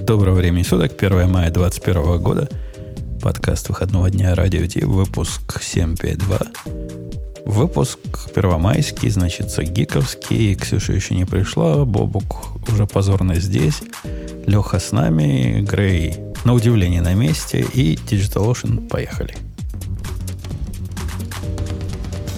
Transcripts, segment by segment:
Доброго времени суток, 1 мая 2021 года. Подкаст выходного дня Радио Ти, выпуск 752. Выпуск первомайский, значит, гиковский. Ксюша еще не пришла, Бобук уже позорно здесь. Леха с нами, Грей на удивление на месте и DigitalOcean поехали.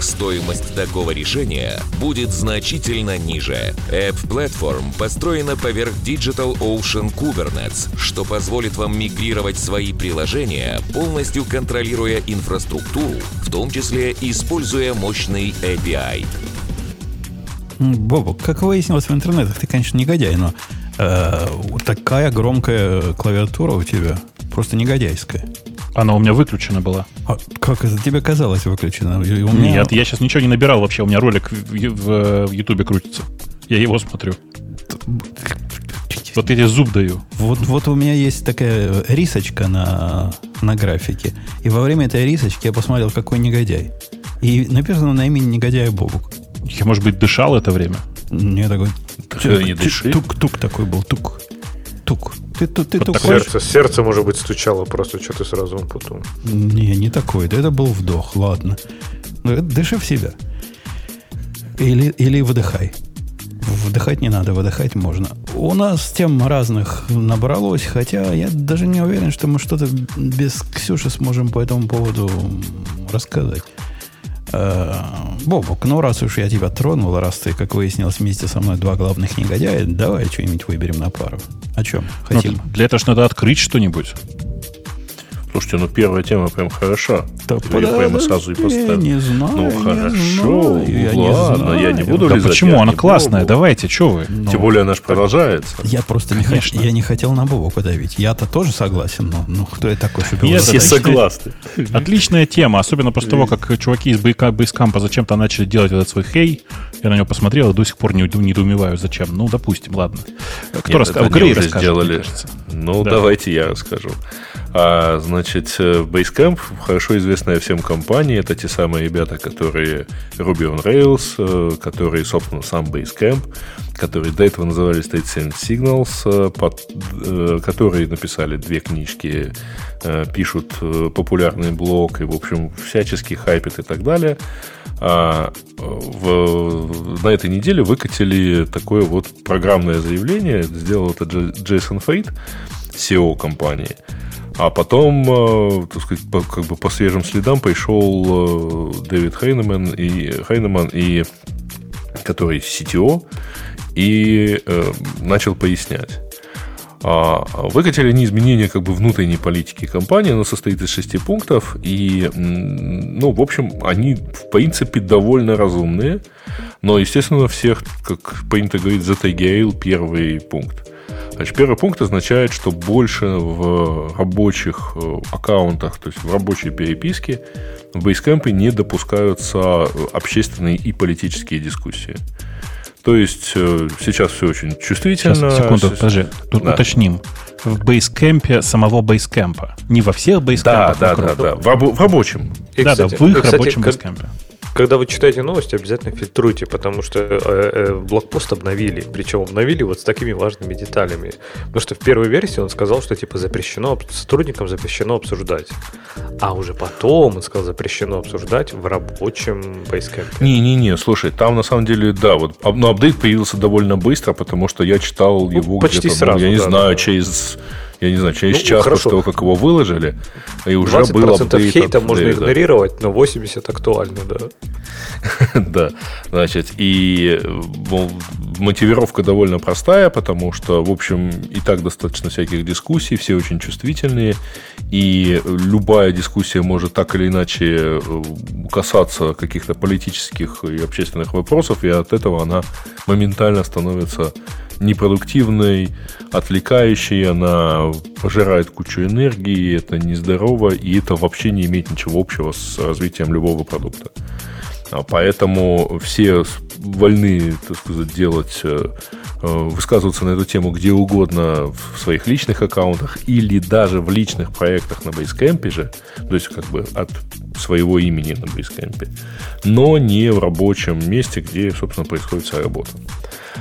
стоимость такого решения будет значительно ниже. App Platform построена поверх Digital Ocean Kubernetes, что позволит вам мигрировать свои приложения, полностью контролируя инфраструктуру, в том числе используя мощный API. Бобу, как выяснилось в интернетах, ты, конечно, негодяй, но э, такая громкая клавиатура у тебя просто негодяйская. Она у меня выключена была. А как это тебе казалось выключена? У меня... Нет, я сейчас ничего не набирал вообще. У меня ролик в Ютубе крутится. Я его смотрю. Вот эти зуб даю. Вот, вот у меня есть такая рисочка на, на графике. И во время этой рисочки я посмотрел, какой негодяй. И написано на имени негодяя Бобук. Я, может быть, дышал это время? Не такой... Ты не дыши. Тук-тук такой был, тук. Тук. Ты, ты, ты вот сердце, сердце, может быть, стучало просто, что ты сразу потом. Не, не такой. Да это был вдох, ладно. Ну, дыши в себя. Или, или выдыхай. Вдыхать не надо, выдыхать можно. У нас тем разных набралось, хотя я даже не уверен, что мы что-то без Ксюши сможем по этому поводу рассказать. Э, Бобок, ну раз уж я тебя тронул, раз ты, как выяснилось, вместе со мной два главных негодяя, давай что-нибудь выберем на пару. О чем ну, хотим? Ну, для этого же надо открыть что-нибудь. Слушайте, ну первая тема прям хороша. Да Ее прямо сразу и поставим. Не знаю, ну хорошо, не знаю, я ладно, не знаю. я не буду да лизать. Почему? Она классная, пробовал. давайте, что вы? Но... Тем более она же продолжается. Я просто не, хот... я не хотел на Бобу подавить. Я-то тоже согласен, но ну, кто я такой, чтобы... Я все согласны. Отличная тема, особенно после того, как чуваки из Бейскампа зачем-то начали делать этот свой хей. Я на него посмотрел и до сих пор не недоумеваю, зачем. Ну, допустим, ладно. Кто расскажет? Грей расскажет, сделали. Ну, давайте я расскажу. А, значит, э, Basecamp, хорошо известная всем компания, это те самые ребята, которые Ruby on Rails, э, которые, собственно, сам Basecamp, которые до этого назывались State Sense Signals, э, под, которые написали две книжки, пишут популярный блог и, в общем, всячески хайпят и так далее. А в, на этой неделе выкатили такое вот программное заявление, сделал это Джейсон Фейт, SEO компании – а потом, э, так сказать, как бы по свежим следам пришел э, Дэвид Хейнеман и Хейнеман, и, который CTO, и э, начал пояснять. А, выкатили они изменения как бы внутренней политики компании, она состоит из шести пунктов, и, ну, в общем, они, в принципе, довольно разумные, но, естественно, всех, как принято говорить, затегейл первый пункт. Значит, первый пункт означает, что больше в рабочих э, аккаунтах, то есть в рабочей переписке в Basecamp не допускаются общественные и политические дискуссии. То есть э, сейчас все очень чувствительно. Сейчас, секунду, подожди, тут да. уточним. В бейскемпе самого бейскемпа. Не во всех бейскемпах. Да, да, да, да. В, раб- в рабочем. И, да, кстати, да, в их кстати, рабочем как, бейскемпе когда вы читаете новости, обязательно фильтруйте, потому что э, э, блокпост обновили, причем обновили вот с такими важными деталями. Потому что в первой версии он сказал, что типа запрещено, сотрудникам запрещено обсуждать. А уже потом он сказал, запрещено обсуждать в рабочем Basecamp. Не-не-не, слушай, там на самом деле, да, вот, но апдейт появился довольно быстро, потому что я читал ну, его почти где-то, сразу, ну, я не да, знаю, да. через я не знаю, через ну, час хорошо. после того, как его выложили, и уже был апдейт хейта можно игнорировать, но 80 актуально, да. да, значит, и мотивировка довольно простая, потому что, в общем, и так достаточно всяких дискуссий, все очень чувствительные, и любая дискуссия может так или иначе э, касаться каких-то политических и общественных вопросов, и от этого она моментально становится непродуктивной, отвлекающей, она пожирает кучу энергии, это нездорово, и это вообще не имеет ничего общего с развитием любого продукта. А поэтому все вольны, так сказать, делать, э, э, высказываться на эту тему где угодно в своих личных аккаунтах или даже в личных проектах на Basecamp же, то есть как бы от своего имени на Basecamp, но не в рабочем месте, где, собственно, происходит вся работа.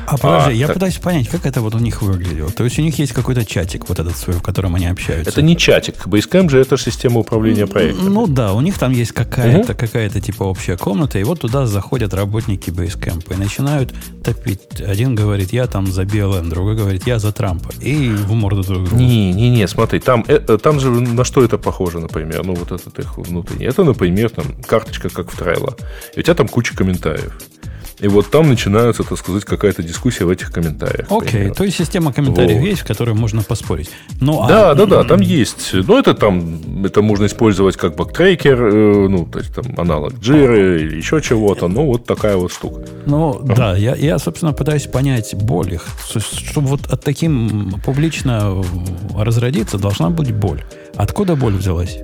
А подожди, а, я так... пытаюсь понять, как это вот у них выглядело. То есть у них есть какой-то чатик вот этот свой, в котором они общаются. Это не чатик. Basecamp же это система управления проектом. Ну да, у них там есть какая-то угу. какая-то типа общая комната, и вот туда заходят работники Basecamp и начинают топить. Один говорит, я там за BLM, другой говорит, я за Трампа. И в морду друг другу. Не-не-не, смотри, там, э, э, там же на что это похоже, например? Ну вот этот их внутренний. Это, например, там карточка как в Trello. И у тебя там куча комментариев. И вот там начинается, так сказать, какая-то дискуссия в этих комментариях. Окей, okay, то есть система комментариев вот. есть, в которой можно поспорить. Ну, да, а... да, да, там есть. Но это там, это можно использовать как бактрекер, э, ну, то есть там аналог Jira или еще чего-то. Ну, вот такая вот штука. Ну, а? да, я, я, собственно, пытаюсь понять боль их. Чтобы вот от таким публично разродиться, должна быть боль. Откуда боль взялась?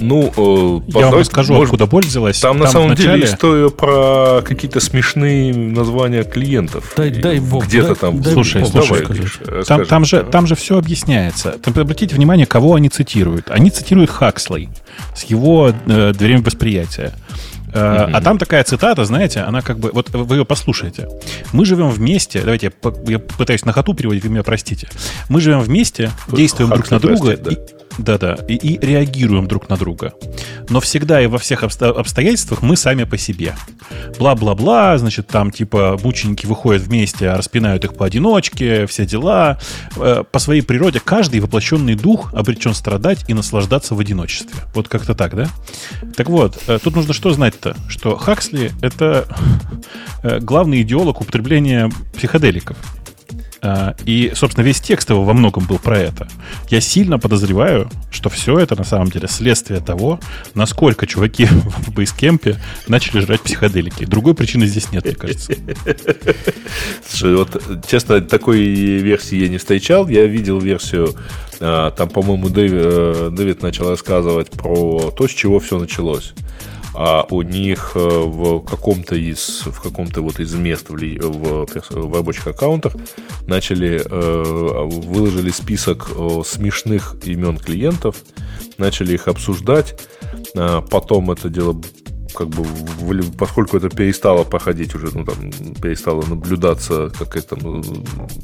Ну, э, я вам расскажу, может, откуда боль взялась. Там, там на самом начале... деле история про какие-то смешные названия клиентов. Дай, дай бог. Где-то дай, там. Дай, слушай, бог, слушай, давай, там, там, же, там же все объясняется. Там, обратите внимание, кого они цитируют. Они цитируют Хакслей с его э, дверями восприятия. Uh-huh. А там такая цитата, знаете, она как бы... Вот вы ее послушаете. Мы живем вместе... Давайте я, я пытаюсь на хоту переводить, вы меня простите. Мы живем вместе, действуем Хаксли друг на друга... Простит, да. и, да-да, и, и реагируем друг на друга. Но всегда и во всех обстоятельствах мы сами по себе. Бла-бла-бла, значит, там типа мученики выходят вместе, а распинают их поодиночке, все дела. Э, по своей природе каждый воплощенный дух обречен страдать и наслаждаться в одиночестве. Вот как-то так, да? Так вот, э, тут нужно что знать-то? Что Хаксли — это э, главный идеолог употребления психоделиков. А, и, собственно, весь текст его во многом был про это. Я сильно подозреваю, что все это на самом деле следствие того, насколько чуваки в бейскемпе начали жрать психоделики. Другой причины здесь нет, мне кажется. Слушай, вот, честно, такой версии я не встречал. Я видел версию, а, там, по-моему, э, Дэвид начал рассказывать про то, с чего все началось а у них э, в каком-то из, в каком-то вот из мест в, в, в рабочих аккаунтах начали, э, выложили список э, смешных имен клиентов, начали их обсуждать, а потом это дело как бы, поскольку это перестало проходить уже, ну, там, перестало наблюдаться, как это, ну,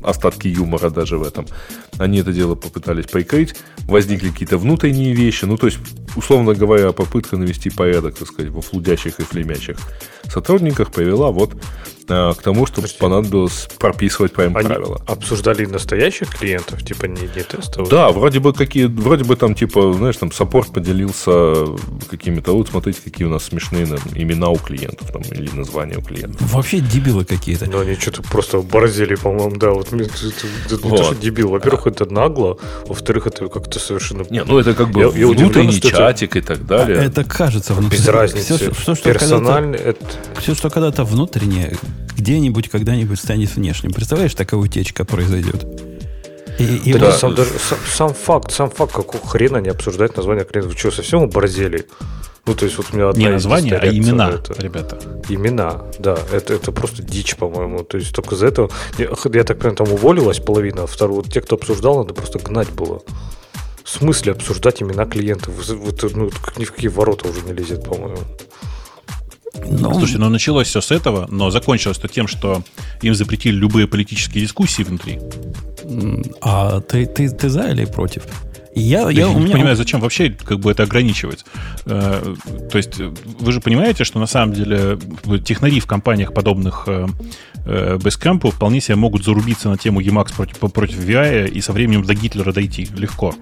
остатки юмора даже в этом, они это дело попытались прикрыть, возникли какие-то внутренние вещи, ну, то есть, условно говоря, попытка навести порядок, так сказать, во флудящих и флемящих сотрудниках привела вот а, к тому, что Подожди. понадобилось прописывать прям Они правила. обсуждали настоящих клиентов, типа не, не тестовых? Да, вроде бы какие, вроде бы там типа, знаешь, там саппорт поделился какими-то, вот смотрите, какие у нас смешные там, имена у клиентов там или названия у клиентов. Вообще дебилы какие-то. Ну, они что-то просто борзели, по-моему, да, вот это, это, вот. то, что дебил. Во-первых, а. это нагло, во-вторых, это как-то совершенно... Не, ну это как бы я, внутренний я чатик это... и так далее. А это кажется внутренне. Без разницы. Все, что, что Персонально это... Все, что когда-то внутреннее, где-нибудь когда-нибудь станет внешним. Представляешь, такая утечка произойдет? И, и да, сам, даже, сам, сам факт, сам факт, какого хрена не обсуждать название клиентов. Вы что, совсем оборзели? Ну, то есть, вот у меня одна Не название, а имена, это, ребята. Имена, да. Это, это просто дичь, по-моему. То есть, только за это... Я, я так понимаю, там уволилась половина, а вторую, вот те, кто обсуждал, надо просто гнать было. В смысле обсуждать имена клиентов? Вот, ну, ни в какие ворота уже не лезет, по-моему. Ну, Слушайте, ну началось все с этого, но закончилось то тем, что им запретили любые политические дискуссии внутри. А ты, ты, ты за или против? Я, я, я у меня... не понимаю, зачем вообще как бы это ограничивать. Э, то есть вы же понимаете, что на самом деле технари в компаниях подобных э, э, Basecamp вполне себе могут зарубиться на тему Emacs против, против VI и со временем до Гитлера дойти легко.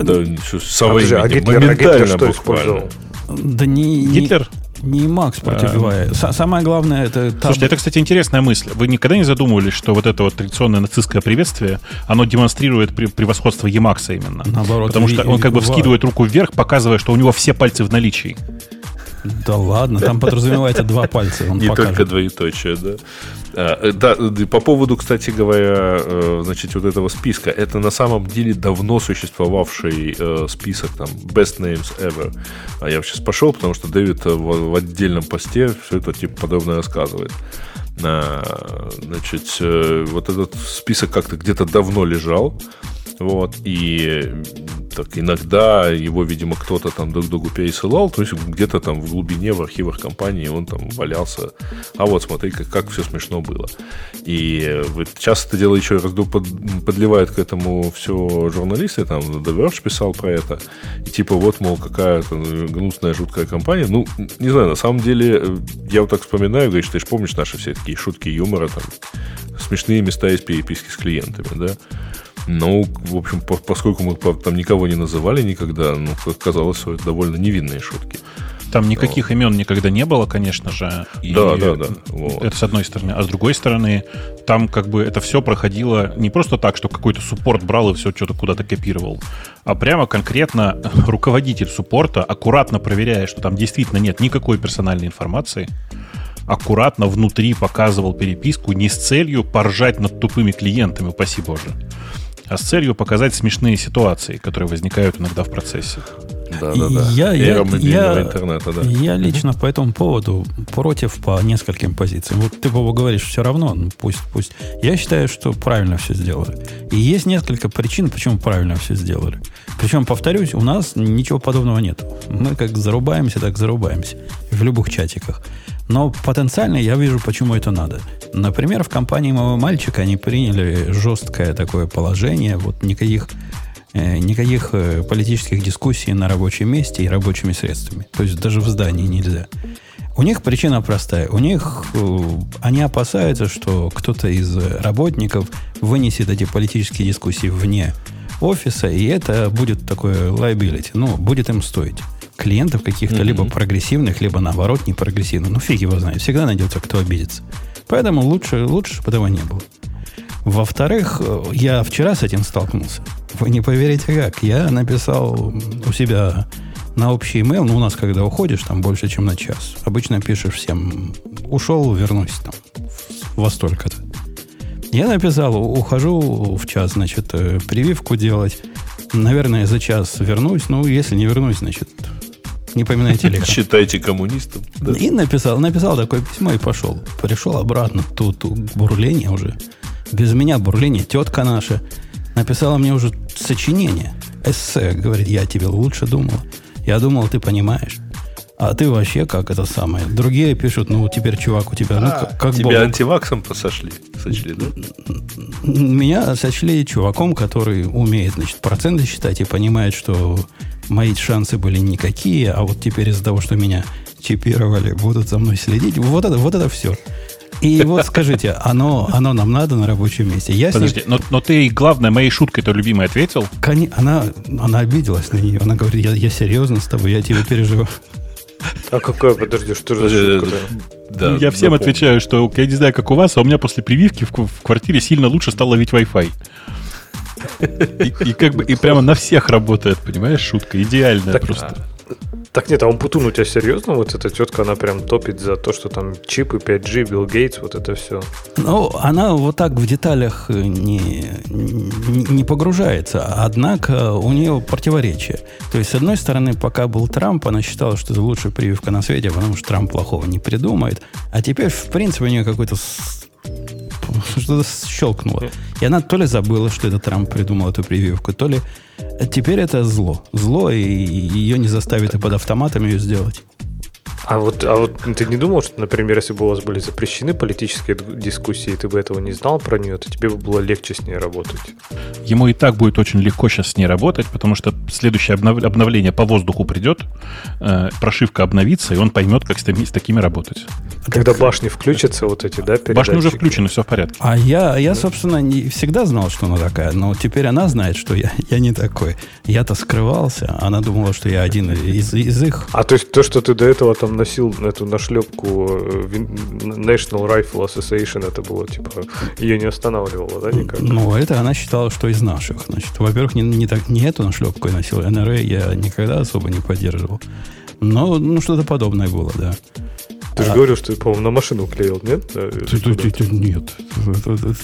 Да, со временем, а Гитлер, моментально а Гитлер что использовал? Да не, Гитлер? Не Макс против а, Самое главное это... Таб... Слушайте, это, кстати, интересная мысль. Вы никогда не задумывались, что вот это вот традиционное нацистское приветствие, оно демонстрирует превосходство Емакса именно? Наоборот. Потому что он как бы вскидывает руку вверх, показывая, что у него все пальцы в наличии. Да ладно, там подразумевается два пальца. Не только двоеточие, да. А, э, да, по поводу, кстати говоря, э, значит, вот этого списка, это на самом деле давно существовавший э, список там Best Names Ever. А я сейчас пошел, потому что Дэвид в, отдельном посте все это типа подобное рассказывает. А, значит, вот этот список как-то где-то давно лежал. Вот, и так иногда его, видимо, кто-то там друг другу пересылал, то есть где-то там в глубине, в архивах компании он там валялся. А вот смотри, как, как все смешно было. И вот часто это дело еще раз под, подливают к этому все журналисты, там The Verge писал про это, и типа вот, мол, какая-то гнусная, жуткая компания. Ну, не знаю, на самом деле, я вот так вспоминаю, говоришь, ты же помнишь наши все такие шутки юмора, там, смешные места из переписки с клиентами, да? Ну, в общем, по поскольку мы там никого не называли никогда, ну, как казалось, это довольно невинные шутки. Там никаких вот. имен никогда не было, конечно же. И да, да, да. Вот. Это с одной стороны. А с другой стороны, там как бы это все проходило не просто так, что какой-то суппорт брал и все что-то куда-то копировал, а прямо конкретно руководитель суппорта, аккуратно проверяя, что там действительно нет никакой персональной информации, аккуратно внутри показывал переписку не с целью поржать над тупыми клиентами, упаси боже, а с целью показать смешные ситуации, которые возникают иногда в процессе. Да, да, да. Я, я, я, интернета, да. Я лично по этому поводу против по нескольким позициям. Вот ты, Боба, говоришь, все равно, ну, пусть, пусть. Я считаю, что правильно все сделали. И есть несколько причин, почему правильно все сделали. Причем, повторюсь, у нас ничего подобного нет. Мы как зарубаемся, так зарубаемся. В любых чатиках. Но потенциально я вижу, почему это надо. Например, в компании моего мальчика они приняли жесткое такое положение, вот никаких, э, никаких э, политических дискуссий на рабочем месте и рабочими средствами. То есть даже в здании нельзя. У них причина простая. У них э, они опасаются, что кто-то из работников вынесет эти политические дискуссии вне офиса, и это будет такое liability. Ну, будет им стоить клиентов каких-то, mm-hmm. либо прогрессивных, либо наоборот не прогрессивных. Ну, фиг его знает. Всегда найдется, кто обидится. Поэтому лучше, лучше, чтобы этого не было. Во-вторых, я вчера с этим столкнулся. Вы не поверите как. Я написал у себя на общий email, ну, у нас, когда уходишь, там больше, чем на час. Обычно пишешь всем, ушел, вернусь там во столько-то. Я написал, ухожу в час, значит, э, прививку делать. Наверное, за час вернусь. Ну, если не вернусь, значит, не поминайте лихо. Считайте коммунистом. Да. И написал, написал такое письмо и пошел. Пришел обратно. Тут, бурление уже. Без меня бурление. Тетка наша написала мне уже сочинение. Эссе. Говорит, я тебе лучше думал. Я думал, ты понимаешь. А ты вообще как это самое? Другие пишут, ну, теперь, чувак, у тебя... Ну, а, как тебя Бог. антиваксом посошли, сочли, да? Меня сочли чуваком, который умеет, значит, проценты считать и понимает, что мои шансы были никакие, а вот теперь из-за того, что меня чипировали, будут за мной следить. Вот это, вот это все. И вот скажите, оно, оно нам надо на рабочем месте. Я Подожди, ней... но, но ты, главное, моей шуткой-то любимой ответил? Она, она обиделась на нее. Она говорит, я, я серьезно с тобой, я тебе переживаю. А какое, подожди, что же да, ну, Я всем отвечаю, что я не знаю, как у вас, а у меня после прививки в, в квартире сильно лучше стал ловить Wi-Fi. И, и как бы и прямо на всех работает, понимаешь, шутка идеальная так, просто. Так нет, а он Путун у тебя серьезно? Вот эта тетка, она прям топит за то, что там чипы 5G, Билл Гейтс, вот это все. Ну, она вот так в деталях не, не, не погружается. Однако у нее противоречие. То есть, с одной стороны, пока был Трамп, она считала, что это лучшая прививка на свете, потому что Трамп плохого не придумает. А теперь, в принципе, у нее какой-то что-то щелкнуло. И она то ли забыла, что это Трамп придумал эту прививку, то ли теперь это зло. Зло, и ее не заставит и под автоматом ее сделать. А вот, а вот ты не думал, что, например, если бы у вас были запрещены политические дискуссии, и ты бы этого не знал про нее, то тебе бы было легче с ней работать? Ему и так будет очень легко сейчас с ней работать, потому что следующее обнов... обновление по воздуху придет, э, прошивка обновится, и он поймет, как с, с такими работать. Когда башни включатся, вот эти, да, передатчики? Башни уже включены, все в порядке. А я, я собственно, не всегда знал, что она такая, но теперь она знает, что я, я не такой. Я-то скрывался, она думала, что я один из, из их. А то есть то, что ты до этого там носил эту нашлепку э, National Rifle Association, это было типа, ее не останавливало, да, никак? Ну, это она считала, что из наших. Значит, во-первых, не, не, так, не эту нашлепку я носил, НРА я никогда особо не поддерживал. Ну, ну что-то подобное было, да. Ты же говорил, что ты, по-моему, на машину клеил, нет? Нет.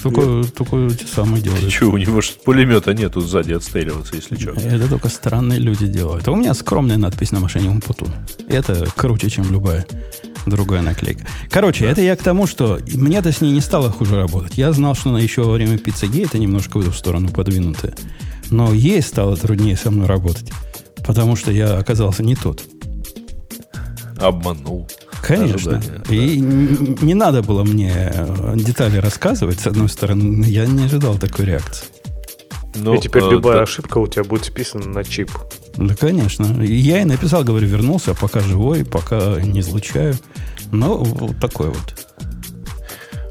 Только, только те самые делают. Что, у него же пулемета нету сзади отстреливаться, если что. Это только странные люди делают. А у меня скромная надпись на машине Умпутун. Это круче, чем любая другая наклейка. Короче, это я к тому, что мне-то с ней не стало хуже работать. Я знал, что она еще во время пиццегейта немножко в эту сторону подвинутая. Но ей стало труднее со мной работать. Потому что я оказался не тот. Обманул. Конечно. Ожидания, и да. не надо было мне детали рассказывать, с одной стороны. Я не ожидал такой реакции. Но, и теперь э, любая да. ошибка у тебя будет списана на чип. Да, конечно. Я и написал, говорю, вернулся, пока живой, пока не излучаю. Ну, вот такой вот.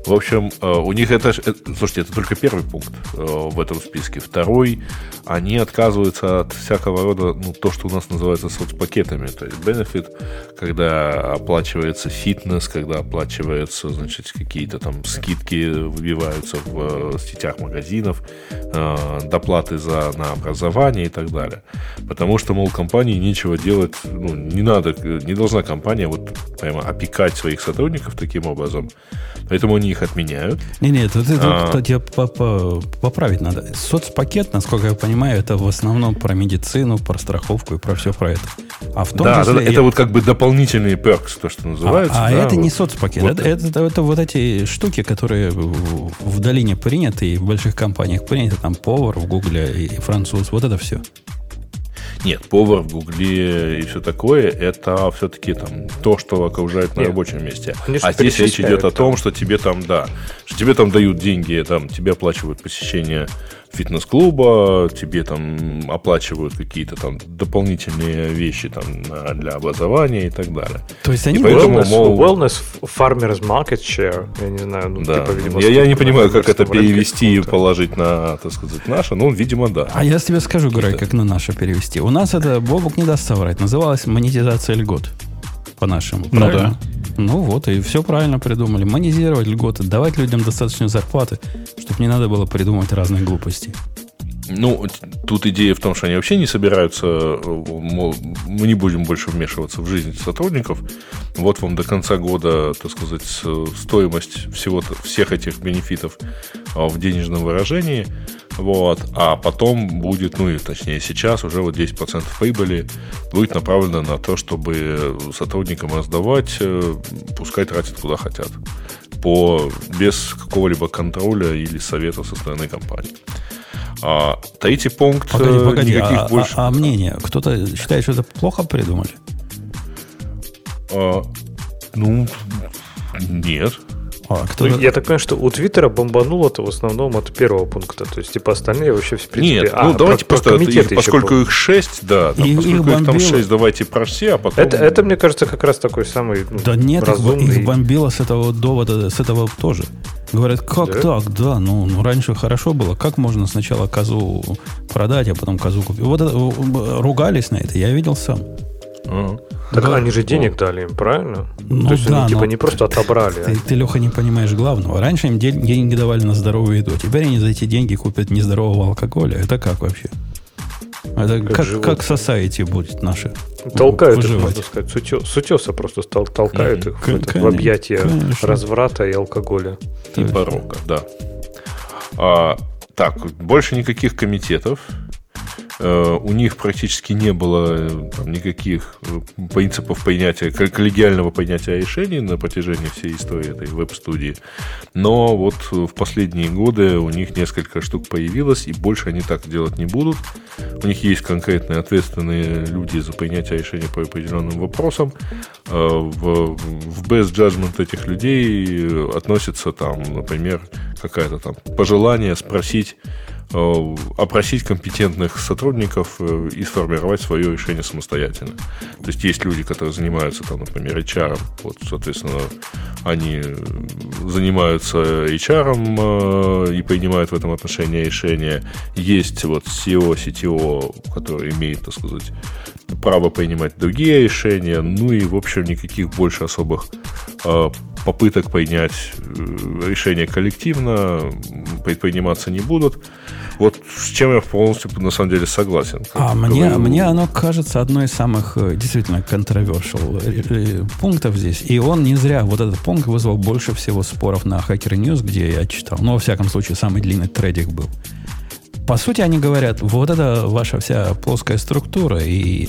В общем, э, у них это... Э, слушайте, это только первый пункт э, в этом списке. Второй, они отказываются от всякого рода, ну, то, что у нас называется соцпакетами. То есть benefit, когда оплачивается фитнес, когда оплачиваются, значит, какие-то там скидки выбиваются в сетях магазинов, доплаты за, на образование и так далее. Потому что, мол, компании нечего делать, ну, не надо, не должна компания вот прямо опекать своих сотрудников таким образом. Поэтому они их отменяют. Не, нет, тут, а... тут тебе поправить надо. Соцпакет, насколько я понимаю, это в основном про медицину, про страховку и про все про это. А в том да, числе... это, это вот как бы дополнительные perks, то, что называется. А, а да, это вот. не соцпакет. Вот. Это, это, это, это вот эти штуки, которые в, в долине приняты и в больших компаниях приняты. Там повар в Гугле и француз. Вот это все. Нет, повар в Гугле и все такое, это все-таки там то, что окружает на Нет. рабочем месте. Они а здесь речь идет о том, что тебе там, да, что тебе там дают деньги, там тебе оплачивают посещение фитнес-клуба, тебе там оплачивают какие-то там дополнительные вещи там для образования и так далее. То есть они поэтому, wellness, мол... wellness farmers market share, я не знаю, ну, да. типа, видимо, я, я не понимаю, как это перевести и положить на, так сказать, наше, ну, видимо, да. А я тебе скажу, Грай, как на наше перевести. У нас это, Бобок не даст соврать, называлось монетизация льгот по-нашему. Ну да. Ну вот, и все правильно придумали. Монетизировать льготы, давать людям достаточно зарплаты, чтобы не надо было придумывать разные глупости. Ну, тут идея в том, что они вообще не собираются, мол, мы не будем больше вмешиваться в жизнь сотрудников. Вот вам до конца года, так сказать, стоимость всего всех этих бенефитов а, в денежном выражении. Вот, а потом будет, ну и точнее сейчас уже вот 10% прибыли будет направлено на то, чтобы сотрудникам раздавать, э, пускай тратят куда хотят. По, без какого-либо контроля или совета со стороны компании. А, третий пункт. Погоди, э, погоди, никаких а, больше... а, а мнение? Кто-то считает, что это плохо придумали? А, ну, нет. А, кто ну, я так понимаю, что у Твиттера бомбануло-то в основном от первого пункта. То есть, типа, остальные вообще в принципе... Нет, а, ну давайте про, просто, про их, поскольку их шесть, да, там, и, поскольку их, их там шесть, давайте про все, а потом... Это, это, мне кажется, как раз такой самый ну, Да нет, разумный... их, бомбило с этого довода, с этого тоже. Говорят, как да? так? Да, ну, ну раньше хорошо было. Как можно сначала козу продать, а потом козу купить? Вот это, ругались на это, я видел сам. А-а. Так да. они же денег дали им, правильно? Ну, То есть да, они типа не просто отобрали. Ты, ты, Леха, не понимаешь главного. Раньше им деньги давали на здоровую еду. Теперь они за эти деньги купят нездорового алкоголя. Это как вообще? Это как, как, как society будет наши Толкают выживать. их, можно сказать, с, утеса просто стал, толкают их в, это, в объятия конечно. разврата и алкоголя. И порока, да. А, так, больше никаких комитетов. Э, у них практически не было э, там, никаких э, принципов принятия, коллегиального принятия решений на протяжении всей истории этой веб-студии. Но вот в последние годы у них несколько штук появилось, и больше они так делать не будут. У них есть конкретные ответственные люди за принятие решений по определенным вопросам. В, в best judgment этих людей относится там, например, какая-то там пожелание спросить опросить компетентных сотрудников э, и сформировать свое решение самостоятельно. То есть есть люди, которые занимаются, там, например, HR, вот, соответственно, они занимаются HR э, и принимают в этом отношении решения. Есть вот SEO, CTO, который имеет, так сказать, право принимать другие решения, ну и, в общем, никаких больше особых попыток принять решение коллективно предприниматься не будут. Вот с чем я полностью, на самом деле, согласен. А мне, мне оно кажется одной из самых э, действительно controversial э, э, пунктов здесь. И он не зря, вот этот пункт вызвал больше всего споров на Hacker News, где я читал. Но, во всяком случае, самый длинный тредик был. По сути, они говорят, вот это ваша вся плоская структура и э,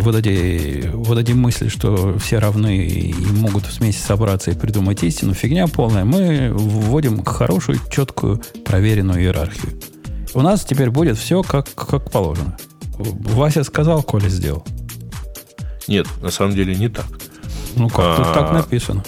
вот, эти, вот эти мысли, что все равны и могут вместе собраться и придумать истину, фигня полная. Мы вводим хорошую, четкую, проверенную иерархию. У нас теперь будет все как, как положено. Вася сказал, Коля сделал. Нет, на самом деле не так. Ну как, а, тут так написано.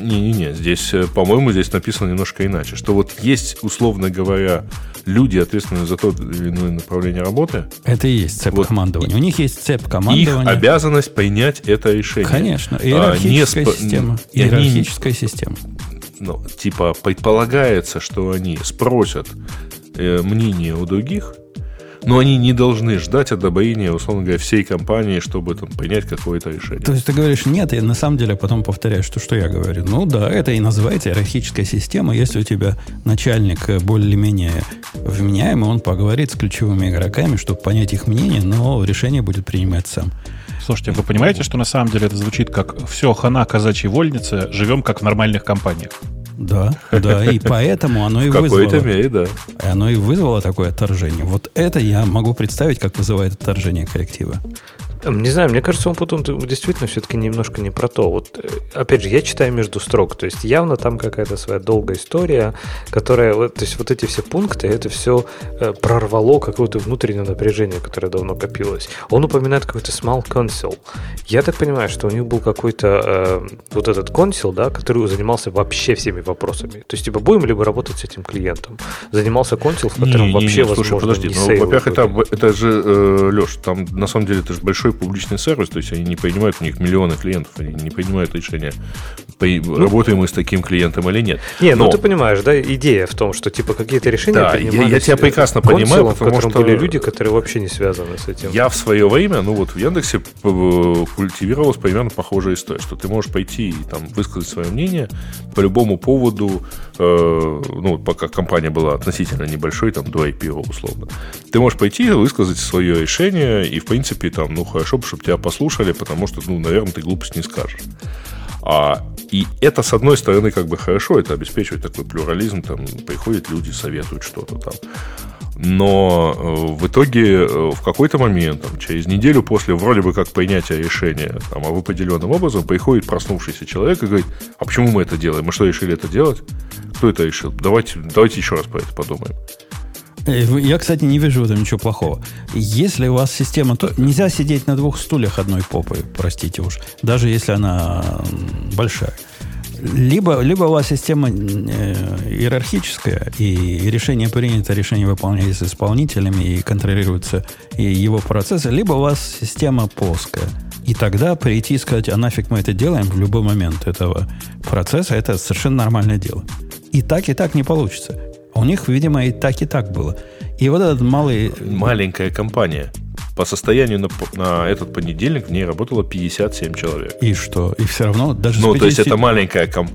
Не-не-не, здесь, э, по-моему, здесь написано немножко иначе. Что вот есть, условно говоря, люди, ответственные за то или иное направление работы. Это и есть цепь вот, командования. У них есть цепь командования. Их обязанность принять это решение. Конечно. Иерархическая а, не система. И иерархическая они, система. Ну, типа, предполагается, что они спросят э, мнение у других – но они не должны ждать одобрения, условно говоря, всей компании, чтобы там принять какое-то решение. То есть ты говоришь, нет, и на самом деле потом повторяешь, что, что я говорю. Ну да, это и называется иерархическая система. Если у тебя начальник более-менее вменяемый, он поговорит с ключевыми игроками, чтобы понять их мнение, но решение будет принимать сам. Слушайте, вы понимаете, что на самом деле это звучит как все хана казачьей вольницы, живем как в нормальных компаниях? Да, да, и поэтому оно и вызвало... какой мере, да. Оно и вызвало такое отторжение. Вот это я могу представить, как вызывает отторжение коллектива. Не знаю, мне кажется, он потом действительно все-таки немножко не про то. Вот, э, опять же, я читаю между строк, то есть явно там какая-то своя долгая история, которая, то есть вот эти все пункты, это все э, прорвало какое-то внутреннее напряжение, которое давно копилось. Он упоминает какой-то small council. Я так понимаю, что у них был какой-то э, вот этот консил, да, который занимался вообще всеми вопросами. То есть, типа, будем либо работать с этим клиентом. Занимался консил, в котором не, вообще не, не, слушай, возможно подожди, не ну, во-первых, это, это же, э, Леш, там на самом деле это же большой публичный сервис, то есть они не принимают, у них миллионы клиентов, они не принимают решения, ну, работаем мы с таким клиентом или нет. Не, ну Но... ну ты понимаешь, да, идея в том, что типа какие-то решения да, я, я тебя прекрасно понимаю, потому в котором что... были люди, которые вообще не связаны с этим. Я в свое время, ну вот в Яндексе культивировалась примерно похожая история, что ты можешь пойти и там высказать свое мнение по любому поводу, э, ну пока компания была относительно небольшой, там до IPO условно, ты можешь пойти и высказать свое решение, и в принципе там, ну хорошо бы, чтобы тебя послушали, потому что, ну, наверное, ты глупость не скажешь. А, и это, с одной стороны, как бы хорошо, это обеспечивает такой плюрализм, там приходят люди, советуют что-то там. Но э, в итоге э, в какой-то момент, там, через неделю после вроде бы как принятия решения там, об определенном образом, приходит проснувшийся человек и говорит, а почему мы это делаем? Мы что, решили это делать? Кто это решил? Давайте, давайте еще раз про это подумаем. Э, я, кстати, не вижу в этом ничего плохого. Если у вас система, то нельзя сидеть на двух стульях одной попой, простите уж, даже если она большая. Либо, либо у вас система э, иерархическая, и решение принято, решение выполняется исполнителями и контролируется и его процессы, либо у вас система плоская. И тогда прийти и сказать, а нафиг мы это делаем в любой момент этого процесса, это совершенно нормальное дело. И так, и так не получится. У них, видимо, и так, и так было. И вот этот малый... Маленькая компания. По состоянию на, на этот понедельник в ней работало 57 человек. И что? И все равно даже... Ну, 50... то есть это маленькая ком-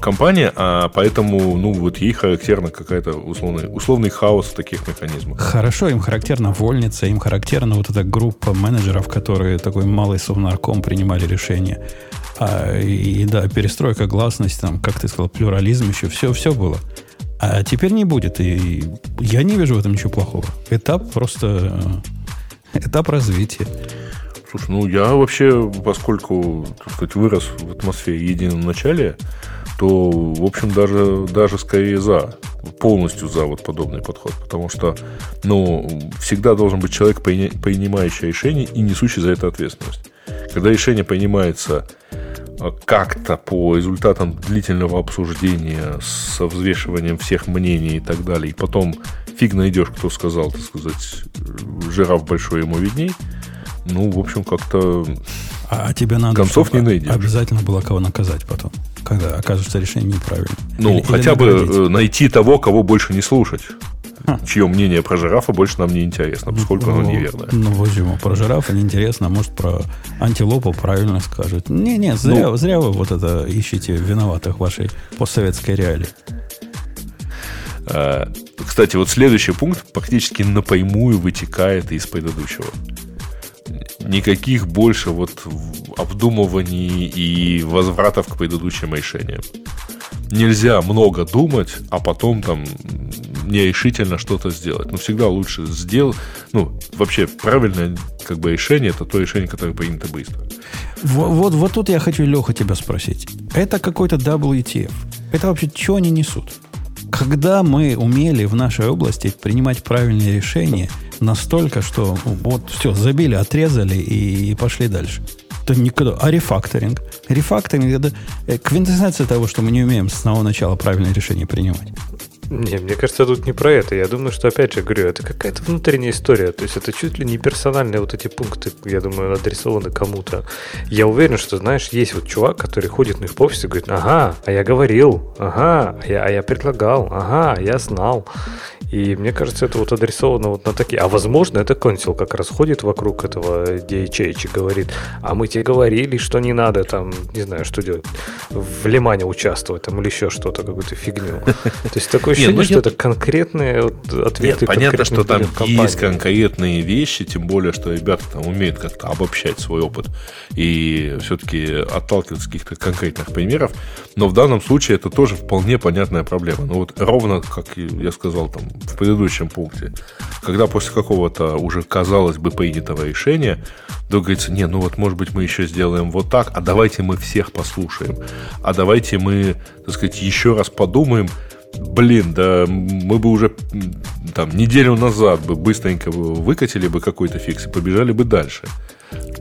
компания, а поэтому, ну, вот ей характерно какая-то условный, условный хаос в таких механизмах. Хорошо, им характерно вольница, им характерна вот эта группа менеджеров, которые такой малый совнарком принимали решения. А, и да, перестройка гласности, там, как ты сказал, плюрализм еще, все, все было. А теперь не будет. И я не вижу в этом ничего плохого. Этап просто... Этап развития. Слушай, ну я вообще, поскольку, так сказать, вырос в атмосфере едином начале, то, в общем, даже, даже скорее за, полностью за вот подобный подход. Потому что, ну, всегда должен быть человек, принимающий решение и несущий за это ответственность. Когда решение принимается как-то по результатам длительного обсуждения со взвешиванием всех мнений и так далее, и потом фиг найдешь, кто сказал, так сказать, жираф большой ему видней, ну, в общем, как-то а, а тебе надо концов не найдешь. Обязательно было кого наказать потом, когда окажется решение неправильным. Ну, или, хотя или бы э, найти того, кого больше не слушать. Чье мнение про жирафа больше нам не интересно, поскольку ну, оно неверное. Ну, почему? Про жирафа неинтересно, а может, про антилопу правильно скажет. Не-не, зря, ну, зря вы вот это ищете виноватых в вашей постсоветской реалии. А, кстати, вот следующий пункт практически напрямую вытекает из предыдущего. Никаких больше вот обдумываний и возвратов к предыдущим решениям. Нельзя много думать, а потом там нерешительно что-то сделать. Но всегда лучше сделать. Ну, вообще, правильное как бы решение это то решение, которое принято быстро. Вот, вот, вот тут я хочу, Леха, тебя спросить. Это какой-то WTF. Это вообще что они несут? Когда мы умели в нашей области принимать правильные решения настолько, что вот все, забили, отрезали и, и пошли дальше. То никогда. А рефакторинг? Рефакторинг это э, квинтэссенция того, что мы не умеем с самого начала правильные решения принимать. Не, мне кажется, тут не про это. Я думаю, что, опять же, говорю, это какая-то внутренняя история. То есть это чуть ли не персональные вот эти пункты, я думаю, адресованы кому-то. Я уверен, что, знаешь, есть вот чувак, который ходит на их по офису и говорит, ага, а я говорил, ага, а я, а я предлагал, ага, я знал. И мне кажется, это вот адресовано вот на такие. А возможно, это консил как раз ходит вокруг этого DHH и говорит, а мы тебе говорили, что не надо там, не знаю, что делать, в Лимане участвовать там или еще что-то, какую-то фигню. То есть такое ощущение, ну что это конкретные ответы. Понятно, что там есть конкретные вещи, тем более, что ребята там умеют как-то обобщать свой опыт и все-таки отталкиваться от каких-то конкретных примеров. Но в данном случае это тоже вполне понятная проблема. Ну вот ровно, как я сказал там в предыдущем пункте, когда после какого-то уже, казалось бы, принятого решения, вдруг говорится, не, ну вот, может быть, мы еще сделаем вот так, а давайте мы всех послушаем, а давайте мы, так сказать, еще раз подумаем, блин, да мы бы уже там неделю назад бы быстренько выкатили бы какой-то фикс и побежали бы дальше.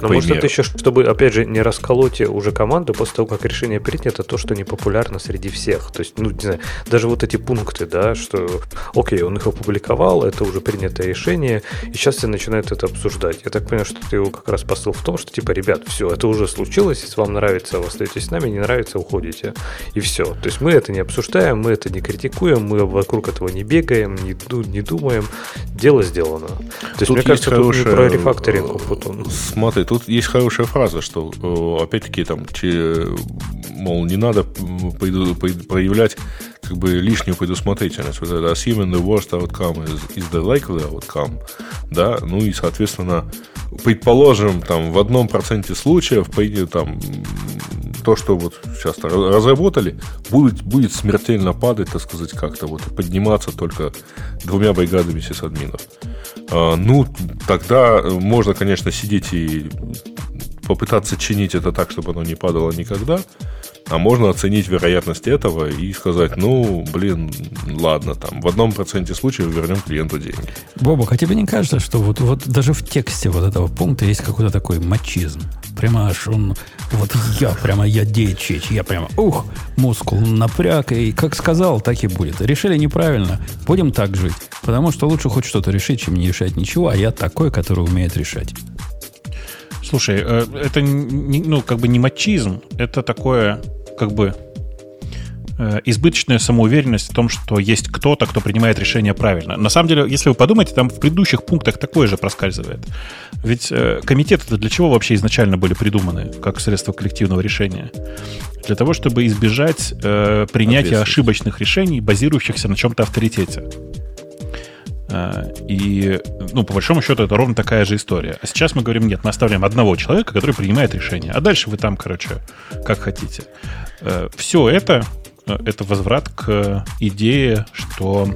Но может это еще, чтобы, опять же, не расколоть уже команду после того, как решение принято, то, что не популярно среди всех. То есть, ну, не знаю, даже вот эти пункты, да, что, окей, он их опубликовал, это уже принятое решение, и сейчас все начинают это обсуждать. Я так понимаю, что ты его как раз посыл в том, что, типа, ребят, все, это уже случилось, если вам нравится, вы остаетесь с нами, не нравится, уходите. И все. То есть, мы это не обсуждаем, мы это не критикуем, мы вокруг этого не бегаем, не, не думаем, дело сделано. То есть, тут мне кажется, тут не про рефакторинг. Вот он. Смотри, тут есть хорошая фраза, что, э, опять-таки, там, мол, не надо проявлять как бы лишнюю предусмотрительность. Вот это assuming the worst outcome is, is the likely outcome, да, ну и, соответственно, предположим, там, в одном проценте случаев, там, то, что вот сейчас разработали, будет, будет смертельно падать, так сказать, как-то вот, подниматься только двумя бригадами сисадминов. А, ну, тогда можно, конечно, сидеть и попытаться чинить это так, чтобы оно не падало никогда, а можно оценить вероятность этого и сказать, ну, блин, ладно, там, в одном проценте случаев вернем клиенту деньги. Бобок, а тебе не кажется, что вот, вот даже в тексте вот этого пункта есть какой-то такой мачизм? Прямо аж он, вот я, прямо я дечечь, я прямо, ух, мускул напряг, и как сказал, так и будет. Решили неправильно, будем так жить, потому что лучше хоть что-то решить, чем не решать ничего, а я такой, который умеет решать. Слушай, э, это не, ну, как бы не мачизм, это такое, как бы, э, избыточная самоуверенность в том, что есть кто-то, кто принимает решение правильно. На самом деле, если вы подумаете, там в предыдущих пунктах такое же проскальзывает. Ведь э, комитеты для чего вообще изначально были придуманы, как средство коллективного решения? Для того, чтобы избежать э, принятия ошибочных решений, базирующихся на чем-то авторитете. А, и, ну, по большому счету, это ровно такая же история. А сейчас мы говорим, нет, мы оставляем одного человека, который принимает решение. А дальше вы там, короче, как хотите. Э, Все это, э, это возврат к идее, что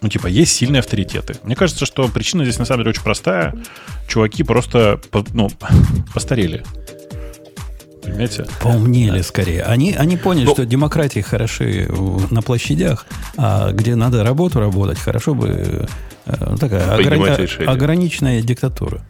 ну, типа, есть сильные авторитеты. Мне кажется, что причина здесь на самом деле очень простая. Чуваки просто, ну, постарели понимаете? Поумнели скорее. Они, они поняли, Но... Ну, что демократии хороши на площадях, а где надо работу работать, хорошо бы э, такая ограни... ограниченная диктатура.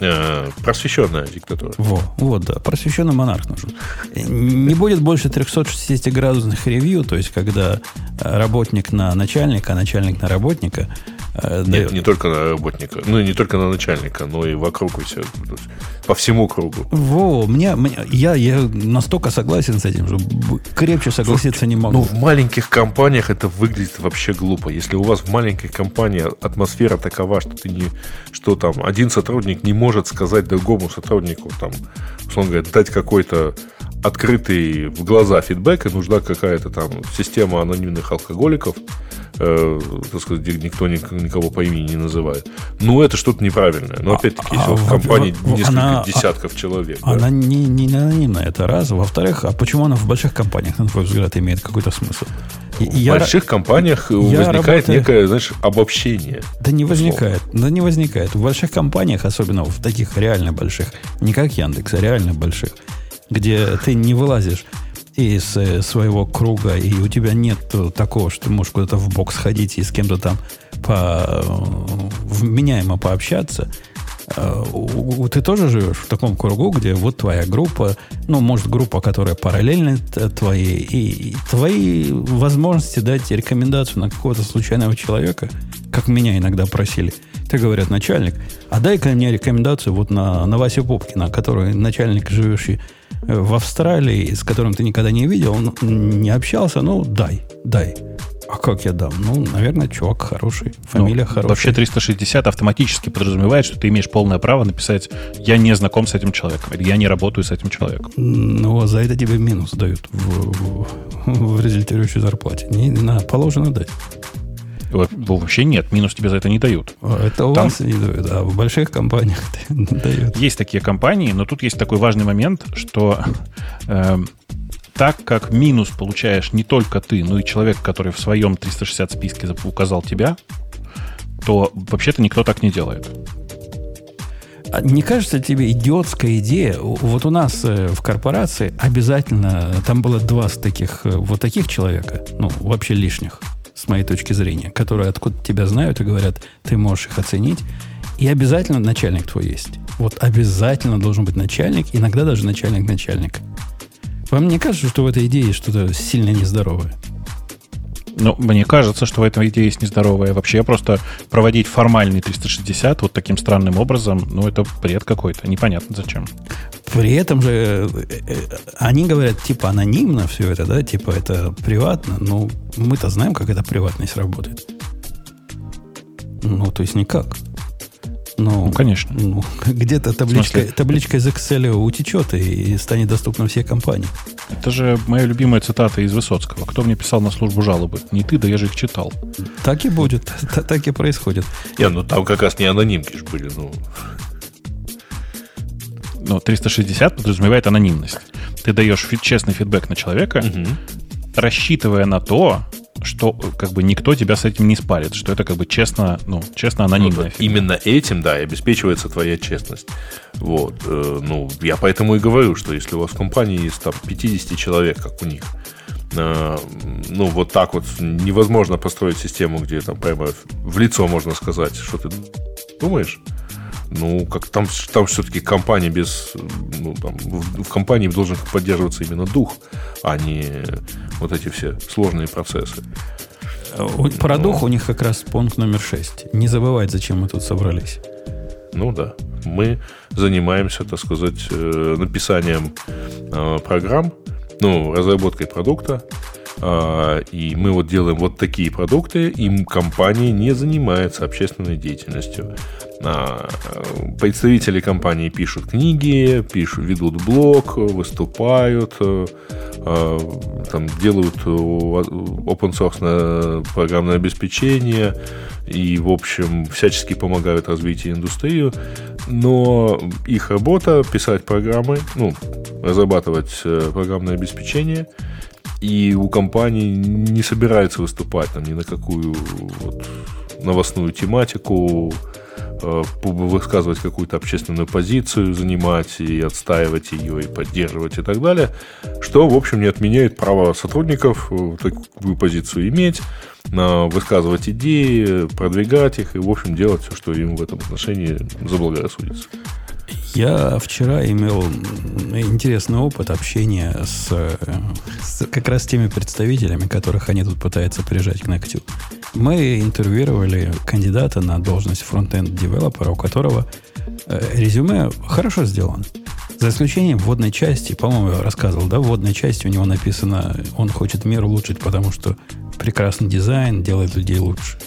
Э, просвещенная диктатура. Во, вот, да. Просвещенный монарх нужен. Не будет больше 360-градусных ревью, то есть, когда работник на начальника, а начальник на работника. Э, Нет, дает... не только на работника. Ну, не только на начальника, но и вокруг все. По всему кругу. Во, мне, мне, я, я настолько согласен с этим, что крепче согласиться не могу. Ну, в маленьких компаниях это выглядит вообще глупо. Если у вас в маленькой компании атмосфера такова, что ты не, что там один сотрудник не может может сказать другому сотруднику, там, условно говоря, дать какой-то открытый в глаза фидбэк, и нужна какая-то там система анонимных алкоголиков, э, так сказать, где никто никого по имени не называет. Ну, это что-то неправильное. Но опять-таки, если а, в компании в, несколько она, десятков человек. Она да? не, не анонимная, это раз. Во-вторых, а почему она в больших компаниях, на твой взгляд, имеет какой-то смысл? В я, больших компаниях я возникает работаю... некое, знаешь, обобщение. Да не возникает. Да не возникает. В больших компаниях, особенно в таких реально больших, не как Яндекс, а реально больших, где ты не вылазишь из э, своего круга, и у тебя нет такого, что ты можешь куда-то в бок сходить и с кем-то там по, э, вменяемо пообщаться, э, ты тоже живешь в таком кругу, где вот твоя группа, ну, может, группа, которая параллельна твоей, и твои возможности дать рекомендацию на какого-то случайного человека, как меня иногда просили. Ты говорят, начальник, а дай-ка мне рекомендацию вот на, на Васю Попкина, который начальник, живущий в Австралии, с которым ты никогда не видел, он не общался, ну, дай, дай. А как я дам? Ну, наверное, чувак хороший, фамилия ну, хорошая. Вообще 360 автоматически подразумевает, что ты имеешь полное право написать «я не знаком с этим человеком» или «я не работаю с этим человеком». Ну, за это тебе минус дают в, в, в результирующей зарплате. Не, на, положено дать. Вообще нет, минус тебе за это не дают. Это у Там... вас не дают, а в больших компаниях дают. Есть такие компании, но тут есть такой важный момент, что э, так как минус получаешь не только ты, но и человек, который в своем 360 списке указал тебя, то вообще-то никто так не делает. А не кажется тебе идиотская идея? Вот у нас э, в корпорации обязательно, там было два таких, э, вот таких человека, ну, вообще лишних с моей точки зрения, которые откуда тебя знают и говорят, ты можешь их оценить. И обязательно начальник твой есть. Вот обязательно должен быть начальник, иногда даже начальник начальника. Вам не кажется, что в этой идее что-то сильно нездоровое? Ну, мне кажется, что в этом идее есть нездоровая. Вообще просто проводить формальный 360 вот таким странным образом, ну, это бред какой-то. Непонятно зачем. При этом же э, э, они говорят, типа, анонимно все это, да, типа, это приватно. Ну, мы-то знаем, как эта приватность работает. Ну, то есть никак. Ну, ну конечно. Ну, где-то табличка, табличка из Excel утечет и станет доступна всей компании. Это же моя любимая цитата из Высоцкого. Кто мне писал на службу жалобы? Не ты, да я же их читал. Так и будет. Так и происходит. Не, ну там как раз не анонимки же были. Ну, ну 360 подразумевает анонимность. Ты даешь честный фидбэк на человека, рассчитывая на то, что как бы никто тебя с этим не спалит, что это как бы честно, ну, честно анонимно. Ну, именно этим, да, и обеспечивается твоя честность. Вот. Э, ну, я поэтому и говорю, что если у вас в компании есть там 50 человек, как у них, э, ну, вот так вот невозможно построить систему, где там прямо в лицо можно сказать, что ты думаешь. Ну, как там, там все-таки компания без... Ну, там, в, в компании должен поддерживаться именно дух, а не вот эти все сложные процессы. Про Но... дух у них как раз пункт номер 6. Не забывать, зачем мы тут собрались. Ну да. Мы занимаемся, так сказать, э, написанием э, программ, ну, разработкой продукта, и мы вот делаем вот такие продукты, и компания не занимается общественной деятельностью. А, представители компании пишут книги, пишут, ведут блог, выступают, а, там, делают open source программное обеспечение и, в общем, всячески помогают развитию индустрии. Но их работа писать программы, ну, разрабатывать э, программное обеспечение – и у компании не собирается выступать там ни на какую вот, новостную тематику, э, высказывать какую-то общественную позицию, занимать и отстаивать ее, и поддерживать и так далее, что, в общем, не отменяет право сотрудников э, такую позицию иметь, высказывать идеи, продвигать их и, в общем, делать все, что им в этом отношении заблагорассудится. Я вчера имел интересный опыт общения с, с как раз теми представителями, которых они тут пытаются прижать к ногтю. Мы интервьюировали кандидата на должность фронтенд девелопера, у которого э, резюме хорошо сделано. За исключением вводной части, по-моему, я рассказывал, да, вводной части у него написано, он хочет мир улучшить, потому что прекрасный дизайн делает людей лучше.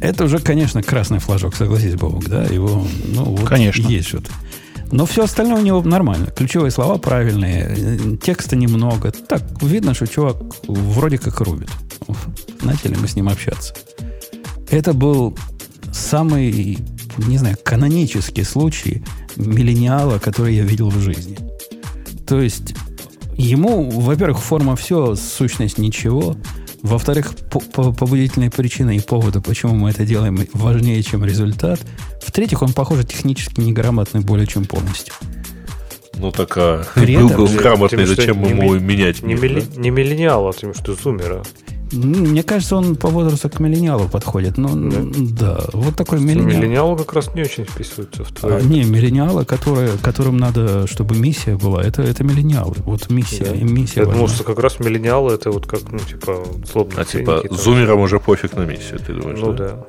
Это уже, конечно, красный флажок, согласись, Бог, да? Его, ну, вот конечно. есть что-то. Но все остальное у него нормально. Ключевые слова правильные, текста немного. Так, видно, что чувак вроде как рубит. Начали мы с ним общаться. Это был самый, не знаю, канонический случай миллениала, который я видел в жизни. То есть ему, во-первых, форма все, сущность ничего. Во-вторых, по по побудительные причины и поводы, почему мы это делаем, важнее, чем результат. В-третьих, он, похоже, технически неграмотный более чем полностью. Ну так а был, был грамотный, зачем ему менять? Не, мили, не миллениал, а тем, что зумера. Мне кажется, он по возрасту к миллениалу подходит. Ну, да, да вот такой миллениал. Миллениалы как раз не очень вписываются в твою... А, не, миллениалы, которые, которым надо, чтобы миссия была, это, это миллениалы. Вот миссия да. и миссия Я важна. думал, что как раз миллениалы это вот как, ну, типа, злобные А типа, зумерам уже пофиг на миссию, ты думаешь, Ну да. да.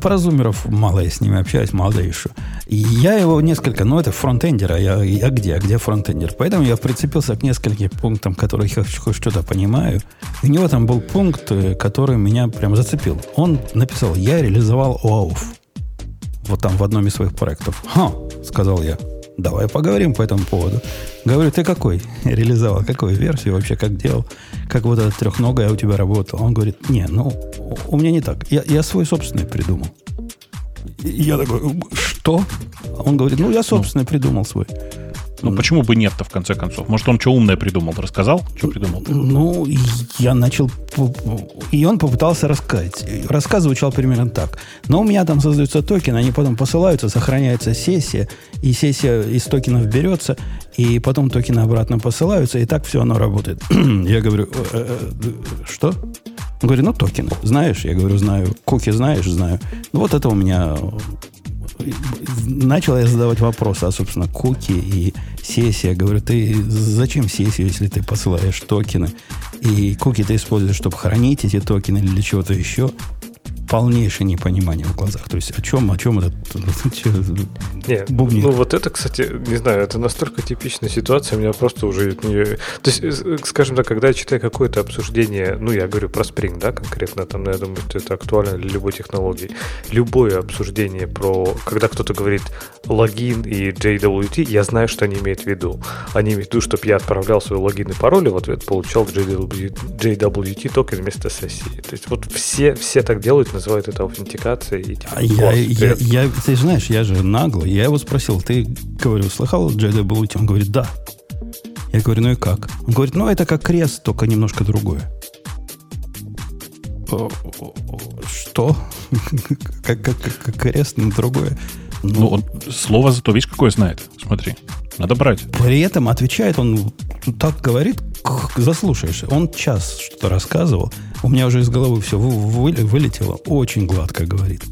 Про зумеров мало я с ними общаюсь, мало еще. Я его несколько, ну это фронтендер, а я, я где, а где фронтендер? Поэтому я прицепился к нескольким пунктам, которые я хоть что-то понимаю. у него там был пункт, э, который меня прям зацепил. Он написал, я реализовал ОАУФ. Вот там в одном из своих проектов. Ха, сказал я. Давай поговорим по этому поводу. Говорю, ты какой реализовал? Какую версию вообще, как делал? Как вот эта трехногая у тебя работала? Он говорит, не, ну, у меня не так. Я, я свой собственный придумал. И я такой, что? Он говорит, ну, я собственный придумал свой. Ну, почему бы нет-то, в конце концов? Может, он что умное придумал? Рассказал, что придумал? Ну, я начал... И он попытался рассказать. Рассказ звучал примерно так. Но у меня там создаются токены, они потом посылаются, сохраняется сессия, и сессия из токенов берется, и потом токены обратно посылаются, и так все оно работает. я говорю, «Э, э, э, что? Он говорит, ну, токены. Знаешь? Я говорю, знаю. Куки знаешь? Знаю. Ну, вот это у меня начал я задавать вопросы, а, собственно, куки и сессия. Говорю, ты зачем сессию, если ты посылаешь токены? И куки ты используешь, чтобы хранить эти токены или для чего-то еще полнейшее непонимание в глазах. То есть о чем, о чем этот Нет, бубнит? Ну вот это, кстати, не знаю, это настолько типичная ситуация, у меня просто уже не... То есть, э, скажем так, когда я читаю какое-то обсуждение, ну я говорю про Spring, да, конкретно, там, ну, я думаю, что это актуально для любой технологии. Любое обсуждение про... Когда кто-то говорит логин и JWT, я знаю, что они имеют в виду. Они имеют в виду, чтобы я отправлял свой логин и пароль, и в ответ получал JWT, JWT токен вместо сессии. То есть вот все, все так делают, называют это аутентикацией. И, типа, я, я, я, ты знаешь, я же наглый. Я его спросил, ты, говорю, слыхал JWT? Он говорит, да. Я говорю, ну и как? Он говорит, ну это как крест, только немножко другое. Что? как, как, как крест, но другое? Ну, ну он слово зато, видишь, какое знает. Смотри, надо брать. При этом отвечает он так говорит, заслушаешь. Он час что-то рассказывал. У меня уже из головы все вылетело. Очень гладко говорит.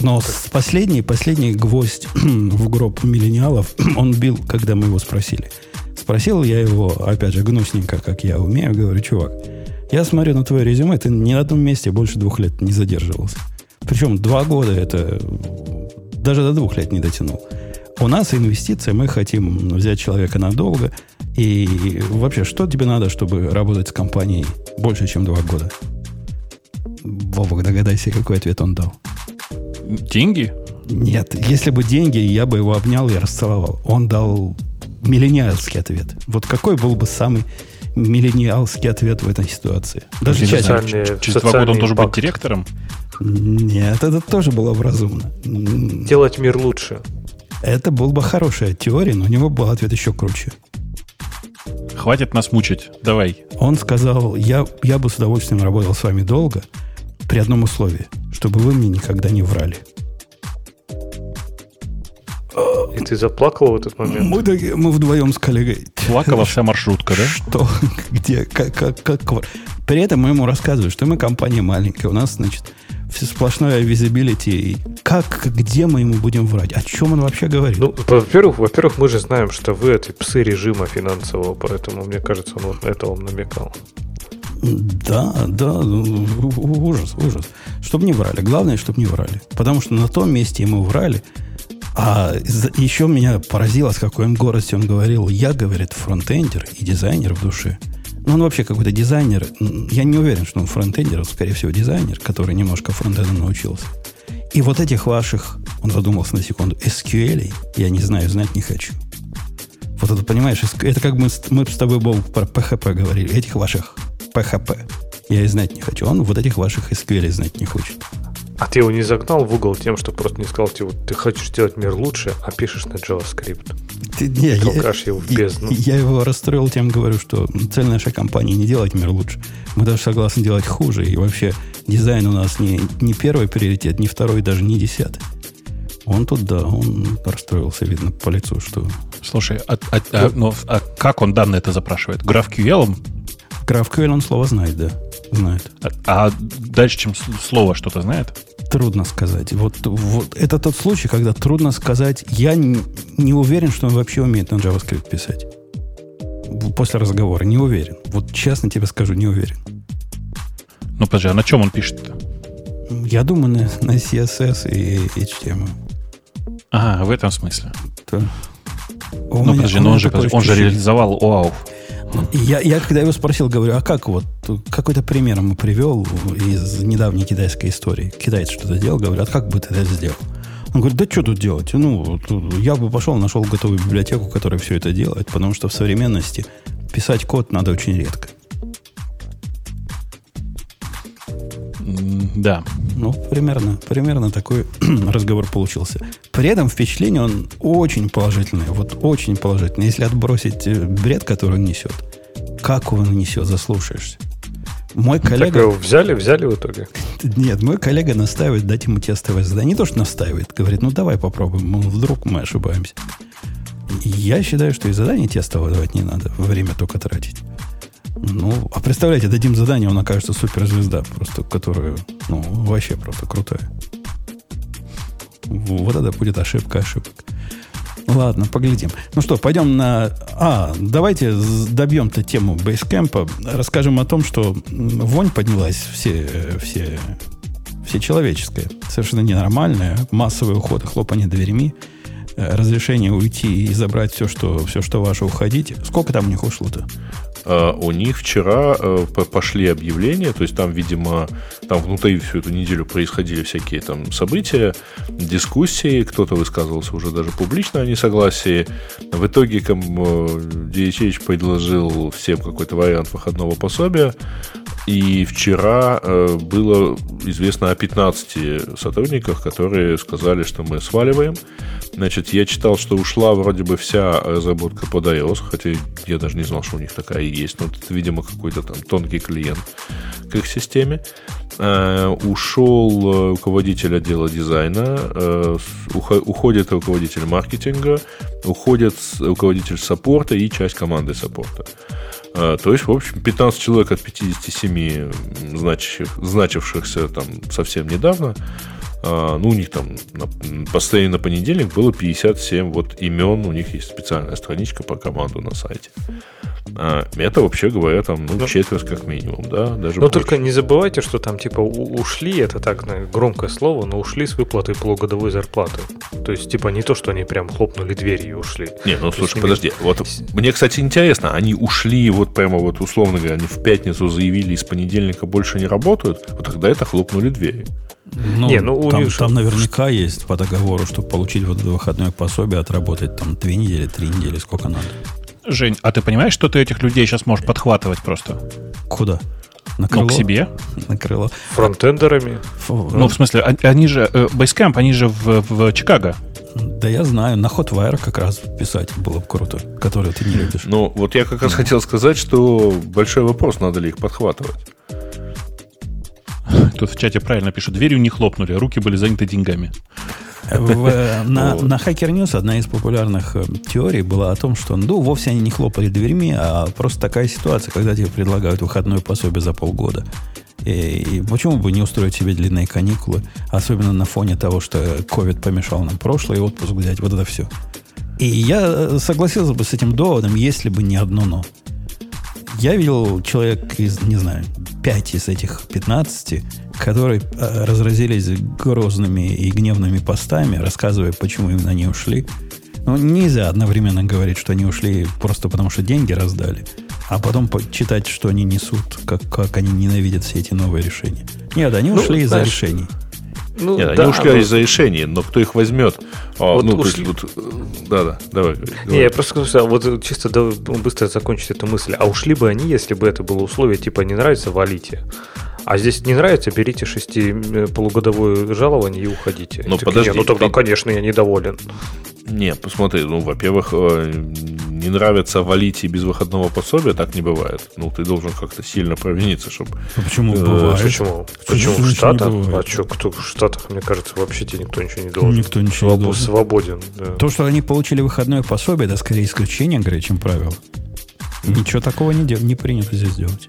Но последний, последний гвоздь в гроб миллениалов он бил, когда мы его спросили. Спросил я его, опять же, гнусненько, как я умею, говорю, чувак, я смотрю на твое резюме, ты ни на одном месте больше двух лет не задерживался. Причем два года это даже до двух лет не дотянул. У нас инвестиция, мы хотим взять человека надолго. И вообще, что тебе надо, чтобы работать с компанией больше, чем два года? Бобок, догадайся, какой ответ он дал. Деньги? Нет, если бы деньги, я бы его обнял и расцеловал. Он дал миллениальский ответ. Вот какой был бы самый миллениалский ответ в этой ситуации? Даже социальные, через два года он должен быть директором? Нет, это тоже было бы разумно. Делать мир лучше. Это была бы хорошая теория, но у него был ответ еще круче. Хватит нас мучить. Давай. Он сказал, я, я бы с удовольствием работал с вами долго, при одном условии, чтобы вы мне никогда не врали. И ты заплакал в этот момент? Мы, мы вдвоем с коллегой. Плакала вся маршрутка, да? Что? Где? Как, как, как? При этом мы ему рассказываем, что мы компания маленькая. У нас, значит, все сплошное визибилити. Как, где мы ему будем врать? О чем он вообще говорит? Ну, во-первых, во-первых, мы же знаем, что вы это псы режима финансового, поэтому, мне кажется, он вот на это вам намекал. Да, да, ужас, ужас. Чтобы не врали. Главное, чтобы не врали. Потому что на том месте ему врали. А еще меня поразило, с какой гордостью он говорил. Я, говорит, фронтендер и дизайнер в душе. Ну, он вообще какой-то дизайнер. Я не уверен, что он фронтендер, он, скорее всего, дизайнер, который немножко фронтенду научился. И вот этих ваших, Он задумался на секунду. SQL я не знаю, знать не хочу. Вот это, понимаешь, это как мы, мы с тобой, Бог, про PHP говорили. Этих ваших PHP я и знать не хочу. Он вот этих ваших SQL знать не хочет. А ты его не загнал в угол тем, что просто не сказал, тебе, ты хочешь сделать мир лучше, а пишешь на JavaScript. Ты, не, я, его в бездну. Я, я его расстроил тем, говорю, что цель нашей компании не делать мир лучше. Мы даже согласны делать хуже. И вообще дизайн у нас не, не первый приоритет, не второй, даже не десятый. Он тут, да, он расстроился, видно, по лицу, что... Слушай, а, а, а, ну, а как он данные это запрашивает? GraphQL? GraphQL он слово знает, да, знает. А, а дальше, чем слово что-то знает? Трудно сказать. Вот, вот это тот случай, когда трудно сказать. Я не, не уверен, что он вообще умеет на JavaScript писать. После разговора не уверен. Вот честно тебе скажу, не уверен. Ну, подожди, а на чем он пишет-то? Я думаю, на, на CSS и HTML. А, в этом смысле. Да. Ну, меня, подожди, но он же, он же реализовал ОАУ. Я, я когда его спросил, говорю, а как вот, какой-то пример ему привел из недавней китайской истории. Китаец что-то делал, говорю, а как бы ты это сделал? Он говорит, да что тут делать? Ну, я бы пошел, нашел готовую библиотеку, которая все это делает, потому что в современности писать код надо очень редко. Да. Ну, примерно, примерно такой разговор получился. При этом впечатление он очень положительное. Вот очень положительное. Если отбросить э, бред, который он несет, как он несет, заслушаешься. Мой коллега... Так его взяли, взяли в итоге? Нет, мой коллега настаивает дать ему тестовое задание. Не то, что настаивает, говорит, ну давай попробуем, мол, вдруг мы ошибаемся. Я считаю, что и задание тестовое давать не надо, время только тратить. Ну, а представляете, дадим задание, он окажется суперзвезда, просто которая, ну, вообще просто крутая. Вот это будет ошибка ошибок. Ладно, поглядим. Ну что, пойдем на... А, давайте добьем-то тему бейскэмпа. Расскажем о том, что вонь поднялась все, все, все человеческая. Совершенно ненормальная. Массовый уход и хлопание дверями. Э, разрешение уйти и забрать все, что, все, что ваше, уходить. Сколько там у них ушло-то? А, у них вчера э, пошли объявления, то есть там, видимо, там внутри всю эту неделю происходили всякие там события, дискуссии, кто-то высказывался уже даже публично о несогласии. В итоге DHH предложил всем какой-то вариант выходного пособия, и вчера э, было известно о 15 сотрудниках, которые сказали, что мы сваливаем. Значит, я читал, что ушла вроде бы вся разработка под iOS, хотя я даже не знал, что у них такая есть. Но это, видимо, какой-то там тонкий клиент к их системе. Э, ушел э, руководитель отдела дизайна, уходит руководитель маркетинга, уходит руководитель саппорта и часть команды саппорта. А, то есть, в общем, 15 человек от 57 значивших, значившихся там совсем недавно, а, ну, у них там постоянно на понедельник было 57 вот имен, у них есть специальная страничка по команду на сайте. А, это, вообще говоря, там, ну, ну четверть как минимум, да, даже Но только не забывайте, что там, типа, ушли, это так, громкое слово, но ушли с выплатой полугодовой зарплаты. То есть, типа, не то, что они прям хлопнули дверью и ушли. Не, ну, слушай, подожди, вот мне, кстати, интересно, они ушли вот прямо вот, условно говоря, они в пятницу заявили, и с понедельника больше не работают, вот тогда это хлопнули дверью. Ну, не, ну там, там наверняка есть по договору, чтобы получить вот это выходное пособие, отработать там две недели, три недели, сколько надо. Жень, а ты понимаешь, что ты этих людей сейчас можешь подхватывать просто? Куда? На крыло? Ну, к себе. На крыло. Фронтендерами? Фу, ну, в смысле, они же, э, Basecamp, они же в, в Чикаго. Да я знаю, на Hotwire как раз писать было бы круто, который ты не любишь. Ну, вот я как раз хотел сказать, что большой вопрос, надо ли их подхватывать. Тут в чате правильно пишут, дверью не хлопнули, руки были заняты деньгами. В, э, на, на Hacker News одна из популярных э, теорий была о том, что ну, вовсе они не хлопали дверьми, а просто такая ситуация, когда тебе предлагают выходное пособие за полгода. И, и почему бы не устроить себе длинные каникулы, особенно на фоне того, что COVID помешал нам прошлый отпуск взять, вот это все. И я э, согласился бы с этим доводом, если бы не одно но. Я видел человек из, не знаю, 5 из этих 15, которые э, разразились грозными и гневными постами, рассказывая, почему именно они ушли. Ну, нельзя одновременно говорить, что они ушли просто потому, что деньги раздали, а потом читать, что они несут, как, как они ненавидят все эти новые решения. Нет, они ну, ушли из-за решений. Ну, Нет, да, они ушли но... из-за решения, но кто их возьмет? А, вот ну, ушли... вот, да, да, давай. давай. Не, я просто скажу, вот чисто да, быстро закончить эту мысль. А ушли бы они, если бы это было условие, типа, не нравится, валите. А здесь не нравится, берите шести э, полугодовое жалование и уходите. Ну, подожди. ну, тогда, конечно, я недоволен. Не, посмотри, ну, во-первых, э, не нравится валить и без выходного пособия, так не бывает. Ну, ты должен как-то сильно провиниться, чтобы... А почему э, бывает? Почему? Почему, почему в Штатах? А что, кто в Штатах, мне кажется, вообще тебе никто ничего не должен. Никто ничего не должен. Свободен, да. То, что они получили выходное пособие, это скорее исключение, говоря, чем правило. Ничего такого не, дел... не принято здесь делать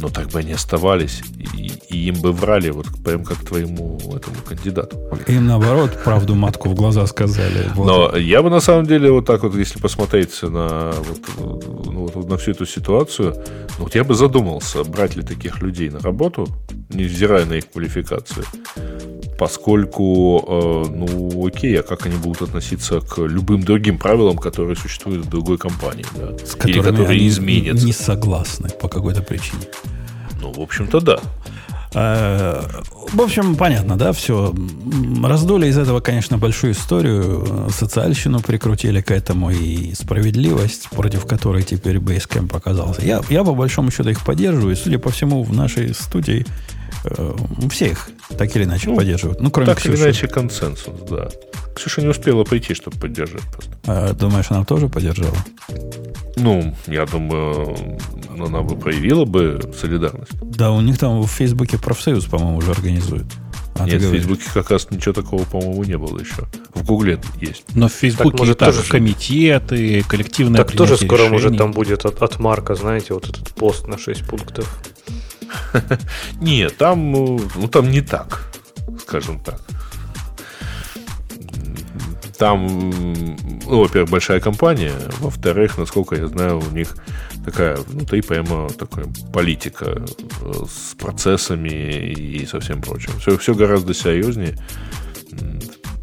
но так бы они оставались, и, и им бы врали, вот прям как твоему этому кандидату. Им наоборот правду матку в глаза сказали. Вот. Но я бы на самом деле вот так вот, если посмотреть на, вот, ну, вот, на всю эту ситуацию, ну, вот я бы задумался, брать ли таких людей на работу, невзирая на их квалификацию поскольку, э, ну, окей, а как они будут относиться к любым другим правилам, которые существуют в другой компании, да? С которыми Или которые они изменятся. не согласны по какой-то причине. Ну, в общем-то, да. Э, в общем, понятно, да, все. Раздули из этого, конечно, большую историю. Социальщину прикрутили к этому и справедливость, против которой теперь Basecamp оказался. Я, я по большому счету их поддерживаю. И, судя по всему, в нашей студии все их так или иначе ну, поддерживают. Ну, кроме так Ксюши. или иначе консенсус, да. Ксюша не успела прийти, чтобы поддержать просто. А, думаешь, она тоже поддержала? Ну, я думаю, она бы проявила бы солидарность. Да, у них там в Фейсбуке профсоюз, по-моему, уже организует. А Нет, в Фейсбуке как раз ничего такого, по-моему, не было еще. В Гугле есть. Но в Фейсбуке так, может, тоже комитеты, коллективные Так тоже скоро решений. может там будет от, от Марка, знаете, вот этот пост на 6 пунктов. Нет, там, ну, там не так, скажем так. Там, ну, во-первых, большая компания, во-вторых, насколько я знаю, у них такая, ну, ты прямо такая политика э, с процессами и со всем прочим. Все, все гораздо серьезнее.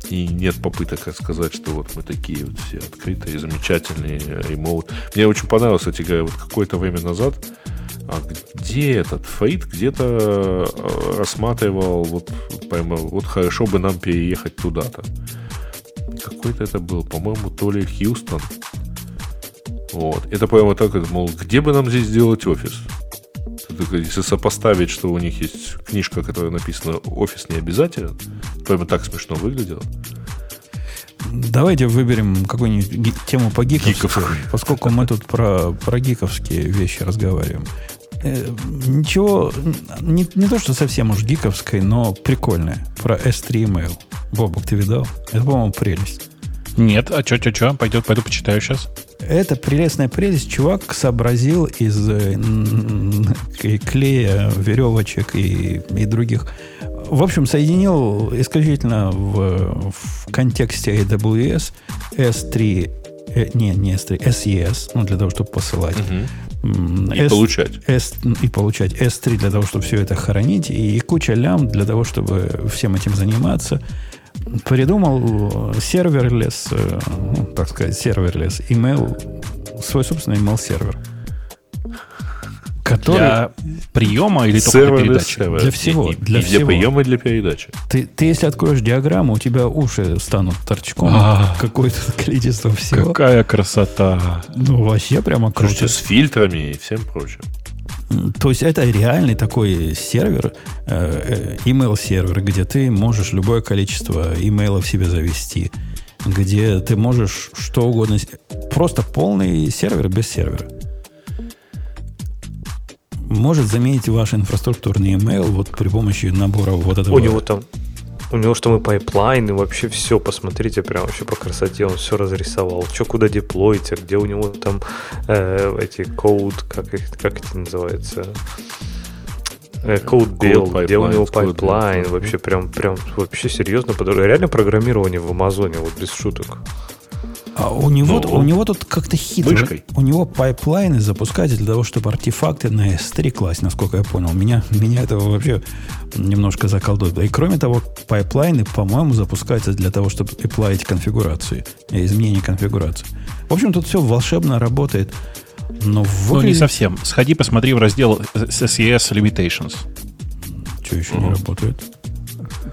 И нет попыток сказать, что вот мы такие вот все открытые, замечательные, ремоут. Мне очень понравилось, кстати говоря, вот какое-то время назад а где этот Фейт где-то э, рассматривал, вот, прямо, вот хорошо бы нам переехать туда-то. Какой-то это был, по-моему, то ли Хьюстон. Вот. Это прямо так, мол, где бы нам здесь сделать офис? Если сопоставить, что у них есть книжка, которая написана «Офис не обязателен», прямо так смешно выглядело. Давайте выберем какую-нибудь тему по гиковски, поскольку мы тут про, про гиковские вещи разговариваем. Э, ничего, не, не то, что совсем уж гиковской, но прикольное. Про S3 email. Бобок, ты видал? Это, по-моему, прелесть. Нет, а что, что, что? Пойдет, пойду почитаю сейчас. Это прелестная прелесть. Чувак сообразил из э, клея, веревочек и, и других. В общем, соединил исключительно в, в контексте AWS S3, э, не, не S3, SES, ну, для того, чтобы посылать. Угу и S, получать. S, и получать S3 для того, чтобы все это хранить, и куча лямбд для того, чтобы всем этим заниматься. Придумал serverless, э, ну, так сказать, serverless, email, свой собственный email сервер. Который... Для приема или только для передачи? Сервер. Для всего. И, для, и всего. для приема и для передачи. Ты, ты, если откроешь диаграмму, у тебя уши станут торчком. А, какое-то количество всего. Какая красота. Ну, вообще прямо круто. Слушайте, с фильтрами и всем прочим. То есть это реальный такой сервер, э, э, email сервер, где ты можешь любое количество имейлов себе завести, где ты можешь что угодно, просто полный сервер без сервера может заменить ваш инфраструктурный email вот при помощи набора вот этого. У него там у него что мы pipeline и вообще все, посмотрите, прям вообще по красоте он все разрисовал. Что куда деплоить, а где у него там э, эти код, как, как это называется? Код э, build, где у него pipeline, вообще прям, прям вообще серьезно, реально программирование в Амазоне, вот без шуток. А у него, ну, у него тут как-то хитро. Мышкой. У него пайплайны запускать для того, чтобы артефакты на S3 класть, насколько я понял. Меня, меня это вообще немножко заколдует. И кроме того, пайплайны, по-моему, запускаются для того, чтобы apply ить конфигурации, изменение конфигурации. В общем, тут все волшебно работает. Но выглядит... Ну, не совсем. Сходи, посмотри в раздел SES Limitations. Что еще угу. не работает?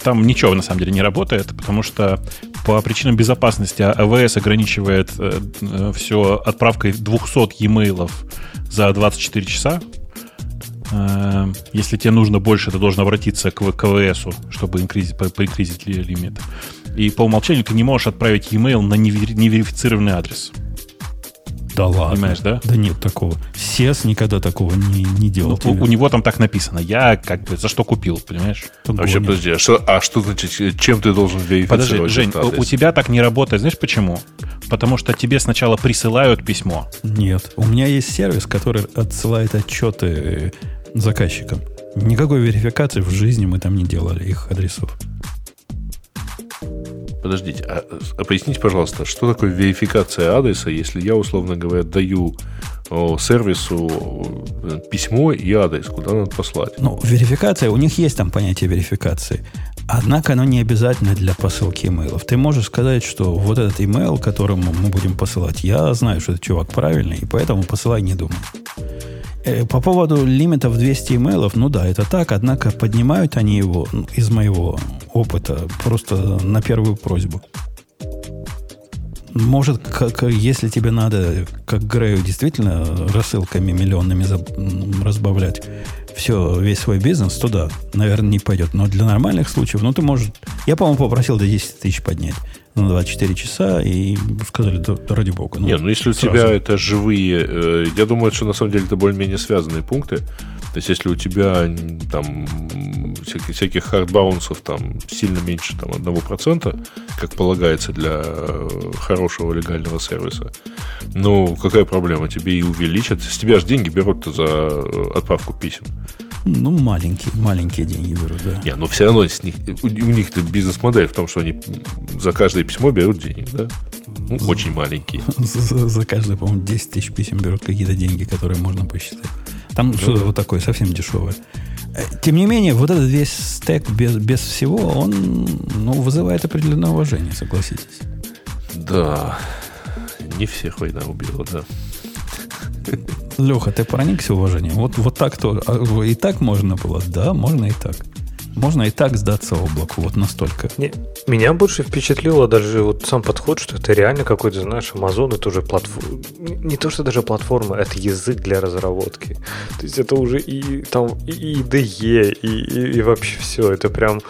там ничего на самом деле не работает, потому что по причинам безопасности АВС ограничивает э, э, все отправкой 200 e-mail за 24 часа. Э, если тебе нужно больше, ты должен обратиться к КВСу, чтобы прикризить лимит. И по умолчанию ты не можешь отправить e-mail на неверифицированный адрес. Да ладно. Понимаешь, да? Да нет такого. SES никогда такого не, не делал. Ну, у, у него там так написано. Я как бы за что купил, понимаешь? Вообще, подожди, а что, а что значит, чем ты должен верифицировать? Подожди, Жень, у, у тебя так не работает. Знаешь почему? Потому что тебе сначала присылают письмо. Нет. У меня есть сервис, который отсылает отчеты заказчикам. Никакой верификации в жизни мы там не делали их адресов. Подождите, а, а поясните, пожалуйста, что такое верификация адреса, если я, условно говоря, даю сервису э, письмо и адрес, куда надо послать? Ну, верификация, у них есть там понятие верификации. Однако оно не обязательно для посылки имейлов. Ты можешь сказать, что вот этот имейл, которому мы будем посылать, я знаю, что этот чувак правильный, и поэтому посылай не думай. Э, по поводу лимитов 200 имейлов, ну да, это так, однако поднимают они его из моего опыта просто на первую просьбу. Может, как, если тебе надо, как Грею, действительно рассылками миллионными разбавлять все, весь свой бизнес, то да, наверное, не пойдет. Но для нормальных случаев, ну, ты можешь... Я, по-моему, попросил до 10 тысяч поднять на 24 часа и сказали, да, да ради бога. Ну, Нет, ну если сразу. у тебя это живые, э, я думаю, что на самом деле это более-менее связанные пункты. То есть если у тебя там всяких, всяких хардбаунсов там сильно меньше там, 1%, как полагается для э, хорошего легального сервиса, ну какая проблема? Тебе и увеличат. С тебя же деньги берут за э, отправку писем. Ну, маленькие, маленькие деньги берут, да. Не, но все равно с них, у, у них бизнес-модель в том, что они за каждое письмо берут деньги, да? Ну, за, очень маленькие. За, за каждое, по-моему, 10 тысяч писем берут какие-то деньги, которые можно посчитать. Там да. что-то вот такое, совсем дешевое. Э, тем не менее, вот этот весь стек без, без всего, он ну, вызывает определенное уважение, согласитесь. Да. Не всех война убила, да. Леха, ты проникся уважением? Вот, вот так то. А, и так можно было? Да, можно и так. Можно и так сдаться облаку, вот настолько. Не, меня больше впечатлило даже вот сам подход, что это реально какой-то, знаешь, Amazon это уже платформа. Не то, что даже платформа, это язык для разработки. То есть это уже и там и IDE, и, и, и вообще все. Это прям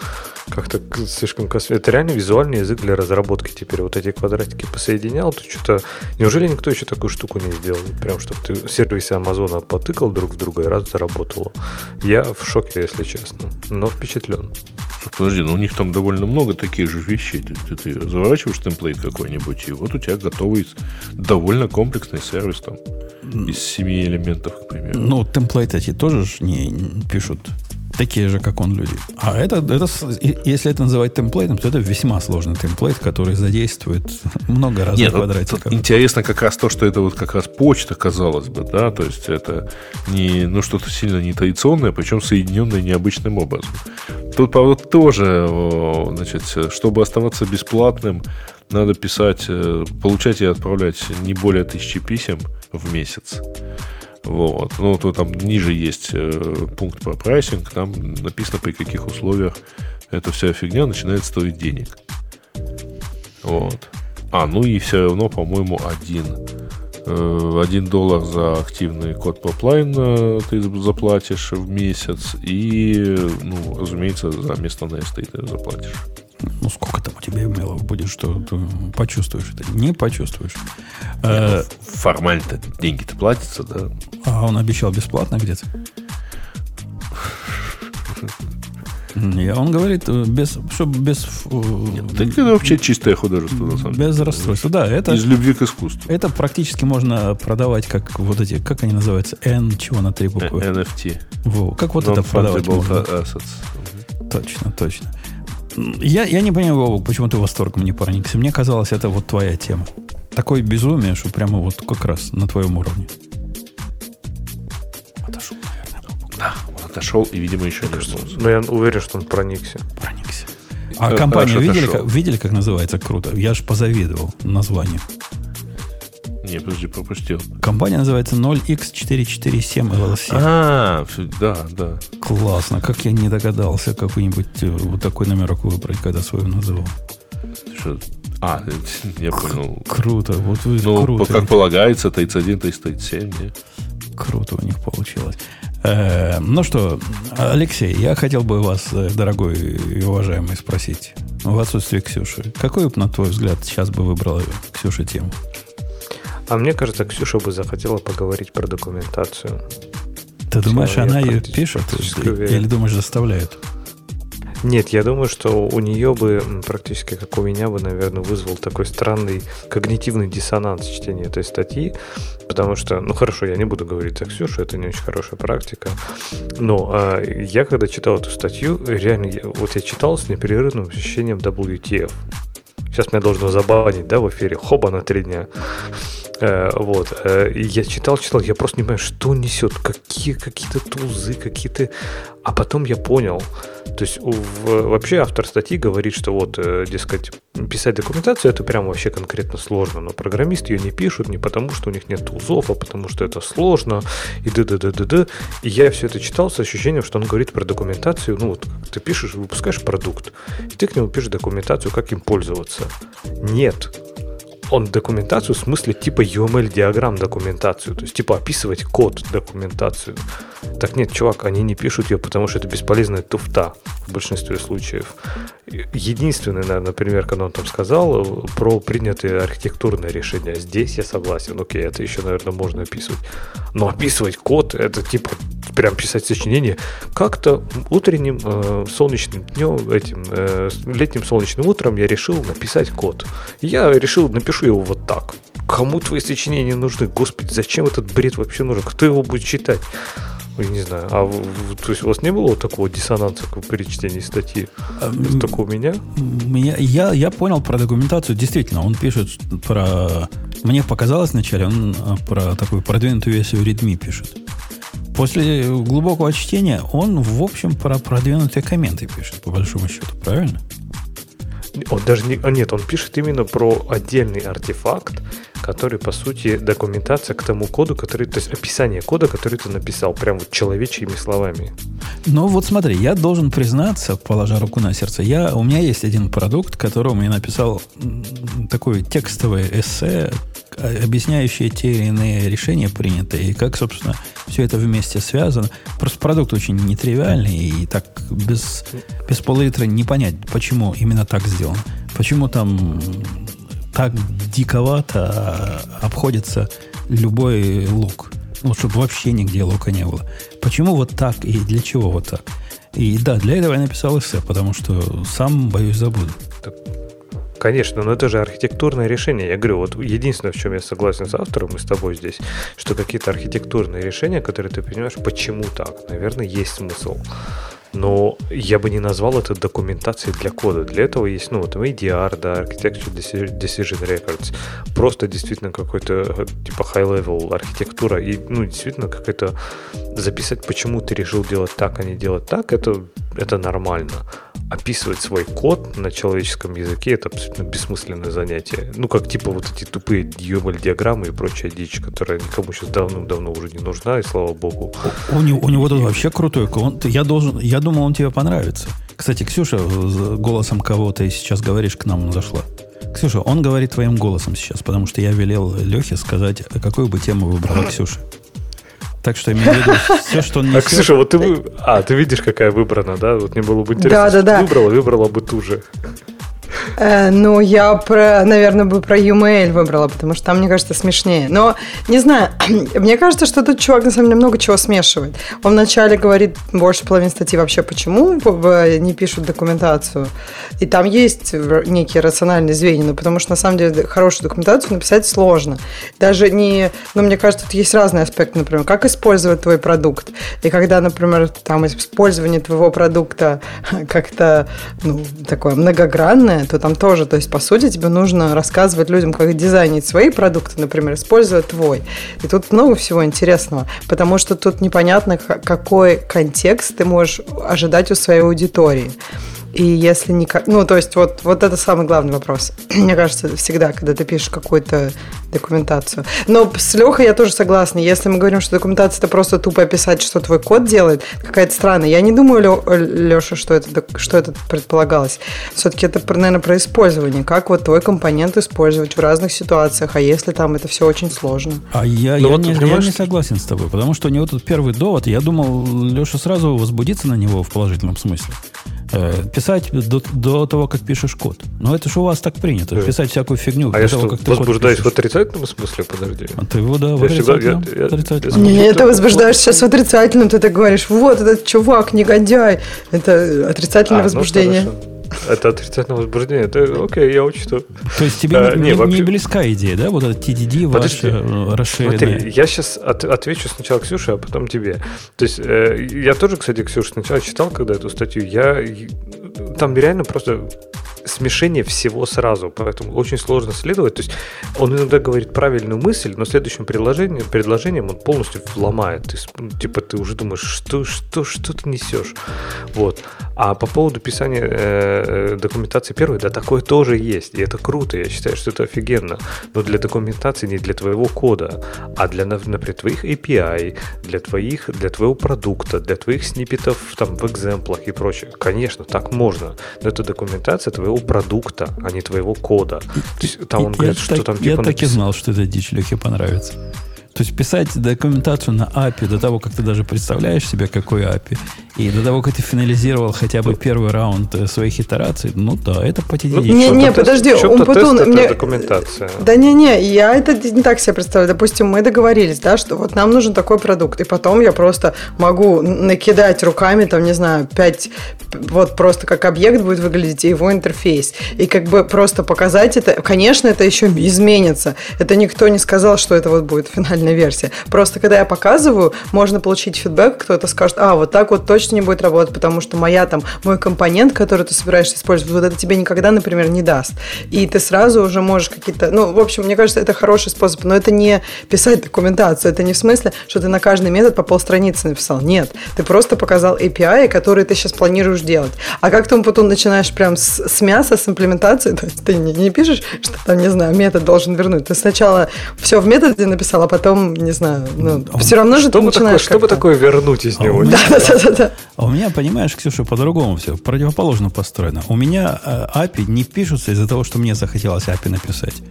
как-то слишком косвенно. Это реально визуальный язык для разработки теперь. Вот эти квадратики посоединял, то что-то... Неужели никто еще такую штуку не сделал? Прям, чтобы ты сервисы Амазона потыкал друг с друга и раз заработало. Я в шоке, если честно. Но впечатлен. Подожди, ну у них там довольно много таких же вещей. Ты, ты, ты заворачиваешь темплейт какой-нибудь, и вот у тебя готовый довольно комплексный сервис там из семи элементов, к примеру. Ну, темплейты эти тоже не пишут такие же, как он люди. А это, это, если это называть темплейтом, то это весьма сложный темплейт, который задействует много разных Нет, квадратиков. интересно как раз то, что это вот как раз почта, казалось бы, да, то есть это не, ну, что-то сильно нетрадиционное, причем соединенное необычным образом. Тут, правда, тоже, значит, чтобы оставаться бесплатным, надо писать, э, получать и отправлять не более тысячи писем в месяц. Вот. Ну, то там ниже есть э, пункт про прайсинг, там написано, при каких условиях эта вся фигня начинает стоить денег. Вот. А, ну и все равно, по-моему, один. Э, один доллар за активный код поплайн э, ты заплатишь в месяц. И, ну, разумеется, за место на ты заплатишь. Ну, сколько там у тебя имейлов будет, что ты почувствуешь это? Не почувствуешь. Э, ну, формально-то деньги-то платятся, да? А он обещал бесплатно где-то? Не, он говорит, э, без, что без... Э, Нет, это вообще чистое художество, на самом деле. Без расстройства, да. Это, Из любви к искусству. Это практически можно продавать как вот эти, как они называются, N, чего на три буквы? NFT. Во, как вот это продавать можно? Assets. Точно, точно. Я, я не понимаю, почему ты восторгом не проникся. Мне казалось, это вот твоя тема. Такое безумие, что прямо вот как раз на твоем уровне. Отошел, наверное. Да, он отошел и, видимо, еще не вернулся. Но я уверен, что он проникся. Проникся. А э, компанию видели как, видели, как называется круто? Я же позавидовал названию. Не, подожди, пропустил. Компания называется 0x447 LLC. А, да, да. Классно. Как я не догадался какой-нибудь э, вот такой номерок выбрать, когда свою называл. Что? А, я понял. Круто. Вот вы ну, круто. как полагается, 31, 37, не? Круто у них получилось. Э, ну что, Алексей, я хотел бы вас, э, дорогой и уважаемый, спросить в отсутствие Ксюши. Какой, на твой взгляд, сейчас бы выбрала Ксюша тему? А мне кажется, Ксюша бы захотела поговорить про документацию. Ты думаешь, она ее пишет? Или думаешь, заставляет? Нет, я думаю, что у нее бы практически как у меня бы, наверное, вызвал такой странный когнитивный диссонанс чтения этой статьи, потому что, ну хорошо, я не буду говорить за Ксюшу, это не очень хорошая практика, но а, я когда читал эту статью, реально, я, вот я читал с непрерывным ощущением WTF. Сейчас меня должно забанить, да, в эфире, хоба на три дня. Э, вот. Э, я читал, читал, я просто не понимаю, что несет, какие какие-то тузы, какие-то... А потом я понял, то есть вообще автор статьи говорит, что вот, э, дескать, писать документацию это прям вообще конкретно сложно, но программисты ее не пишут не потому, что у них нет тулзов, а потому что это сложно, и д д д д д И я все это читал с ощущением, что он говорит про документацию, ну вот ты пишешь, выпускаешь продукт, и ты к нему пишешь документацию, как им пользоваться. Нет, он документацию в смысле типа UML-диаграмм документацию, то есть типа описывать код документацию. Так нет, чувак, они не пишут ее, потому что это бесполезная туфта в большинстве случаев. Единственный, наверное, пример, когда он там сказал э, про принятые архитектурные решения. Здесь я согласен, окей, это еще, наверное, можно описывать. Но описывать код, это типа прям писать сочинение, как-то утренним э, солнечным днем, этим э, летним солнечным утром я решил написать код. Я решил, напишу его вот так. Кому твои сочинения нужны? Господи, зачем этот бред вообще нужен? Кто его будет читать? Я не знаю. А то есть у вас не было вот такого диссонанса при чтении статьи? А, только у меня? меня я, я понял про документацию. Действительно, он пишет про... Мне показалось вначале, он а, про такую продвинутую версию Redmi пишет. После глубокого чтения он, в общем, про продвинутые комменты пишет, по большому счету, правильно? Он даже не... А нет, он пишет именно про отдельный артефакт, который, по сути, документация к тому коду, который, то есть описание кода, который ты написал, прям вот человечьими словами. Ну вот смотри, я должен признаться, положа руку на сердце, я, у меня есть один продукт, которому я написал такое текстовое эссе, объясняющее те или иные решения принятые, и как, собственно, все это вместе связано. Просто продукт очень нетривиальный, и так без, без пол-литра не понять, почему именно так сделано. Почему там так диковато обходится любой лук. Ну, чтобы вообще нигде лука не было. Почему вот так и для чего вот так? И да, для этого я написал эссе, потому что сам, боюсь, забуду. Конечно, но это же архитектурное решение. Я говорю, вот единственное, в чем я согласен с автором и с тобой здесь, что какие-то архитектурные решения, которые ты понимаешь, почему так, наверное, есть смысл но я бы не назвал это документацией для кода. Для этого есть, ну, вот ADR, да, Architecture Decision Records, просто действительно какой-то типа high-level архитектура, и, ну, действительно какая-то записать, почему ты решил делать так, а не делать так, это, это нормально описывать свой код на человеческом языке это абсолютно бессмысленное занятие. Ну, как типа вот эти тупые UML-диаграммы и прочая дичь, которая никому сейчас давным-давно уже не нужна, и слава богу. У, у, него, у него тут вообще крутой он, я, должен, я думал, он тебе понравится. Кстати, Ксюша голосом кого ты сейчас говоришь к нам зашла. Ксюша, он говорит твоим голосом сейчас, потому что я велел Лехе сказать, какую бы тему выбрала Ксюша. Так что имею в виду все, что он несет. А, Ксюша, вот ты... А, ты видишь, какая выбрана, да? Вот мне было бы интересно, да, да, да. выбрала, выбрала бы ту же. Э, ну, я, про, наверное, бы про UML выбрала, потому что там, мне кажется, смешнее. Но, не знаю, мне кажется, что этот чувак, на самом деле, много чего смешивает. Он вначале говорит больше половины статьи вообще, почему не пишут документацию. И там есть некие рациональные звенья, но потому что, на самом деле, хорошую документацию написать сложно. Даже не... Ну, мне кажется, тут есть разные аспекты, например, как использовать твой продукт. И когда, например, там использование твоего продукта как-то, ну, такое многогранное, то там тоже, то есть, по сути, тебе нужно рассказывать людям, как дизайнить свои продукты, например, используя твой. И тут много всего интересного, потому что тут непонятно, какой контекст ты можешь ожидать у своей аудитории. И если не... Ну, то есть вот, вот это самый главный вопрос. Мне кажется, всегда, когда ты пишешь какую-то документацию. Но с Лехой я тоже согласна. Если мы говорим, что документация это просто тупо описать, что твой код делает, какая-то странная. Я не думаю, Леша, что это, что это предполагалось. Все-таки это, наверное, про использование. Как вот твой компонент использовать в разных ситуациях, а если там это все очень сложно. А я, ну, я, вот, не, я не согласен с тобой, потому что у него тут первый довод, я думал, Леша сразу возбудится на него в положительном смысле. Э, писать до, до того, как пишешь код. Но это же у вас так принято. Писать всякую фигню. А я того, что, как возбуждаюсь в отрицательном смысле? Подожди. А ты его, да, в отрицательном. Я, я, отрицательном. Не, не, это возбуждаешь сейчас в отрицательном. Ты так говоришь, вот этот чувак, негодяй. Это отрицательное а, ну, возбуждение. Ну, это отрицательное возбуждение. Это окей, я учту. То есть тебе а, не, не, вообще... не близка идея, да? Вот этот TDD Подожди, ваш расширенный. Смотри, я сейчас от, отвечу сначала Ксюше, а потом тебе. То есть э, я тоже, кстати, Ксюша, сначала читал, когда эту статью. Я там реально просто смешение всего сразу, поэтому очень сложно следовать. То есть он иногда говорит правильную мысль, но следующим предложением, предложением он полностью вломает. Ты, ну, типа ты уже думаешь, что, что, что ты несешь. Вот. А по поводу писания э, э, документации первой, да, такое тоже есть. И это круто, я считаю, что это офигенно. Но для документации не для твоего кода, а для, например, твоих API, для, твоих, для твоего продукта, для твоих сниппетов там, в экземплах и прочее. Конечно, так можно. Но это документация твоего твоего продукта, а не твоего кода. То есть там он я говорит, что там типа... Я так и знал, что эта дичь Лехе понравится. То есть писать документацию на API до того, как ты даже представляешь себе, какой API, и до того, как ты финализировал хотя бы первый раунд э, своих итераций, ну да, это потедить. Ну, не, не, подожди, он потом... Мне... документация. Да не, не, я это не так себе представляю. Допустим, мы договорились, да, что вот нам нужен такой продукт, и потом я просто могу накидать руками, там, не знаю, пять, вот просто как объект будет выглядеть и его интерфейс. И как бы просто показать это, конечно, это еще изменится. Это никто не сказал, что это вот будет финальная версия. Просто когда я показываю, можно получить фидбэк, кто-то скажет, а, вот так вот точно не будет работать, потому что моя там, мой компонент, который ты собираешься использовать, вот это тебе никогда, например, не даст. И ты сразу уже можешь какие-то, ну, в общем, мне кажется, это хороший способ, но это не писать документацию, это не в смысле, что ты на каждый метод по полстраницы написал. Нет, ты просто показал API, которые ты сейчас планируешь делать. А как ты потом начинаешь прям с, с мяса, с имплементацией, то есть ты не, не пишешь, что там, не знаю, метод должен вернуть. Ты сначала все в методе написал, а потом не знаю, ну, а все равно же что ты начинаешь... Такое, чтобы такое вернуть из него? Да, да, да, да. А у меня, понимаешь, Ксюша, по-другому все, противоположно построено. У меня э, API не пишутся из-за того, что мне захотелось API написать.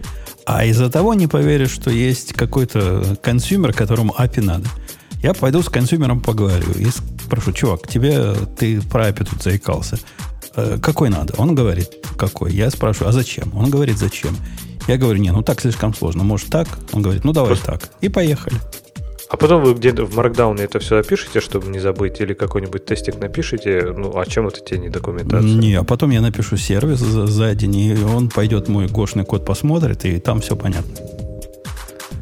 А из-за того, не поверишь, что есть какой-то consumer, которому API надо. Я пойду с consumer ом поговорю и спрошу, чувак, тебе ты про API тут заикался. Э, какой надо? Он говорит, какой. Я спрашиваю, а зачем? Он говорит, зачем. Я говорю, не, ну так слишком сложно. Может так? Он говорит, ну давай Просто... так. И поехали. А потом вы где-то в Markdown это все опишете, чтобы не забыть, или какой-нибудь тестик напишите, ну, а чем это тебе не документация? Не, а потом я напишу сервис за, за день, и он пойдет мой гошный код посмотрит, и там все понятно.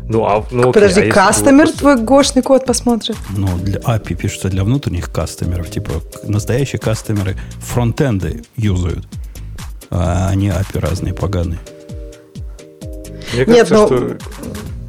Ну, а, ну, окей, Подожди, а кастомер просто... твой гошный код посмотрит? Ну, для API пишется для внутренних кастомеров. Типа, настоящие кастомеры фронтенды юзают, а они API разные, поганые. Мне кажется, Нет, но... что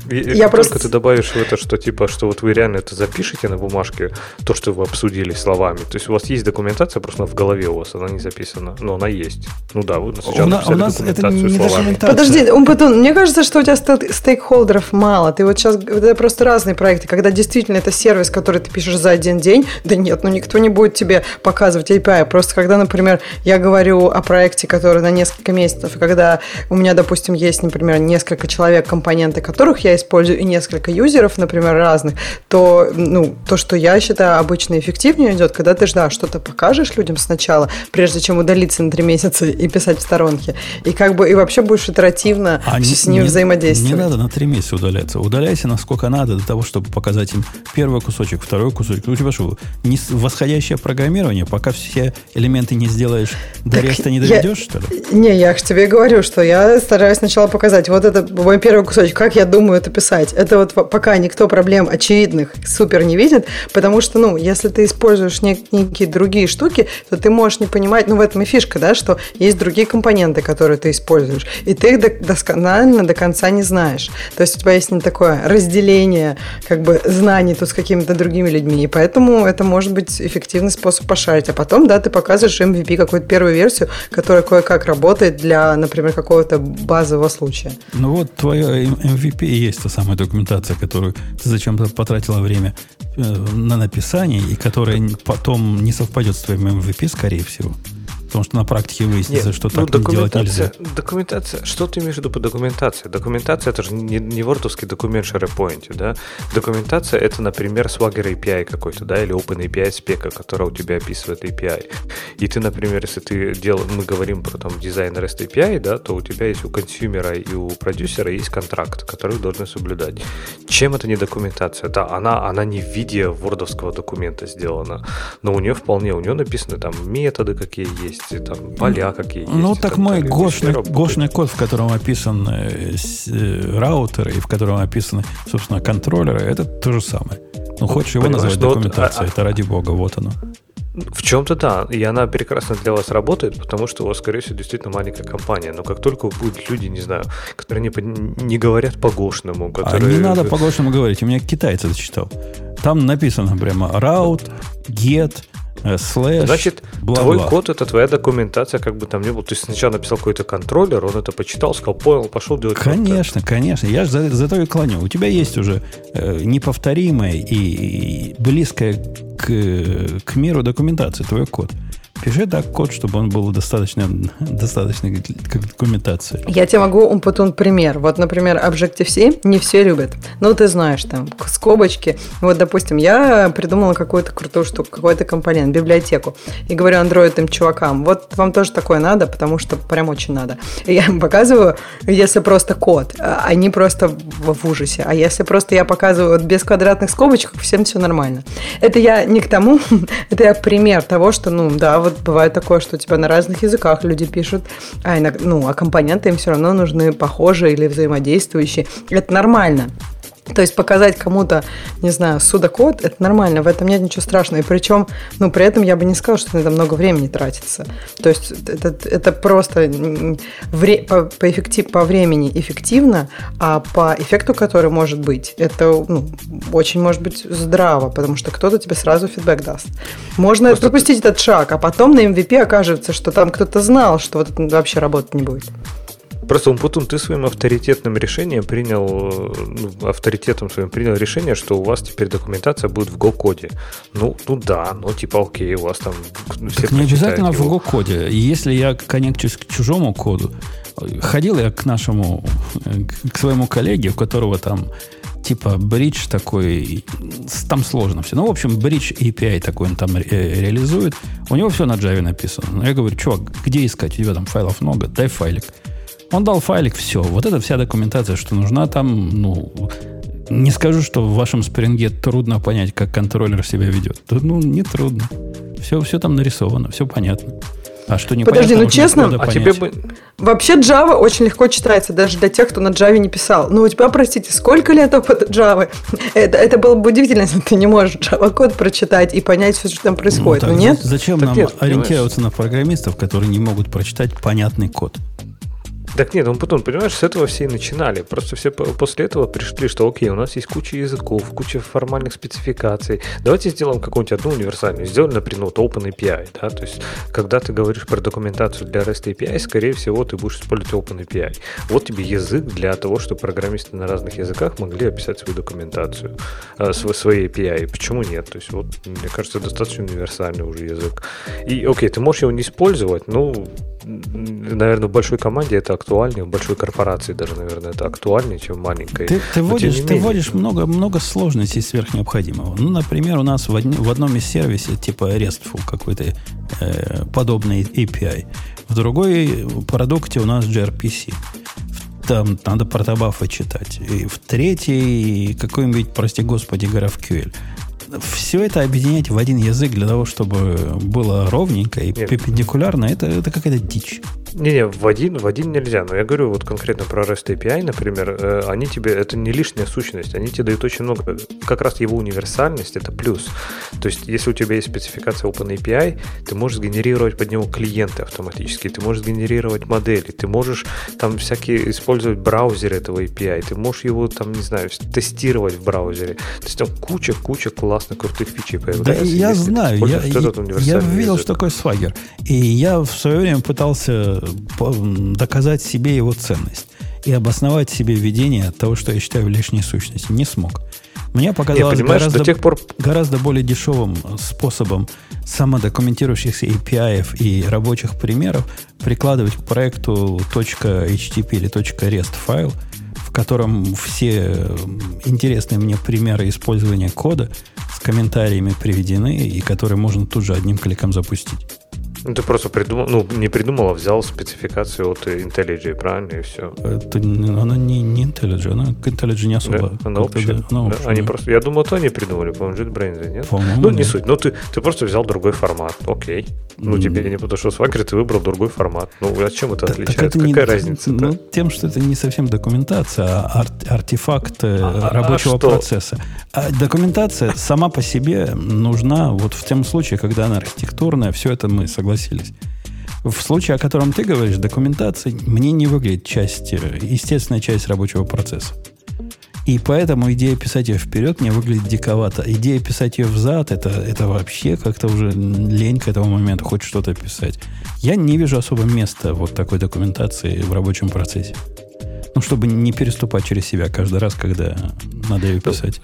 я просто... Только ты добавишь в это, что типа, что вот вы реально это запишете на бумажке, то, что вы обсудили словами. То есть у вас есть документация, просто в голове у вас она не записана, но она есть. Ну да, вы сначала у, на, у нас это не словами. Подожди, Умпутун, мне кажется, что у тебя стейкхолдеров мало. Ты вот сейчас, это просто разные проекты, когда действительно это сервис, который ты пишешь за один день, да нет, ну никто не будет тебе показывать API. Просто когда, например, я говорю о проекте, который на несколько месяцев, и когда у меня, допустим, есть, например, несколько человек, компоненты которых я использую, и несколько юзеров, например, разных, то, ну, то, что я считаю обычно эффективнее идет, когда ты да, что-то покажешь людям сначала, прежде чем удалиться на три месяца и писать в сторонке. И как бы и вообще будешь итеративно а с ними не, взаимодействовать. Не надо на три месяца удаляться. Удаляйся насколько надо для того, чтобы показать им первый кусочек, второй кусочек. У тебя что, не восходящее программирование, пока все элементы не сделаешь, до реста не доведешь, я, что ли? Не, я же тебе говорю, что я стараюсь сначала показать. Вот это мой первый кусочек, как я думаю, это писать. Это вот пока никто проблем очевидных супер не видит, потому что, ну, если ты используешь нек- некие другие штуки, то ты можешь не понимать, ну, в этом и фишка, да, что есть другие компоненты, которые ты используешь, и ты их досконально до конца не знаешь. То есть у тебя есть не такое разделение как бы знаний тут с какими-то другими людьми, и поэтому это может быть эффективный способ пошарить. А потом, да, ты показываешь MVP какую-то первую версию, которая кое-как работает для, например, какого-то базового случая. Ну вот твоя MVP и есть та самая документация, которую ты зачем-то потратила время э, на написание, и которая потом не совпадет с твоим MVP, скорее всего. Потому что на практике выяснится, Нет, что ну, так делать нельзя. Документация, что ты имеешь в виду по документации? Документация это же не, не вордовский документ в SharePoint, да? Документация это, например, Swagger API какой-то, да, или Open API спека, которая у тебя описывает API. И ты, например, если ты делал, мы говорим про там дизайн REST API, да, то у тебя есть у консюмера и у продюсера есть контракт, который должны соблюдать. Чем это не документация? Да, она, она не в виде вордовского документа сделана, но у нее вполне, у нее написаны там методы какие есть, есть, там поля какие ну, есть. Ну, так мой гошный, гошный код, в котором описан э, э, раутер и в котором описаны, собственно, контроллеры, это то же самое. Ну, хочешь его назвать документацией, вот, а, это ради бога, вот оно. В чем-то да, и она прекрасно для вас работает, потому что у вас, скорее всего, действительно маленькая компания. Но как только будут люди, не знаю, которые не, не говорят по-гошному, которые... А не надо по-гошному говорить, у меня китайцы зачитал. Там написано прямо route, get, слэш, Значит, бла -бла. твой код это твоя документация, как бы там ни было. Ты сначала написал какой-то контроллер, он это почитал, сказал, понял, пошел делать Конечно, контент. конечно. Я же за, за то и клоню. У тебя есть уже э, неповторимая и, и близкая к, к миру документация, твой код. Пиши так код, чтобы он был достаточно, достаточно как документация. Я тебе могу, Умпутун, пример. Вот, например, Objective-C не все любят. Ну, ты знаешь, там, скобочки. Вот, допустим, я придумала какую-то крутую штуку, какой-то компонент, библиотеку. И говорю андроидным чувакам, вот вам тоже такое надо, потому что прям очень надо. И я им показываю, если просто код, а они просто в ужасе. А если просто я показываю вот без квадратных скобочек, всем все нормально. Это я не к тому, это я пример того, что, ну, да, вот бывает такое, что у тебя на разных языках люди пишут, а, ну, а компоненты им все равно нужны похожие или взаимодействующие. Это нормально. То есть показать кому-то, не знаю, судокод, это нормально, в этом нет ничего страшного. И причем, ну, при этом я бы не сказала, что на это много времени тратится. То есть это, это просто вре, по, по, эффектив, по времени эффективно, а по эффекту, который может быть, это ну, очень может быть здраво, потому что кто-то тебе сразу фидбэк даст. Можно просто... пропустить этот шаг, а потом на MVP окажется, что там кто-то знал, что вот это вообще работать не будет. Просто Умпутун, ты своим авторитетным решением принял, ну, авторитетом своим принял решение, что у вас теперь документация будет в Go-коде. Ну, ну да, ну типа окей, у вас там все Так не обязательно его. в Go-коде. Если я коннекчусь к чужому коду, ходил я к нашему, к своему коллеге, у которого там типа бридж такой, там сложно все. Ну, в общем, бридж API такой он там ре- реализует. У него все на Java написано. Я говорю, чувак, где искать? У тебя там файлов много, дай файлик. Он дал файлик, все. Вот это вся документация, что нужна там, ну, не скажу, что в вашем спринге трудно понять, как контроллер себя ведет. Да, ну, не трудно. Все, все там нарисовано, все понятно. А что не Подожди, ну честно, а тебе бы... Вообще Java очень легко читается, даже для тех, кто на Java не писал. Ну, у тебя, простите, сколько лет опыта Java? Это, это было бы удивительно, если ты не можешь Java-код прочитать и понять все, что там происходит. Ну, так, ну нет? Зачем так нам нет, ориентироваться на программистов, которые не могут прочитать понятный код? Так нет, он потом, понимаешь, с этого все и начинали. Просто все после этого пришли, что окей, у нас есть куча языков, куча формальных спецификаций. Давайте сделаем какую-нибудь одну универсальную. Сделали, например, вот Open API. Да? То есть, когда ты говоришь про документацию для REST API, скорее всего, ты будешь использовать Open API. Вот тебе язык для того, чтобы программисты на разных языках могли описать свою документацию, э, свои API. Почему нет? То есть, вот, мне кажется, достаточно универсальный уже язык. И, окей, ты можешь его не использовать, ну, наверное, в большой команде это актуальнее, в большой корпорации даже, наверное, это актуальнее, чем в маленькой. Ты, ты вводишь, ты вводишь много, много сложностей сверх необходимого. Ну, например, у нас в, одни, в одном из сервисов типа RESTful какой-то э, подобный API. В другой продукте у нас gRPC. Там надо протобафы читать. И в третий какой-нибудь, прости господи, GraphQL все это объединять в один язык для того, чтобы было ровненько и Нет. перпендикулярно, это, это какая-то дичь. Не-не, в один, в один нельзя. Но я говорю вот конкретно про REST API, например, э, они тебе, это не лишняя сущность, они тебе дают очень много. Как раз его универсальность это плюс. То есть, если у тебя есть спецификация OpenAPI, ты можешь сгенерировать под него клиенты автоматически, ты можешь сгенерировать модели, ты можешь там всякие использовать браузер этого API, ты можешь его там, не знаю, тестировать в браузере. То есть там куча-куча классных крутых фичей появляется. Да, я знаю, я, я, я видел, что такое свагер. И я в свое время пытался доказать себе его ценность и обосновать себе введение того, что я считаю лишней сущностью. Не смог. Мне показалось гораздо, до тех пор... гораздо более дешевым способом самодокументирующихся API и рабочих примеров прикладывать к проекту .htp или .rest файл, в котором все интересные мне примеры использования кода с комментариями приведены и которые можно тут же одним кликом запустить. Ну, ты просто придумал, ну, не придумал, а взял спецификацию от IntelliJ, правильно, и все. Это, она не, не IntelliJ, она к IntelliJ не особо. Да, она общая. Да, она общая да, они да. просто, я думаю, то они придумали, по-моему, JetBrains, нет? По-моему, ну, не нет. суть, ну, ты, ты просто взял другой формат, окей. Ну, mm. тебе не потому что Swagger ты выбрал другой формат. Ну, а чем это да, отличается? Это Какая не, разница? Ну, тем, что это не совсем документация, а ар- артефакт а, а, рабочего а процесса. А документация сама по себе нужна вот в тем случае, когда она архитектурная, все это мы согласны согласились. В случае, о котором ты говоришь, документация мне не выглядит часть, э, естественная часть рабочего процесса. И поэтому идея писать ее вперед мне выглядит диковато. Идея писать ее взад, это, это вообще как-то уже лень к этому моменту хоть что-то писать. Я не вижу особо места вот такой документации в рабочем процессе. Ну, чтобы не переступать через себя каждый раз, когда надо ее писать.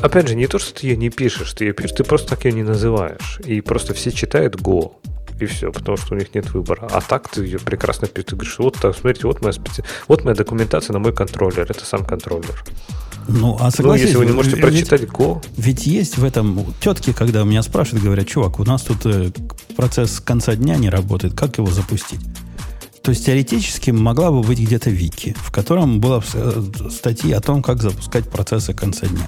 Опять же, не то, что ты ее не пишешь, ты ее пишешь, ты просто так ее не называешь. И просто все читают Go и все, потому что у них нет выбора. А так ты ее прекрасно пишешь. Ты говоришь, вот так, смотрите, вот моя, специ... вот моя документация на мой контроллер. Это сам контроллер. Ну, а согласись, ну, если вы не можете прочитать ведь, Go. Ведь есть в этом... Тетки, когда меня спрашивают, говорят, чувак, у нас тут э, процесс конца дня не работает, как его запустить? То есть теоретически могла бы быть где-то вики, в котором была э, статья о том, как запускать процессы конца дня.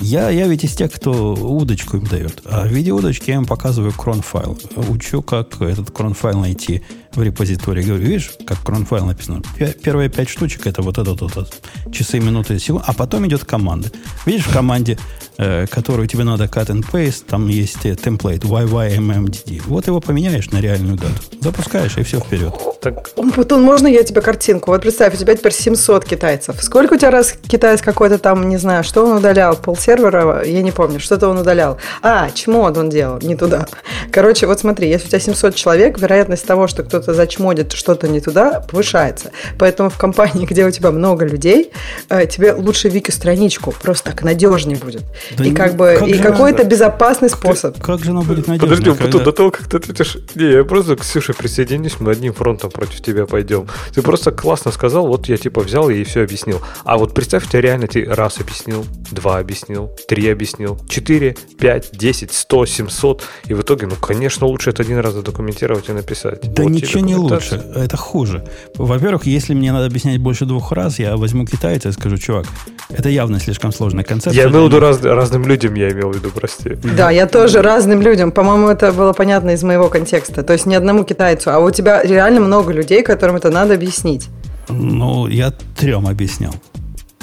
Я, я ведь из тех, кто удочку им дает. А в виде удочки я им показываю кронфайл. Учу, как этот кронфайл найти в репозитории. Говорю, видишь, как кронфайл написано. Первые пять штучек это вот этот вот, вот часы, минуты, секунды. А потом идет команда. Видишь, в команде Э, которую тебе надо cut and paste, там есть э, темплейт YYMMDD. Вот его поменяешь на реальную дату. Запускаешь, и все вперед. Так, Путун, можно я тебе картинку? Вот представь, у тебя теперь 700 китайцев. Сколько у тебя раз китаец какой-то там, не знаю, что он удалял? Пол сервера, я не помню, что-то он удалял. А, чмод он делал, не туда. Короче, вот смотри, если у тебя 700 человек, вероятность того, что кто-то зачмодит что-то не туда, повышается. Поэтому в компании, где у тебя много людей, э, тебе лучше вики-страничку, просто так надежнее будет. Да и как бы как и какой-то безопасный способ. Как, как же оно будет надежно? Подожди, когда... до того, как ты ответишь, не, я просто, Ксюша, присоединись, мы одним фронтом против тебя пойдем. Ты просто классно сказал, вот я типа взял и все объяснил. А вот представь, тебя реально ты раз объяснил, два объяснил, три объяснил, четыре, пять, десять, сто, семьсот, и в итоге, ну, конечно, лучше это один раз задокументировать и написать. Да вот ничего не лучше, это хуже. Во-первых, если мне надо объяснять больше двух раз, я возьму китайца и скажу, чувак, это явно слишком сложная концепция. Я имел в виду раз, разным людям, я имел в виду, прости. Да, я тоже разным людям. По-моему, это было понятно из моего контекста. То есть не одному китайцу, а у тебя реально много людей, которым это надо объяснить. Ну, я трем объяснял.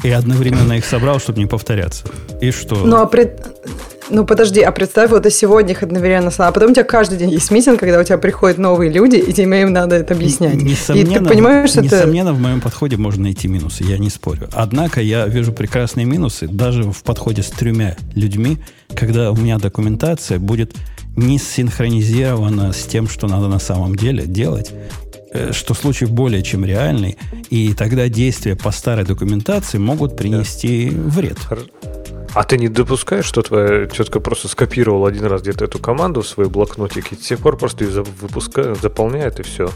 И одновременно их собрал, чтобы не повторяться. И что? Ну, а пред... Ну, подожди, а представь, вот и сегодня их одновременно А потом у тебя каждый день есть митинг, когда у тебя приходят новые люди, и тебе им надо это объяснять. Несомненно, и ты понимаешь, что несомненно, это... в моем подходе можно найти минусы, я не спорю. Однако я вижу прекрасные минусы даже в подходе с тремя людьми, когда у меня документация будет не синхронизирована с тем, что надо на самом деле делать, что случай более чем реальный, и тогда действия по старой документации могут принести да. вред. А ты не допускаешь, что твоя тетка просто скопировала один раз где-то эту команду в свой блокнотик и до сих пор просто ее выпускает, заполняет и все.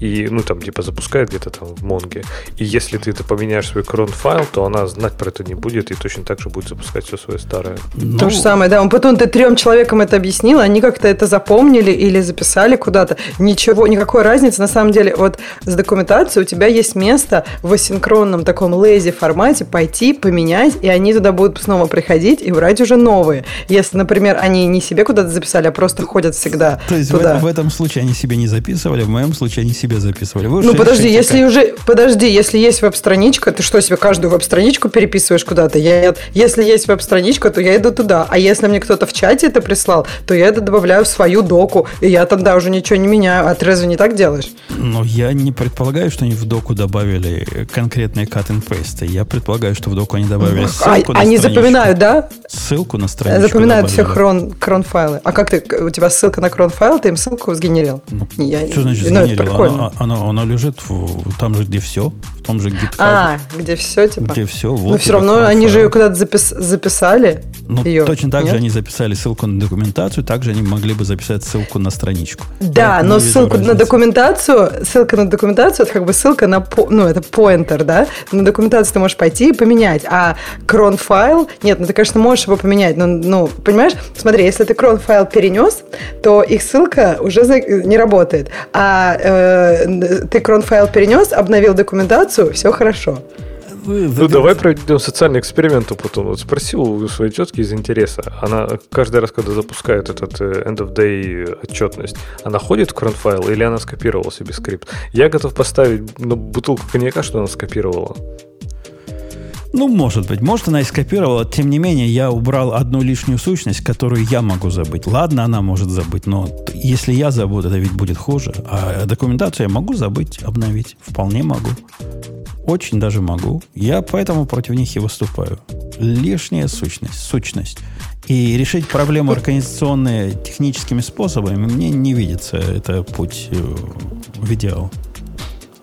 И, ну, там, типа, запускает где-то там в Монге. И если ты это поменяешь свой крон файл, то она знать про это не будет и точно так же будет запускать все свое старое. Ну, То же самое, да. Он потом ты трем человекам это объяснил, они как-то это запомнили или записали куда-то. Ничего, никакой разницы. На самом деле, вот с документацией у тебя есть место в асинхронном таком лейзи формате пойти, поменять, и они туда будут снова приходить и брать уже новые. Если, например, они не себе куда-то записали, а просто ходят всегда То есть туда. В, в этом случае они себе не записывали, в моем случае они себе записывали. Вы ну подожди, если как... уже, подожди, если есть веб-страничка, ты что себе каждую веб-страничку переписываешь куда-то? Я нет. Если есть веб-страничка, то я иду туда. А если мне кто-то в чате это прислал, то я это добавляю в свою доку, и я тогда уже ничего не меняю. А ты разве не так делаешь? Ну, я не предполагаю, что они в доку добавили конкретные cut and paste. Я предполагаю, что в доку они добавили а, ссылку а, на Они запоминают, да? Ссылку на страничку Запоминают добавили. все крон, крон файлы. А как ты, у тебя ссылка на крон файл, ты им ссылку сгенерил? Ну, я, что значит ну, сгенерил? Оно, оно, оно лежит в, там же, где все, том же GitHub. А, где все, типа? Где все, вот. Но все равно они же ее куда-то запис, записали. Ну, ее, точно так нет? же они записали ссылку на документацию, также они могли бы записать ссылку на страничку. Да, но ссылку разницы. на документацию, ссылка на документацию, это как бы ссылка на, ну, это pointer, да? На документацию ты можешь пойти и поменять, а крон файл, нет, ну ты, конечно, можешь его поменять, но, ну, понимаешь, смотри, если ты крон файл перенес, то их ссылка уже не работает, а э, ты крон файл перенес, обновил документацию, все хорошо. Ну, давай проведем социальный эксперимент, Путун. Вот спроси у своей тетки из интереса. Она каждый раз, когда запускает этот э, end of day отчетность, она ходит в кронфайл или она скопировала себе скрипт? Я готов поставить на бутылку коньяка, что она скопировала. Ну, может быть. Может, она и скопировала. Тем не менее, я убрал одну лишнюю сущность, которую я могу забыть. Ладно, она может забыть, но если я забуду, это ведь будет хуже. А документацию я могу забыть, обновить. Вполне могу. Очень даже могу. Я поэтому против них и выступаю. Лишняя сущность, сущность. И решить проблему организационные техническими способами мне не видится. Это путь э, в идеал.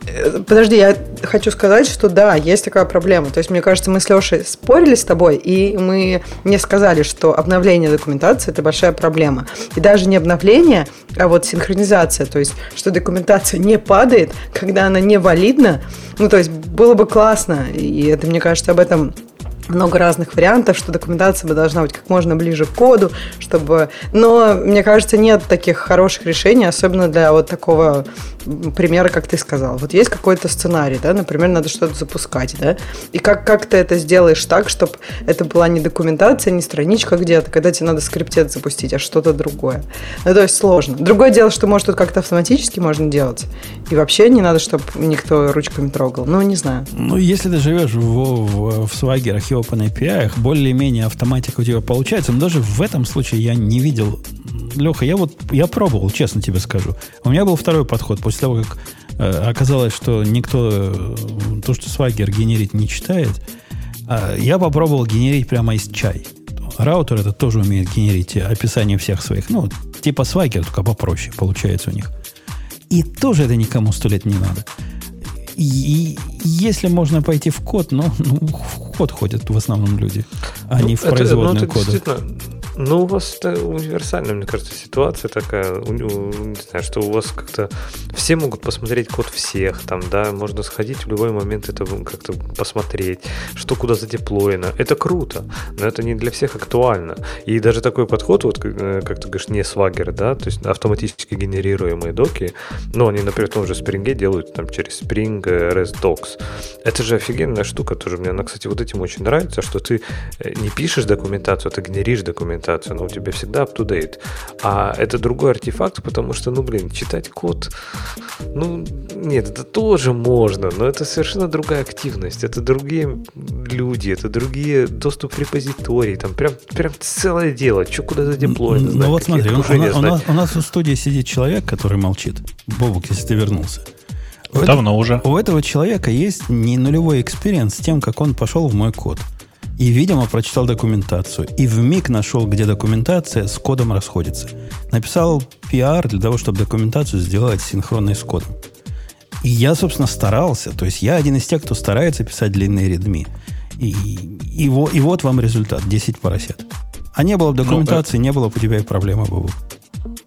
Э, подожди, я хочу сказать, что да, есть такая проблема. То есть, мне кажется, мы с Лешей спорили с тобой, и мы не сказали, что обновление документации – это большая проблема. И даже не обновление, а вот синхронизация. То есть, что документация не падает, когда она не валидна. Ну, то есть, было бы классно, и это, мне кажется, об этом много разных вариантов, что документация бы должна быть как можно ближе к коду, чтобы... Но, мне кажется, нет таких хороших решений, особенно для вот такого примера, как ты сказал. Вот есть какой-то сценарий, да, например, надо что-то запускать, да, и как, как ты это сделаешь так, чтобы это была не документация, не страничка где-то, когда тебе надо скриптет запустить, а что-то другое. Ну, то есть сложно. Другое дело, что, может, тут как-то автоматически можно делать, и вообще не надо, чтобы никто ручками трогал. Ну, не знаю. Ну, если ты живешь в, в, в и OpenAPI, более-менее автоматика у тебя получается, но даже в этом случае я не видел Леха, я вот я пробовал, честно тебе скажу. У меня был второй подход. После того, как э, оказалось, что никто э, то, что Swagger генерит, не читает, э, я попробовал генерить прямо из чай. Раутер это тоже умеет генерить описание всех своих. Ну, типа Swagger, только попроще получается у них. И тоже это никому сто лет не надо. И, если можно пойти в код, ну, ну в код ходят в основном люди, а ну, не в производную это, ну, это кода. Ну, у вас это универсальная, мне кажется, ситуация такая, не знаю, что у вас как-то все могут посмотреть код всех, там, да, можно сходить в любой момент это как-то посмотреть, что куда задеплоено. Это круто, но это не для всех актуально. И даже такой подход, вот э, как ты говоришь, не свагер, да, то есть автоматически генерируемые доки, ну, они, например, в том же Spring делают там через Spring э, REST Docs. Это же офигенная штука тоже. Мне она, кстати, вот этим очень нравится, что ты э, не пишешь документацию, а ты генеришь документацию документацию, но у тебя всегда up-to-date. А это другой артефакт, потому что, ну, блин, читать код, ну, нет, это тоже можно, но это совершенно другая активность, это другие люди, это другие доступ в репозиторий, там прям, прям целое дело, что куда задеплоить, Ну, знать, вот смотри, у, у, у, нас, у нас в студии сидит человек, который молчит. Бобук, если ты вернулся. Давно это, уже. У этого человека есть не нулевой experience с тем, как он пошел в мой код. И, видимо, прочитал документацию. И в миг нашел, где документация с кодом расходится. Написал PR для того, чтобы документацию сделать синхронной с кодом. И я, собственно, старался. То есть я один из тех, кто старается писать длинные readme. И, и, и, и вот вам результат. 10 поросят. А не было бы ну, документации, ну, не было бы у тебя и проблемы бы.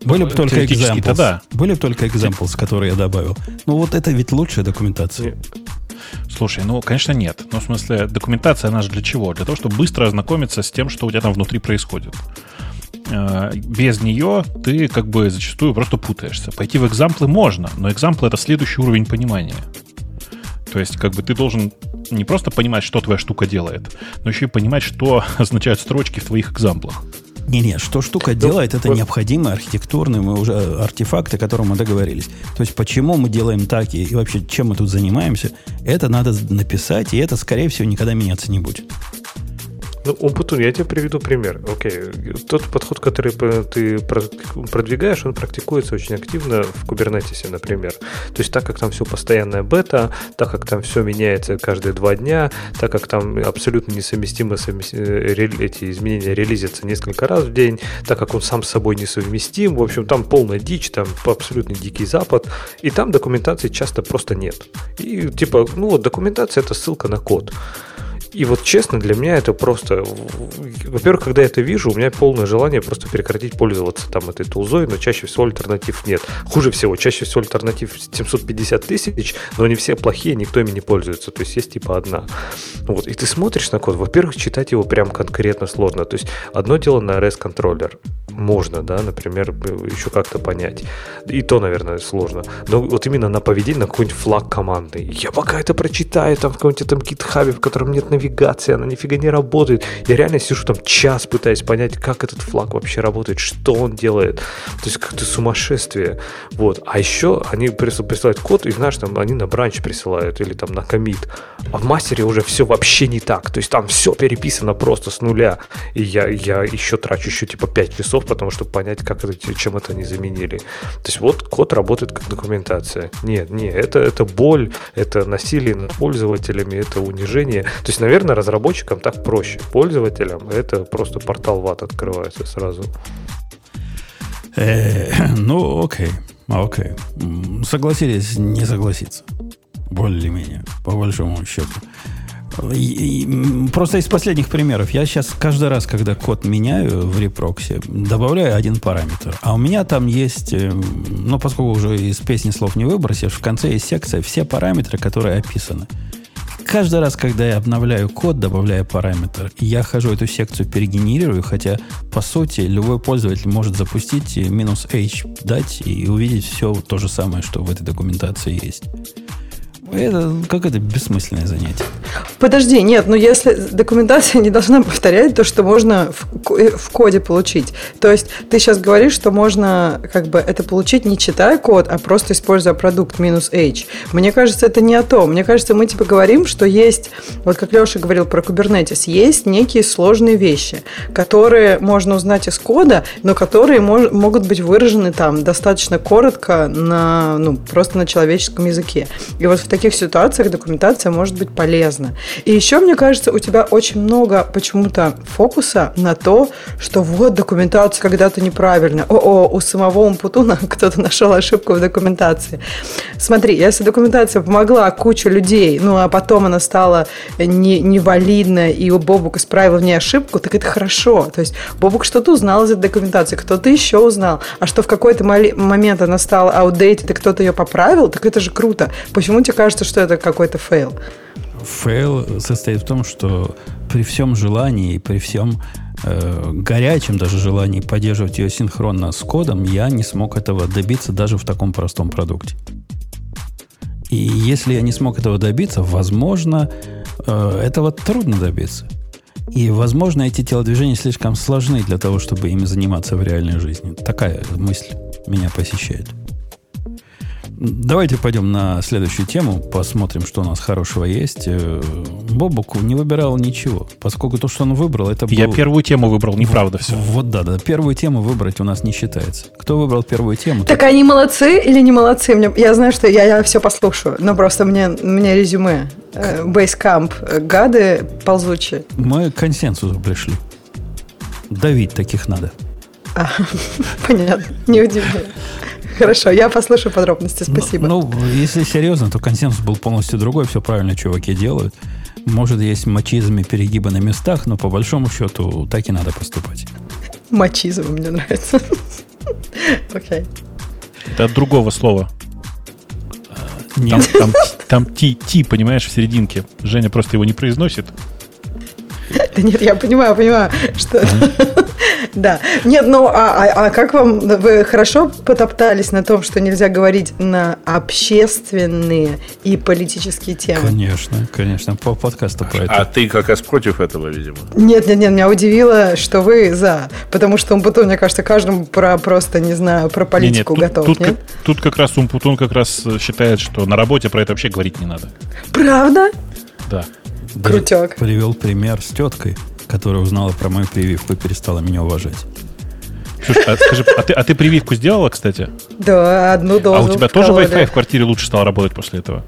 Были бы только examples. Да. Были бы только examples, которые я добавил. Ну вот это ведь лучшая документация. Слушай, ну, конечно, нет. Ну, в смысле, документация, она же для чего? Для того, чтобы быстро ознакомиться с тем, что у тебя там внутри происходит. Э, без нее ты как бы зачастую просто путаешься. Пойти в экзамплы можно, но экзамплы — это следующий уровень понимания. То есть, как бы ты должен не просто понимать, что твоя штука делает, но еще и понимать, что означают строчки в твоих экзамплах. Не-не, что штука ну, делает, это вот. необходимые архитектурные мы уже артефакты, о которых мы договорились. То есть, почему мы делаем так и, и вообще чем мы тут занимаемся, это надо написать, и это, скорее всего, никогда меняться не будет. Ну, Умпутун, я тебе приведу пример. Окей, тот подход, который ты продвигаешь, он практикуется очень активно в Кубернетисе, например. То есть так как там все постоянная бета, так как там все меняется каждые два дня, так как там абсолютно несовместимо совмест... Э, эти изменения релизятся несколько раз в день, так как он сам с собой несовместим, в общем, там полная дичь, там абсолютно дикий запад, и там документации часто просто нет. И типа, ну вот документация это ссылка на код. И вот честно, для меня это просто... Во-первых, когда я это вижу, у меня полное желание просто прекратить пользоваться там этой тулзой, но чаще всего альтернатив нет. Хуже всего, чаще всего альтернатив 750 тысяч, но они все плохие, никто ими не пользуется. То есть есть типа одна. Вот. И ты смотришь на код, во-первых, читать его прям конкретно сложно. То есть одно дело на REST контроллер. Можно, да, например, еще как-то понять. И то, наверное, сложно. Но вот именно на поведение, на какой-нибудь флаг команды. Я пока это прочитаю там в каком-нибудь там гитхабе, в котором нет навигации, она нифига не работает. Я реально сижу там час, пытаясь понять, как этот флаг вообще работает, что он делает. То есть как-то сумасшествие. Вот. А еще они присылают код, и знаешь, там они на бранч присылают или там на комит. А в мастере уже все вообще не так. То есть там все переписано просто с нуля. И я, я еще трачу еще типа 5 часов, потому что понять, как это, чем это они заменили. То есть вот код работает как документация. Нет, нет, это, это боль, это насилие над пользователями, это унижение. То есть, наверное, разработчикам так проще. Пользователям это просто портал ват открывается сразу. Э, ну, окей. Окей. Согласились не согласиться. Более-менее, по большому счету. И, и, просто из последних примеров. Я сейчас каждый раз, когда код меняю в репроксе, добавляю один параметр. А у меня там есть, э, ну, поскольку уже из песни слов не выбросишь, в конце есть секция все параметры, которые описаны. Каждый раз, когда я обновляю код, добавляю параметр, я хожу эту секцию перегенерирую, хотя, по сути, любой пользователь может запустить минус h дать и увидеть все то же самое, что в этой документации есть. Это как это бессмысленное занятие. Подожди, нет, но если документация не должна повторять то, что можно в, э, в коде получить. То есть ты сейчас говоришь, что можно как бы это получить не читая код, а просто используя продукт минус H. Мне кажется, это не о том. Мне кажется, мы типа говорим, что есть, вот как Леша говорил про Kubernetes, есть некие сложные вещи, которые можно узнать из кода, но которые мож, могут быть выражены там достаточно коротко на, ну, просто на человеческом языке. И вот в таких ситуациях документация может быть полезна. И еще, мне кажется, у тебя очень много почему-то фокуса на то, что вот документация когда-то неправильная. О-о, у самого Умпутуна кто-то нашел ошибку в документации. Смотри, если документация помогла куче людей, ну а потом она стала не, невалидна, и Бобук исправил в ней ошибку, так это хорошо. То есть Бобук что-то узнал из этой документации, кто-то еще узнал. А что в какой-то момент она стала outdated, и кто-то ее поправил, так это же круто. Почему тебе кажется, что это какой-то фейл? Фейл состоит в том, что при всем желании, при всем э, горячем даже желании поддерживать ее синхронно с кодом, я не смог этого добиться даже в таком простом продукте. И если я не смог этого добиться, возможно, э, этого трудно добиться. И, возможно, эти телодвижения слишком сложны для того, чтобы ими заниматься в реальной жизни. Такая мысль меня посещает. Давайте пойдем на следующую тему, посмотрим, что у нас хорошего есть. Э, Бобук не выбирал ничего, поскольку то, что он выбрал, это Я первую тему выбрал, неправда все. Вот да, да, первую тему выбрать у нас не считается. Кто выбрал первую тему? Так они молодцы или не молодцы? Мне, я знаю, что я, я все послушаю, но просто мне, мне резюме. Бейскамп, э, гады ползучие. Мы к консенсусу пришли. Давить таких надо. А, понятно, не удивляюсь. Хорошо, я послушаю подробности, спасибо. Ну, ну, если серьезно, то консенсус был полностью другой, все правильно чуваки делают. Может, есть мачизм и перегибы на местах, но по большому счету так и надо поступать. Мачизм мне нравится. Окей. Это от другого слова. Нет. Там, там, там ти, ти, понимаешь, в серединке. Женя просто его не произносит. Да нет, я понимаю, понимаю, что Да. Нет, ну а, а, а как вам, вы хорошо потоптались на том, что нельзя говорить на общественные и политические темы? Конечно, конечно, по подкасту про это. А ты как раз против этого, видимо? Нет, нет, нет, меня удивило, что вы за, потому что Умпутун, мне кажется, каждому про просто, не знаю, про политику нет, нет, готов, тут, нет? Как, тут как раз Умпутун как раз считает, что на работе про это вообще говорить не надо. Правда? Да. Крутяк. Привел пример с теткой, которая узнала про мою прививку и перестала меня уважать. Слушай, а скажи, а ты, а ты прививку сделала, кстати? Да, одну дозу. А у тебя тоже Wi-Fi в квартире лучше стал работать после этого?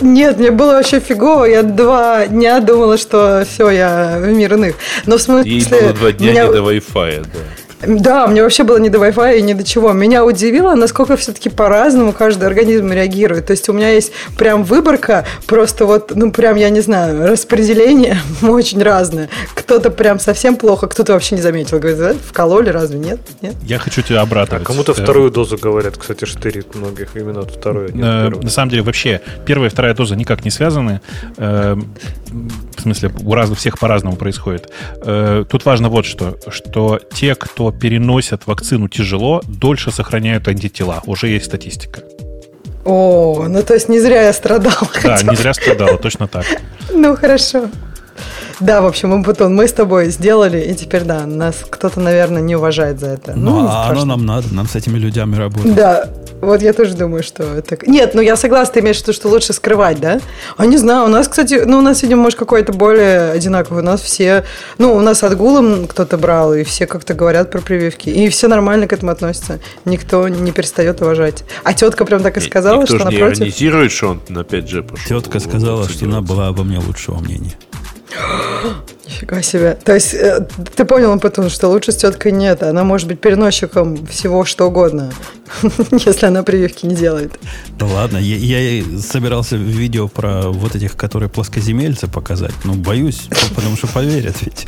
Нет, мне было вообще фигово. Я два дня думала, что все, я в мир иных. Но в смысле... Ей было два дня меня... не до Wi-Fi, да. Да, мне вообще было не до Wi-Fi и ни до чего. Меня удивило, насколько все-таки по-разному каждый организм реагирует. То есть у меня есть прям выборка, просто вот, ну прям, я не знаю, распределение очень разное. Кто-то прям совсем плохо, кто-то вообще не заметил. Говорит, вкололи, разве нет? нет? Я хочу тебя обратовать. А кому-то вторую дозу говорят, кстати, штырит многих. Именно вторую. Нет, э, на самом деле, вообще, первая и вторая доза никак не связаны. Э, в смысле, у разных всех по-разному происходит. Э, тут важно вот что, что те, кто переносят вакцину тяжело, дольше сохраняют антитела. Уже есть статистика. О, ну то есть не зря я страдала. Да, не зря страдала, точно так. Ну хорошо. Да, в общем, Батон, мы с тобой сделали, и теперь, да, нас кто-то, наверное, не уважает за это. Ну, ну а оно нам надо, нам с этими людьми работать. Да, вот я тоже думаю, что это... Нет, ну я согласна, ты имеешь в виду, что лучше скрывать, да? А не знаю, у нас, кстати, ну у нас, видимо, может, какой-то более одинаковый. У нас все... Ну, у нас отгулом кто-то брал, и все как-то говорят про прививки. И все нормально к этому относятся. Никто не перестает уважать. А тетка прям так и сказала, Никто что напротив... не иронизирует, что он на 5G пошел. Тетка сказала, что она была обо мне лучшего мнения. Нифига себе. То есть э, ты понял, потом, что лучше с теткой нет. Она может быть переносчиком всего что угодно, если она прививки не делает. Да ладно, я, я собирался видео про вот этих, которые плоскоземельцы показать. Но боюсь, потому что поверят ведь.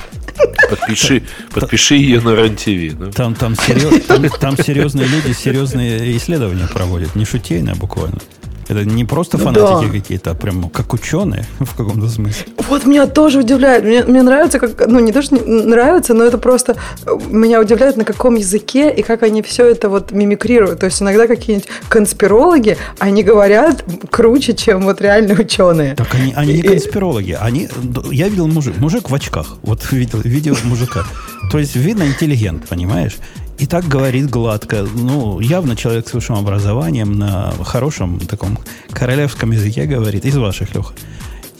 Подпиши, подпиши ее на РЕН-ТВ. Да? Там, там, серьез, там, там серьезные люди серьезные исследования проводят. Не шутейно буквально. Это не просто ну фанатики да. какие-то, а прям как ученые в каком-то смысле. Вот меня тоже удивляет. Мне, мне нравится, как, ну не то, что нравится, но это просто э, меня удивляет, на каком языке и как они все это вот мимикрируют. То есть иногда какие-нибудь конспирологи, они говорят круче, чем вот реальные ученые. Так они, они не конспирологи. Они, я видел мужик, мужик в очках. Вот видел видео мужика. То есть видно интеллигент, понимаешь? И так говорит гладко. Ну, явно человек с высшим образованием на хорошем таком королевском языке говорит, из ваших, Леха.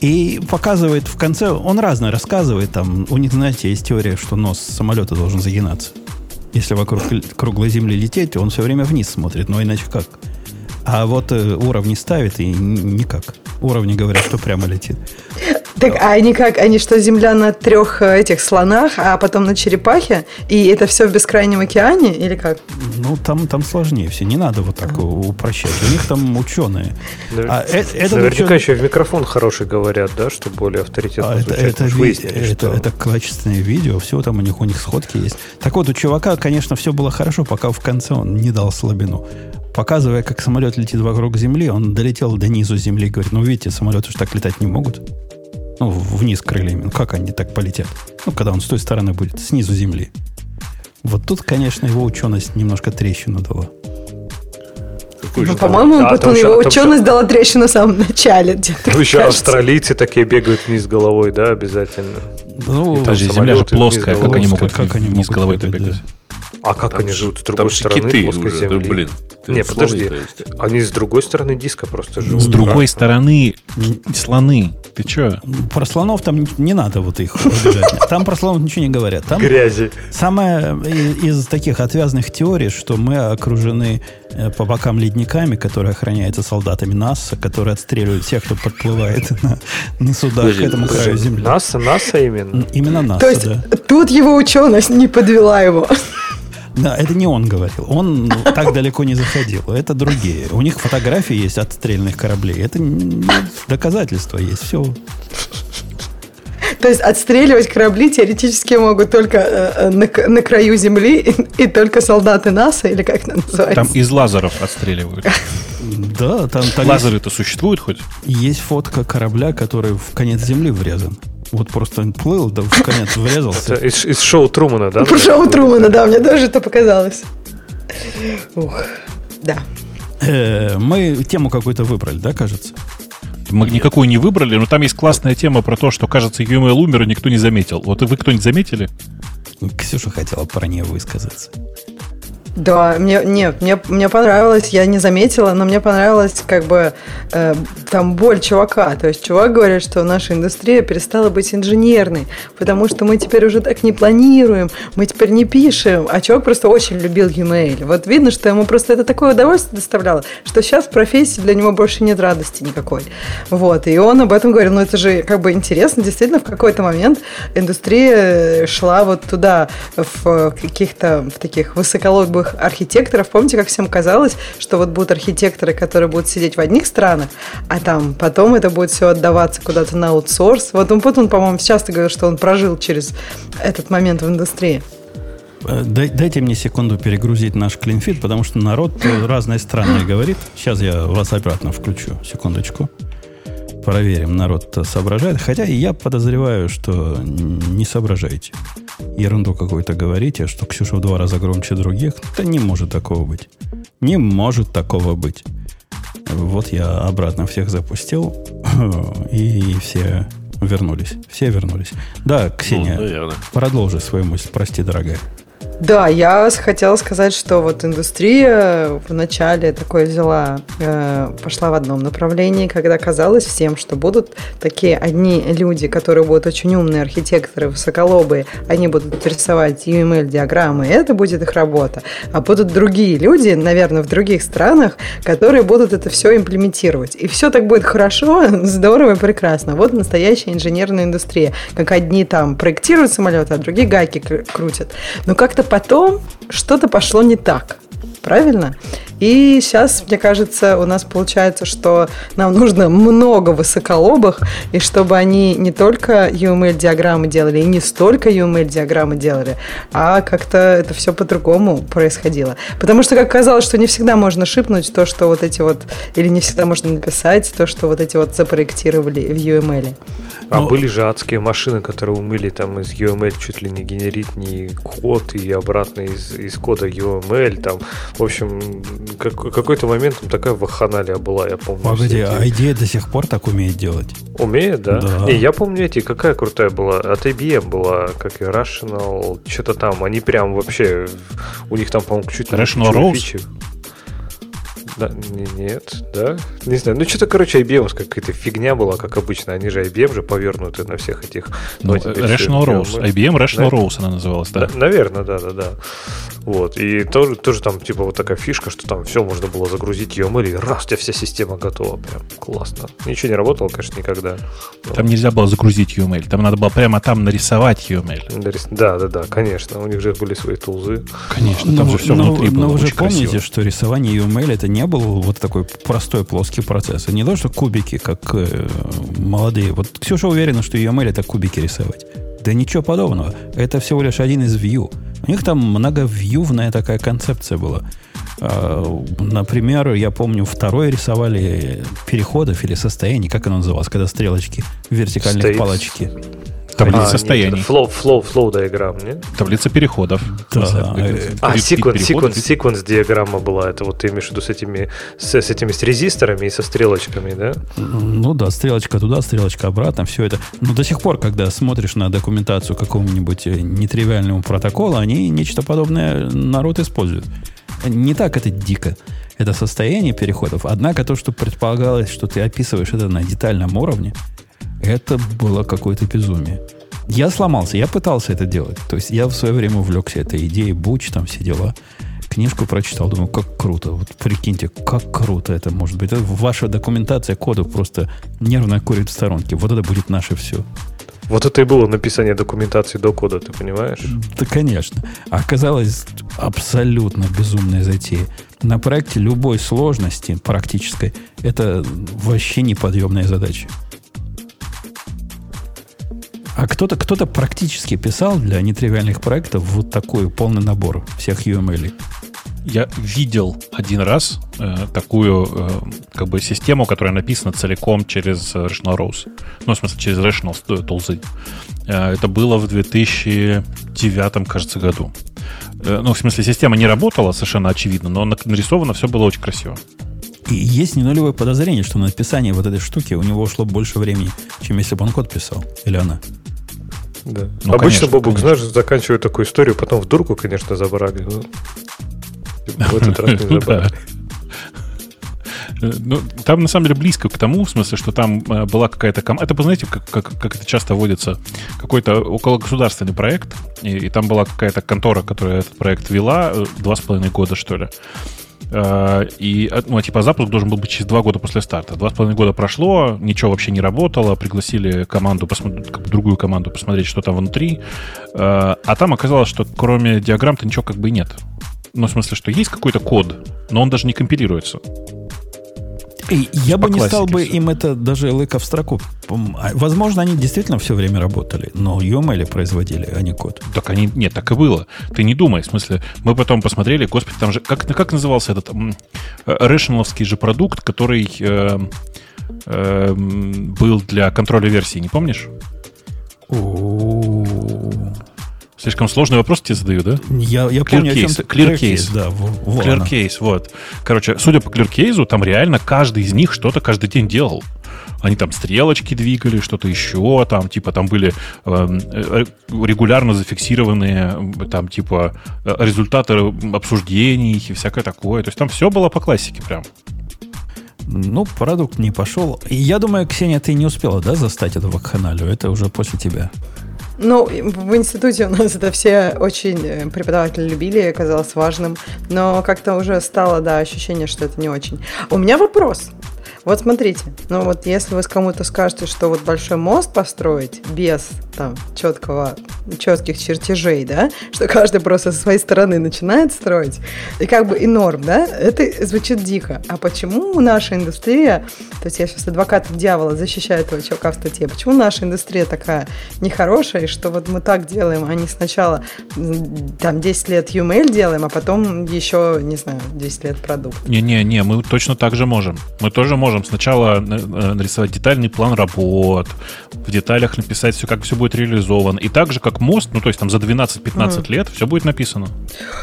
И показывает в конце, он разное рассказывает, там, у них, знаете, есть теория, что нос самолета должен загинаться. Если вокруг круглой земли лететь, он все время вниз смотрит, но иначе как? А вот э, уровни ставит и никак. Уровни говорят, что прямо летит. Так, а они как? Они что, Земля на трех э, этих слонах, а потом на черепахе? И это все в бескрайнем океане? Или как? Ну, там, там сложнее все. Не надо вот так упрощать. У них там ученые. А, э, это, Наверняка ученый... еще в микрофон хороший говорят, да, что более авторитетно а это, это, выяснили, это, что... это качественное видео, все там у них, у них сходки есть. Так вот, у чувака, конечно, все было хорошо, пока в конце он не дал слабину показывая, как самолет летит вокруг Земли, он долетел до низу Земли и говорит, ну, видите, самолеты же так летать не могут. Ну, вниз крыльями. Ну, как они так полетят? Ну, когда он с той стороны будет, снизу Земли. Вот тут, конечно, его ученость немножко трещину дала. ну, по-моему, а, потом его еще, ученость еще... дала трещину в самом начале. Ну, еще кажется. австралийцы такие бегают вниз головой, да, обязательно. Ну, Подожди, земля же плоская, как они могут как они вниз головой бегать? А как там они живут с другой стороны киты плоской уже, земли? Да, блин. Не, подожди. Они с другой стороны диска просто живут. С другой стороны слоны. Ты что? Про слонов там не надо вот их убежать. Там про слонов ничего не говорят. Там Грязи. Самое из, из таких отвязных теорий, что мы окружены э, по бокам ледниками, которые охраняются солдатами НАСА, которые отстреливают всех, кто подплывает на, на судах Подожди, к этому краю земли. НАСА, НАСА именно? Именно НАСА, То есть да. тут его ученость не подвела его. Да, это не он говорил. Он так далеко не заходил. Это другие. У них фотографии есть от стрельных кораблей. Это доказательства есть. Все. То есть отстреливать корабли теоретически могут только э, на, на краю земли и, и только солдаты НАСА, или как это называется? Там из лазеров отстреливают. Да, там... Лазеры-то существуют хоть? Есть фотка корабля, который в конец земли врезан. Вот просто плыл, да в конец врезался. из, из шоу Трумана, да? Про шоу Трумана, да, мне тоже это показалось. Ух, да. Э, мы тему какую-то выбрали, да, кажется? Мы никакую не выбрали, но там есть классная тема про то, что, кажется, UML умер, и никто не заметил. Вот вы кто-нибудь заметили? Ксюша хотела про нее высказаться. Да, мне, нет, мне, мне понравилось, я не заметила, но мне понравилось как бы э, там боль чувака. То есть чувак говорит, что наша индустрия перестала быть инженерной, потому что мы теперь уже так не планируем, мы теперь не пишем. А чувак просто очень любил e-mail. Вот видно, что ему просто это такое удовольствие доставляло, что сейчас в профессии для него больше нет радости никакой. Вот, и он об этом говорил, ну это же как бы интересно, действительно, в какой-то момент индустрия шла вот туда, в каких-то в таких высоколобых новых архитекторов. Помните, как всем казалось, что вот будут архитекторы, которые будут сидеть в одних странах, а там потом это будет все отдаваться куда-то на аутсорс. Вот он, вот он по-моему, часто говорил, что он прожил через этот момент в индустрии. Э, дайте мне секунду перегрузить наш клинфит, потому что народ разные страны говорит. Сейчас я вас обратно включу. Секундочку. Проверим, народ соображает. Хотя я подозреваю, что не соображаете. Ерунду какую-то говорите, что Ксюша в два раза громче других. Да не может такого быть. Не может такого быть. Вот я обратно всех запустил, и все вернулись. Все вернулись. Да, Ксения, ну, продолжи свою мысль. Прости, дорогая. Да, я хотела сказать, что вот индустрия вначале такое взяла, э, пошла в одном направлении, когда казалось всем, что будут такие одни люди, которые будут очень умные архитекторы, высоколобые, они будут рисовать UML-диаграммы, это будет их работа. А будут другие люди, наверное, в других странах, которые будут это все имплементировать. И все так будет хорошо, здорово и прекрасно. Вот настоящая инженерная индустрия. Как одни там проектируют самолеты, а другие гайки крутят. Но как-то потом что-то пошло не так. Правильно? И сейчас, мне кажется, у нас получается, что нам нужно много высоколобых, и чтобы они не только UML-диаграммы делали, и не столько UML-диаграммы делали, а как-то это все по-другому происходило. Потому что, как казалось, что не всегда можно шипнуть то, что вот эти вот, или не всегда можно написать то, что вот эти вот запроектировали в UML. А Но... были же адские машины, которые умыли там из UML чуть ли не генерить не код и обратно из, из кода UML. Там, в общем, как, какой-то момент там такая вахханалия была, я помню. Погоди, а идея до сих пор так умеет делать? Умеет, да? да. Не, я помню эти, какая крутая была. От IBM была, как и Rational, что-то там. Они прям вообще, у них там, по-моему, чуть ли Rational Rose? Фичи. Да, нет, да? Не знаю. Ну, что-то, короче, IBM какая-то фигня была, как обычно. Они же IBM же повернуты на всех этих... Ну, Rational Rose. IBM Rational да? Rose она называлась, да? да? Наверное, да, да, да. Вот. И тоже, тоже там, типа, вот такая фишка, что там все можно было загрузить UML, и раз, у тебя вся система готова. Прям классно. Ничего не работало, конечно, никогда. Но... Там нельзя было загрузить UML. Там надо было прямо там нарисовать UML. Да, да, да, конечно. У них же были свои тулзы. Конечно, там но, же все но, внутри но было Но вы же помните, красиво. что рисование UML это не был вот такой простой плоский процесс. И не то, что кубики, как э, молодые. Вот Ксюша уверена, что UML это кубики рисовать. Да ничего подобного. Это всего лишь один из view. У них там многовьювная такая концепция была. А, например, я помню, второе рисовали переходов или состояний, как оно называлось, когда стрелочки, вертикальные States. палочки. Таблица а, состояний. Нет, flow, flow, flow диаграмм, нет? Таблица переходов. Да. А, секвенс, секвенс, секвенс диаграмма была. Это вот ты имеешь в виду с этими, с, с этими с резисторами и со стрелочками, да? Ну да, стрелочка туда, стрелочка обратно, все это. Но до сих пор, когда смотришь на документацию какого-нибудь э, нетривиального протокола, они нечто подобное народ используют. Не так это дико. Это состояние переходов. Однако то, что предполагалось, что ты описываешь это на детальном уровне, это было какое-то безумие. Я сломался, я пытался это делать. То есть я в свое время увлекся этой идеей, буч, там все дела. Книжку прочитал, думаю, как круто. Вот прикиньте, как круто это может быть. Это ваша документация кода просто нервно курит в сторонке. Вот это будет наше все. Вот это и было написание документации до кода, ты понимаешь? Да, конечно. А оказалось абсолютно безумная затея. На проекте любой сложности практической это вообще неподъемная задача. А кто-то кто практически писал для нетривиальных проектов вот такой полный набор всех UML. Я видел один раз э, такую э, как бы систему, которая написана целиком через Rational Rose. Ну, в смысле, через Rational Tools. Э, это было в 2009, кажется, году. Э, ну, в смысле, система не работала совершенно очевидно, но нарисовано все было очень красиво. И есть не нулевое подозрение, что на написание вот этой штуки у него ушло больше времени, чем если бы он код писал. Или она. Да. Ну, Обычно, конечно, Бобук, конечно. знаешь, заканчивает такую историю, потом в дурку, конечно, забрали. Но... В этот раз не забрали. Э, ну, там на самом деле близко к тому, в смысле, что там э, была какая-то команда. Это, знаете, как, как, как это часто водится, какой-то около государственный проект, и, и там была какая-то контора, которая этот проект вела э, два с половиной года, что ли. И, ну, типа, запуск должен был быть через два года после старта. Два с половиной года прошло, ничего вообще не работало, пригласили команду, посмотреть, другую команду посмотреть, что там внутри. А там оказалось, что кроме диаграмм-то ничего как бы и нет. Ну, в смысле, что есть какой-то код, но он даже не компилируется. И я бы не стал бы им это даже LK в строку. А, возможно, они действительно все время работали, но UML производили, а не код. Так они, нет, так и было. Ты не думай, в смысле, мы потом посмотрели, господи, там же, как, как назывался этот Rationalовский же продукт, который э, э, был для контроля версии, не помнишь? Слишком сложный вопрос тебе задаю, да? Я, я clear помню, case, о Clear, case. Да, вот clear case, вот. Короче, судя по clear case, там реально каждый из них что-то каждый день делал. Они там стрелочки двигали, что-то еще, там, типа, там были эм, э, регулярно зафиксированные, там, типа, э, результаты обсуждений и всякое такое. То есть там все было по классике прям. Ну, продукт не пошел. Я думаю, Ксения, ты не успела, да, застать эту вакханалию? Это уже после тебя. Ну, в институте у нас это все очень э, преподаватели любили, казалось важным, но как-то уже стало, да, ощущение, что это не очень. У меня вопрос. Вот смотрите, ну вот если вы с кому-то скажете, что вот большой мост построить без там четкого, четких чертежей, да, что каждый просто со своей стороны начинает строить, и как бы и норм, да, это звучит дико. А почему наша индустрия, то есть я сейчас адвокат дьявола защищаю этого чувака в статье, почему наша индустрия такая нехорошая, что вот мы так делаем, а не сначала там 10 лет UML делаем, а потом еще, не знаю, 10 лет продукт. Не-не-не, мы точно так же можем. Мы тоже можем можем сначала э, нарисовать детальный план работ, в деталях написать все, как все будет реализовано. И так же, как мост, ну, то есть там за 12-15 mm. лет все будет написано.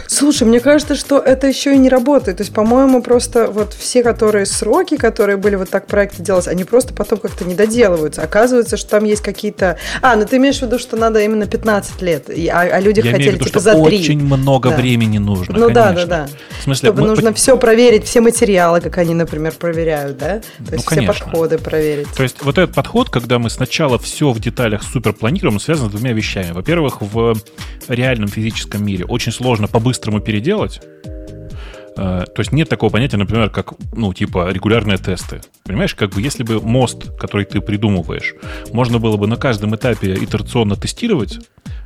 Слушай, мне кажется, что это еще и не работает. То есть, по-моему, просто вот все, которые сроки, которые были вот так проекты делать, они просто потом как-то не доделываются. Оказывается, что там есть какие-то... А, ну ты имеешь в виду, что надо именно 15 лет, а, а люди Я хотели виду, типа за 3. очень много да. времени нужно, Ну конечно. да, да, да. В смысле, Чтобы мы... нужно все проверить, все материалы, как они, например, проверяют, да? То ну, есть конечно. все подходы проверить. То есть вот этот подход, когда мы сначала все в деталях супер планируем, связан с двумя вещами. Во-первых, в реальном физическом мире очень сложно по-быстрому переделать. Э, то есть нет такого понятия, например, как, ну, типа, регулярные тесты. Понимаешь, как бы если бы мост, который ты придумываешь, можно было бы на каждом этапе итерационно тестировать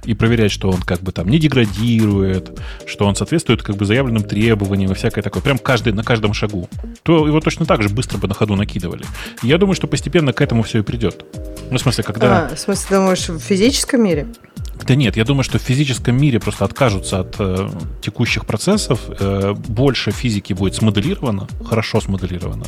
и проверять, что он как бы там не деградирует, что он соответствует как бы заявленным требованиям и всякое такое, прям каждый, на каждом шагу, то его точно так же быстро бы на ходу накидывали. Я думаю, что постепенно к этому все и придет. Ну, в смысле, когда... А, в смысле, думаешь, в физическом мире? Да нет, я думаю, что в физическом мире просто откажутся от э, текущих процессов, э, больше физики будет смоделировано, хорошо смоделировано,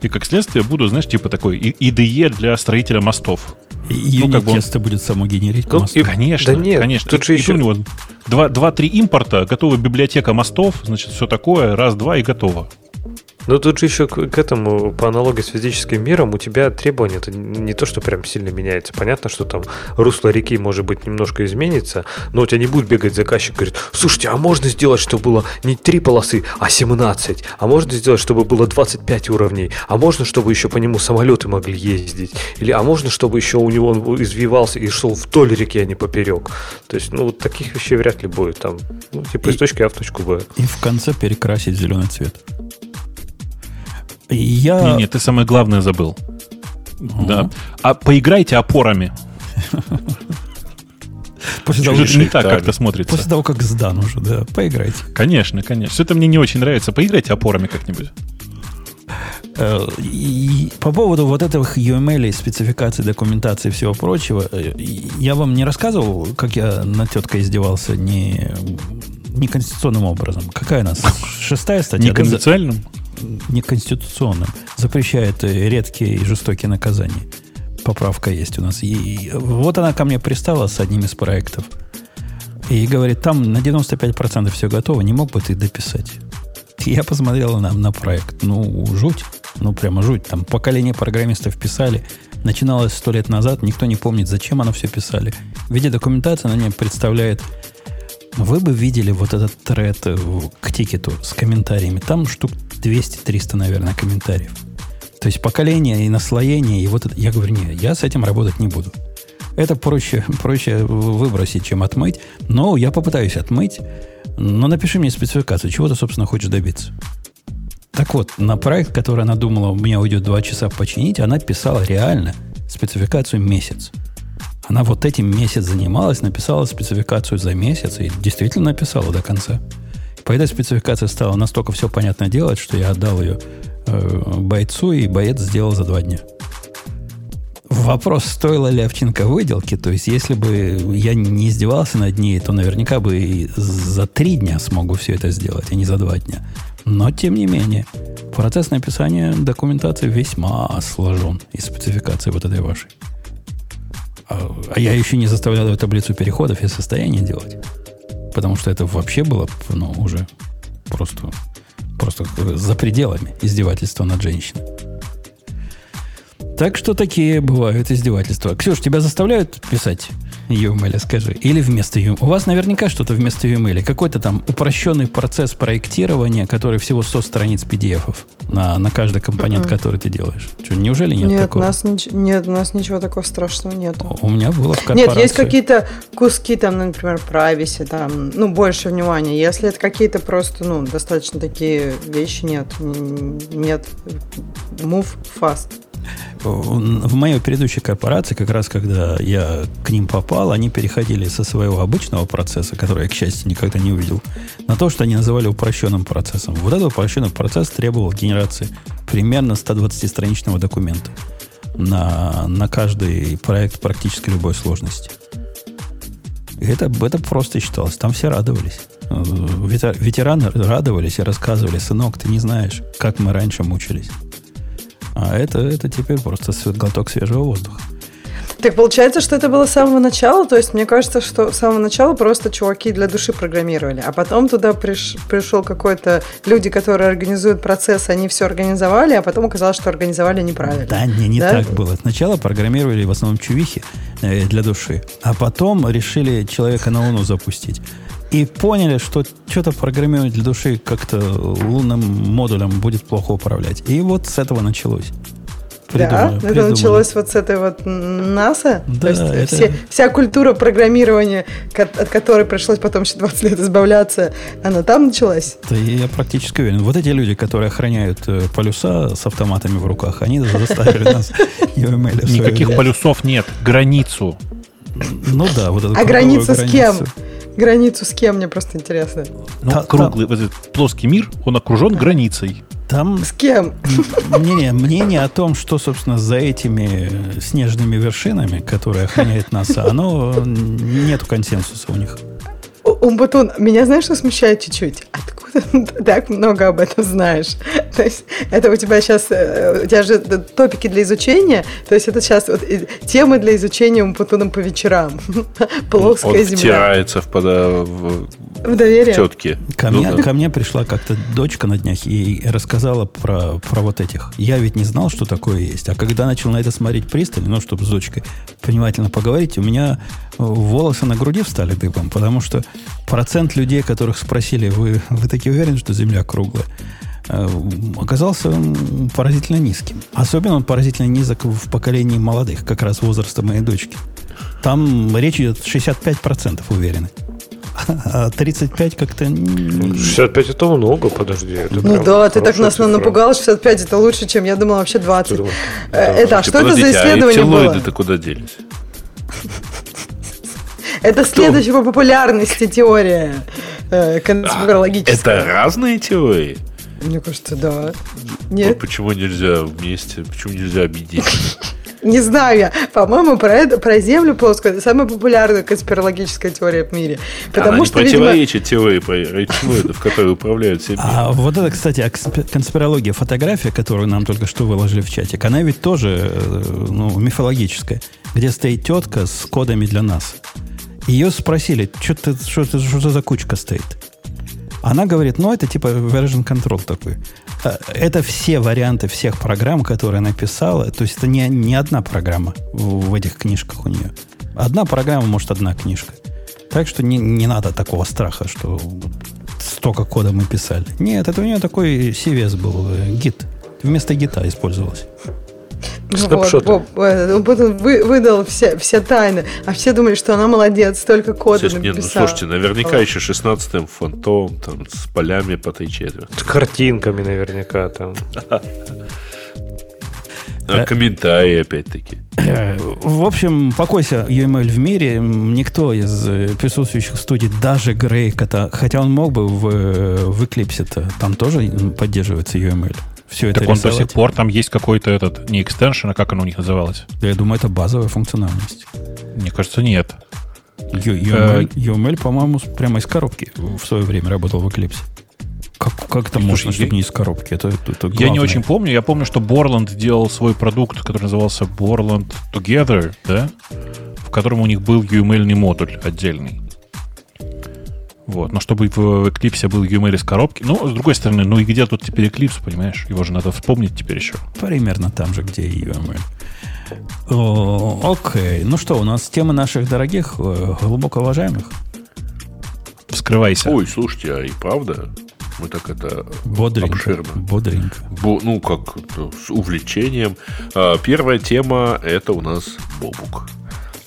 и как следствие буду, знаешь, типа такой IDE для строителя мостов. И ну, как бы он... будет само генерить ну, и, Конечно, да нет, конечно. Тут же еще... у него 2-3 импорта, готова библиотека мостов, значит, все такое, раз-два и готово. Но тут же еще к, этому, по аналогии с физическим миром, у тебя требования это не то, что прям сильно меняется. Понятно, что там русло реки, может быть, немножко изменится, но у тебя не будет бегать заказчик и говорит, слушайте, а можно сделать, чтобы было не 3 полосы, а 17? А можно сделать, чтобы было 25 уровней? А можно, чтобы еще по нему самолеты могли ездить? Или а можно, чтобы еще у него он извивался и шел вдоль реки, а не поперек? То есть, ну, вот таких вещей вряд ли будет. Там, ну, типа из точки А в точку Б. И в конце перекрасить зеленый цвет. Я... Не, не, ты самое главное забыл. Угу. Да. А поиграйте опорами. После того, не так как-то смотрится. После того, как сдан уже, да, поиграйте. Конечно, конечно. Все это мне не очень нравится. Поиграйте опорами как-нибудь. Э, и по поводу вот этих UML, спецификаций, документации и всего прочего, э, я вам не рассказывал, как я на теткой издевался не неконституционным образом. Какая у нас? Шестая статья? Неконституционным? Неконституционным. Запрещает редкие и жестокие наказания. Поправка есть у нас. И вот она ко мне пристала с одним из проектов. И говорит, там на 95% все готово, не мог бы ты дописать? Я посмотрел на, на проект. Ну, жуть. Ну, прямо жуть. Там поколение программистов писали. Начиналось сто лет назад. Никто не помнит, зачем оно все писали. В виде документации она мне представляет... Вы бы видели вот этот тред к тикету с комментариями. Там штук 200-300, наверное, комментариев. То есть поколение и наслоение. И вот это... Я говорю, нет, я с этим работать не буду. Это проще, проще выбросить, чем отмыть. Но я попытаюсь отмыть. Но напиши мне спецификацию, чего ты, собственно, хочешь добиться. Так вот, на проект, который она думала, у меня уйдет два часа починить, она писала реально спецификацию месяц. Она вот этим месяц занималась, написала спецификацию за месяц и действительно написала до конца. По этой спецификации стало настолько все понятно делать, что я отдал ее э, бойцу, и боец сделал за два дня. Вопрос, стоила ли овчинка выделки, то есть если бы я не издевался над ней, то наверняка бы и за три дня смогу все это сделать, а не за два дня. Но, тем не менее, процесс написания документации весьма сложен из спецификации вот этой вашей. А, я еще не заставлял ее таблицу переходов и состояние делать. Потому что это вообще было ну, уже просто, просто за пределами издевательства над женщиной. Так что такие бывают издевательства. Ксюш, тебя заставляют писать UML, скажи? Или вместо UML? У вас наверняка что-то вместо UML. Какой-то там упрощенный процесс проектирования, который всего 100 страниц PDF на, на каждый компонент, mm-hmm. который ты делаешь. Что, неужели нет, нет такого? Нас нич- нет, у нас ничего такого страшного нет. У меня было в корпорации. Нет, есть какие-то куски, там, например, privacy, там, ну, больше внимания. Если это какие-то просто, ну, достаточно такие вещи, нет. Нет. Move fast. В моей предыдущей корпорации, как раз когда я к ним попал, они переходили со своего обычного процесса, который я, к счастью, никогда не увидел, на то, что они называли упрощенным процессом. Вот этот упрощенный процесс требовал генерации примерно 120-страничного документа на, на каждый проект практически любой сложности. И это, это просто считалось. Там все радовались. Ветераны радовались и рассказывали, сынок, ты не знаешь, как мы раньше мучились. А это, это теперь просто глоток свежего воздуха. Так получается, что это было с самого начала? То есть мне кажется, что с самого начала просто чуваки для души программировали, а потом туда приш, пришел какой-то люди, которые организуют процесс, они все организовали, а потом оказалось, что организовали неправильно. Да, не, не да? так было. Сначала программировали в основном чувихи э, для души, а потом решили человека на Луну запустить и поняли, что что-то программировать для души как-то лунным модулем будет плохо управлять. И вот с этого началось. Придумали, да, это началось вот с этой вот НАСА. Да, То есть это... все, вся культура программирования, от которой пришлось потом еще 20 лет избавляться, она там началась. Да я практически уверен. Вот эти люди, которые охраняют э, полюса с автоматами в руках, они заставили нас Никаких полюсов нет, границу. Ну да, вот эту А граница с кем? Границу с кем, мне просто интересно. Ну, Та, круглый, там... этот плоский мир, он окружен границей. Там... С кем? Мнение, мнение о том, что, собственно, за этими снежными вершинами, которые охраняет НАСА, оно нету консенсуса у них. Умбутун, меня знаешь, что смущает чуть-чуть? Откуда ты так много об этом знаешь? То есть это у тебя сейчас, э, у тебя же топики для изучения, то есть это сейчас вот темы для изучения Умбутуном по вечерам. Плоская Он земля. втирается в, пода... в... в доверие. Тетки. Ко, ну, мне, да. ко мне пришла как-то дочка на днях и рассказала про, про вот этих. Я ведь не знал, что такое есть. А когда начал на это смотреть пристально, ну, чтобы с дочкой внимательно поговорить, у меня волосы на груди встали дыбом, потому что процент людей, которых спросили, вы, вы таки уверены, что Земля круглая, э, оказался поразительно низким. Особенно он поразительно низок в поколении молодых, как раз возраста моей дочки. Там речь идет 65% уверены. А 35 как-то... 65 это много, подожди. Это ну да, ты так нас цифра. напугал, 65 это лучше, чем я думала вообще 20. Думаешь, э, это, а что это за исследование а было? ты куда делись? Это следующая по популярности теория э, конспирологическая. Это разные теории? Мне кажется, да. Нет? Почему нельзя вместе, почему нельзя объединить? Не знаю я. По-моему, про это, про Землю плоскую, это самая популярная конспирологическая теория в мире. Потому Она что, не противоречит видимо... теории про рейчмоидов, которые управляют всем А вот это, кстати, конспирология, фотография, которую нам только что выложили в чатик, она ведь тоже э, ну, мифологическая, где стоит тетка с кодами для нас. Ее спросили, что, что, ты, что за кучка стоит? Она говорит, ну, это типа version control такой. Э, это все варианты всех программ, которые она писала. То есть это не, не одна программа в, этих книжках у нее. Одна программа, может, одна книжка. Так что не, не надо такого страха, что столько кода мы писали. Нет, это у нее такой CVS был, э, гид. Вместо гита использовалось. Вот, Боб, э, он вы, выдал все, все тайны, а все думали, что она молодец, столько кода Слушай, написала. Нет, ну, слушайте, наверняка еще 16-м фантом, там, с полями по три четверти. С картинками наверняка там. А комментарии, опять-таки. Э, в общем, покойся UML в мире. Никто из э, присутствующих студий, даже Грейк, хотя он мог бы в, в Eclipse, там тоже поддерживается UML все это Так он до сих пор там есть какой-то этот, не экстеншн, а как оно у них называлось? Да я думаю, это базовая функциональность. Мне кажется, нет. UML, UML по-моему, прямо из коробки в свое время работал в Eclipse. Как, как это можно, чтобы я... не из коробки? Это, это, это я не очень помню. Я помню, что Borland делал свой продукт, который назывался Borland Together, да? В котором у них был UML модуль отдельный. Вот. Но чтобы в Eclipse был UML из коробки. Ну, с другой стороны, ну и где тут теперь Eclipse, понимаешь? Его же надо вспомнить теперь еще. Примерно там же, где и UML. О, окей. Ну что, у нас темы наших дорогих, э, глубоко уважаемых. Вскрывайся. Ой, слушайте, а и правда? Мы так это бодренько, обширно. Бодренько. Бо, ну, как с увлечением. А, первая тема это у нас Бобук.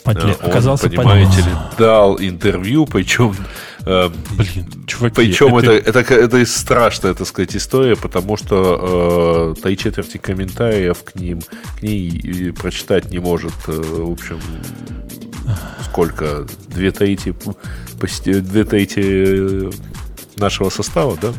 Подле... Он, Оказался понимаете ли, дал интервью, причем Э, Блин, чуваки. Причем это, это, это, это страшная, так сказать, история, потому что э, три четверти комментариев к ним, к ней прочитать не может, э, в общем, сколько? Две трети, почти две трети нашего состава, да?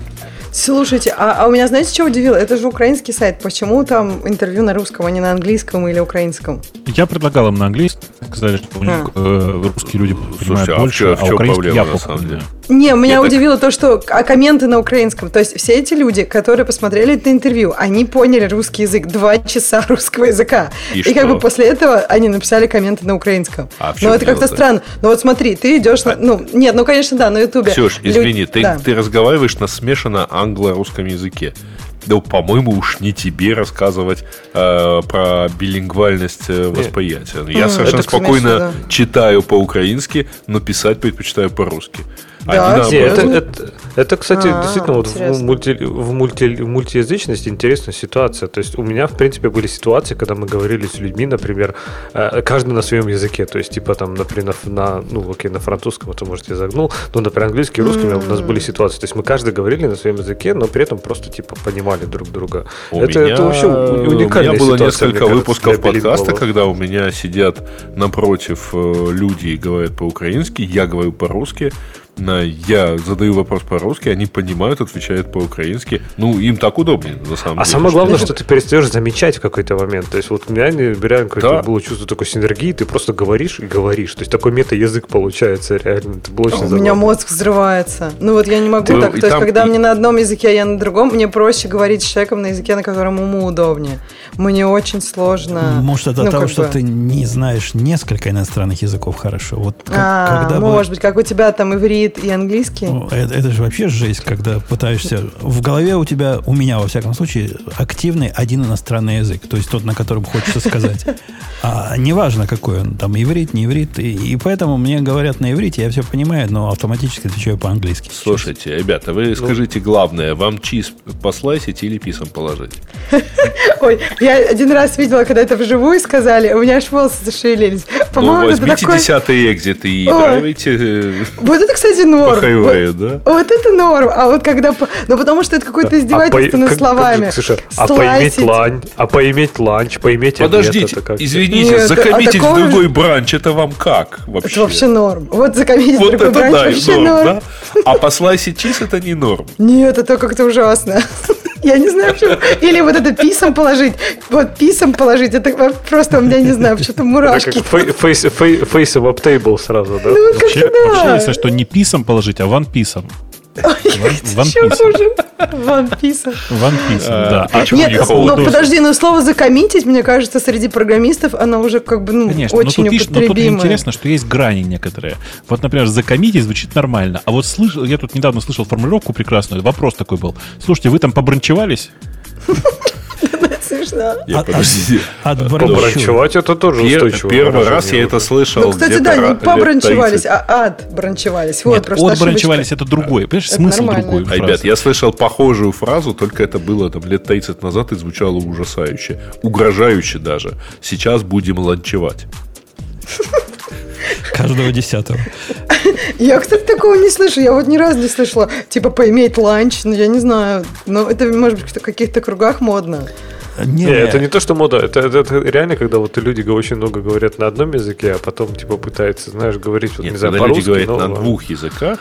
Слушайте, а, а у меня, знаете, что удивило? Это же украинский сайт. Почему там интервью на русском, а не на английском или украинском? Я предлагал им на английском. Сказали, что у них а. э, русские люди понимают Слушай, больше, а, в, а украинский я на самом деле? Не, меня Нет, удивило так... то, что а комменты на украинском. То есть все эти люди, которые посмотрели это интервью, они поняли русский язык. Два часа русского языка. И, и как бы после этого они написали комменты на украинском. А Но это как-то странно. Но вот смотри, ты идешь а... на... Ну, нет, ну, конечно, да, на ютубе. Ксюш, извини, Люд... ты, да. ты разговариваешь на смешанно англо-русском языке. Да, по-моему, уж не тебе рассказывать э, про билингвальность э, восприятия. Я mm, совершенно спокойно смешно, да. читаю по-украински, но писать предпочитаю по-русски. Да, это, это, это, кстати, а, действительно вот в, мульти, в, мульти, в мультиязычности интересная ситуация. То есть у меня, в принципе, были ситуации, когда мы говорили с людьми, например, э, каждый на своем языке. То есть, типа там, например, на, ну, окей, на французском это, может, я загнул, но, например, английский и русский mm-hmm. у нас были ситуации. То есть мы каждый говорили на своем языке, но при этом просто, типа, понимали друг друга. У это, меня, это вообще уникальная У меня было ситуация, несколько выпусков подкаста, когда у меня сидят напротив э, люди и говорят по-украински, я говорю по-русски, я задаю вопрос по-русски, они понимают, отвечают по-украински. Ну, им так удобнее, на самом а деле. А самое главное, что ты перестаешь замечать в какой-то момент. То есть, вот у меня реально да. было чувство такой синергии, ты просто говоришь и говоришь. То есть, такой мета-язык получается реально. Это было очень У меня мозг взрывается. Ну, вот я не могу ты, так. То есть, когда и... мне на одном языке, а я на другом, мне проще говорить с человеком на языке, на котором ему удобнее. Мне очень сложно. Может, это ну, того, что бы... ты не знаешь несколько иностранных языков хорошо. Вот как, а, когда может бы... быть, как у тебя там иврит говорит и английский. Ну, это, это же вообще жесть, когда пытаешься... В голове у тебя, у меня, во всяком случае, активный один иностранный язык, то есть тот, на котором хочется сказать. А неважно, какой он, там, иврит, не иврит. И, и поэтому мне говорят на иврите, я все понимаю, но автоматически отвечаю по-английски. Слушайте, ребята, вы ну. скажите главное, вам чиз по slice ить или piece ом положить? Ой, я один раз видела, когда это вживую сказали, у меня аж волосы зашевелились. По-моему, ну, возьмите такой... десятый exit и играйте. Э, вот это, кстати, норм. По вот, да? Вот это норм. А вот когда... Ну, потому что это какое-то издевательство а над словами. Слушай, а поиметь ланч, а поиметь ланч, поиметь Подождите, извините, Нет, закоммитить а в другой branch, это вам как вообще? Это вообще норм. Вот закоммитить вот в другой бранч да, вообще норм. норм. Да? А послайсить чиз это не норм. Нет, это как-то ужасно. Я не знаю, почему. Или вот это писом положить. Вот писом положить. Это просто у меня, не знаю, что-то мурашки. Фейсом ап тейбл сразу, да? Ну, вообще, вообще, если что, не писом положить, а ван писом. Ван Писом. Ван Писом, да. А Нет, но подожди, но слово закоммитить, мне кажется, среди программистов оно уже как бы ну, Конечно, очень но тут, употребимое. Но тут интересно, что есть грани некоторые. Вот, например, закоммитить звучит нормально, а вот слышал, я тут недавно слышал формулировку прекрасную, вопрос такой был. Слушайте, вы там побранчевались? смешно. Я, от, подожди. От, Бранчевать это тоже устойчиво. Первый раз я это слышал. Ну, кстати, да, не побранчевались, а отбранчевались. Вот, Нет, отбранчевались это другое. Понимаешь, смысл другой. А, ребят, я слышал похожую фразу, только это было там лет 30 назад и звучало ужасающе. Угрожающе даже. Сейчас будем ланчевать. Каждого десятого. Я, кстати, такого не слышу. Я вот ни разу не слышала. Типа поиметь ланч. Ну, я не знаю. Но это, может быть, в каких-то кругах модно. Не, не, это не то, что мода, это, это, это реально, когда вот люди очень много говорят на одном языке, а потом типа пытаются, знаешь, говорить, вот, Нет, не знаю, когда люди говорят но... на двух языках,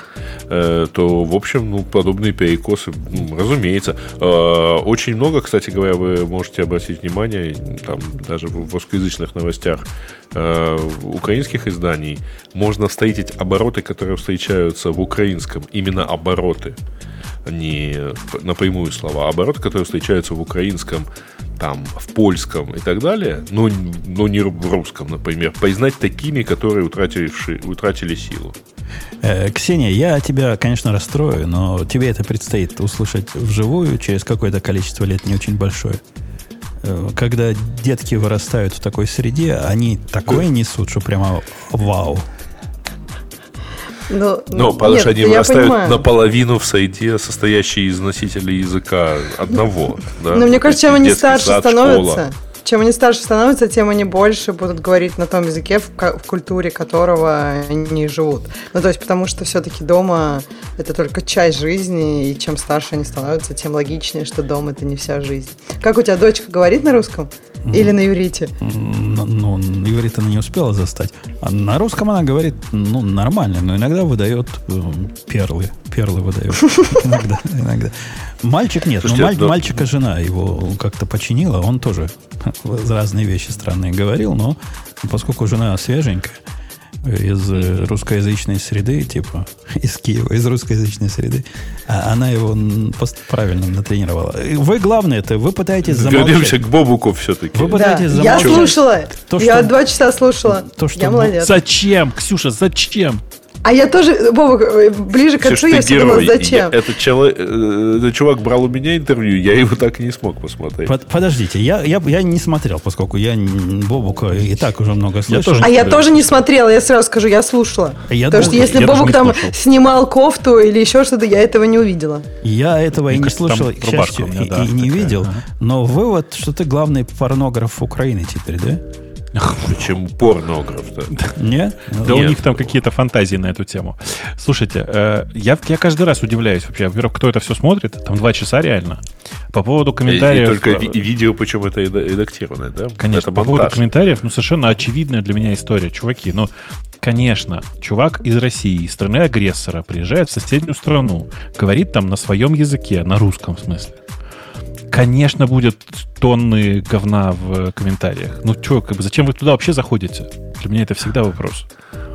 э, то, в общем, ну, подобные перекосы, ну, разумеется. Э, очень много, кстати говоря, вы можете обратить внимание, там, даже в русскоязычных новостях э, украинских изданий, можно встретить обороты, которые встречаются в украинском, именно обороты не напрямую слова, а обороты, которые встречаются в украинском, там, в польском и так далее, но, но не в русском, например, признать такими, которые утратили, утратили силу. Э, Ксения, я тебя, конечно, расстрою, но тебе это предстоит услышать вживую через какое-то количество лет не очень большое. Э, когда детки вырастают в такой среде, они такое несут, что прямо вау. Ну, ну потому что они вырастают понимаю. наполовину в сайте, состоящей из носителей языка одного. Да? Но мне кажется, чем они старше сад, становятся, школа. чем они старше становятся, тем они больше будут говорить на том языке, в, в культуре которого они живут. Ну, то есть, потому что все-таки дома это только часть жизни, и чем старше они становятся, тем логичнее, что дом это не вся жизнь. Как у тебя дочка говорит на русском? Или на иврите? Ну, на она не успела застать. А на русском она говорит, ну, нормально, но иногда выдает э, перлы. Перлы выдает. Иногда, иногда. Мальчик нет, но маль, мальчика жена его как-то починила, он тоже разные вещи странные говорил, но поскольку жена свеженькая, из э, русскоязычной среды, типа из Киева, из русскоязычной среды, а она его правильно натренировала. Вы, главное, это вы пытаетесь замолчать. Вернемся к Бобуку все-таки. Вы пытаетесь да, замолчать. Я слушала. То, что... Я два часа слушала. То, что... Я молодец. Зачем, Ксюша, зачем? А я тоже, Бобок, ближе к отцу я все думала, зачем? Я, этот, человек, э, этот чувак брал у меня интервью, я его так и не смог посмотреть. Под, подождите, я, я, я не смотрел, поскольку я Бобука и так уже много слышал. Я а я тоже не смотрела, я сразу скажу, я слушала. Я Потому думал, что если Бобук там слушал. снимал кофту или еще что-то, я этого не увидела. Я этого Мне и не слушал, к счастью, и, да, и не видел. Ага. Но вывод, что ты главный порнограф Украины теперь, да? Причем порнограф-то. Нет? Да у них там какие-то фантазии на эту тему. Слушайте, э, я, каждый раз удивляюсь вообще. Во-первых, кто это все смотрит? Там два часа реально. По поводу комментариев... И, только видео, почему это редактированное, да? Конечно, по поводу комментариев, ну, совершенно очевидная для меня история. Чуваки, ну, конечно, чувак из России, из страны агрессора, приезжает в соседнюю страну, говорит там на своем языке, на русском смысле конечно, будет тонны говна в комментариях. Ну, что, как бы, зачем вы туда вообще заходите? Для меня это всегда вопрос.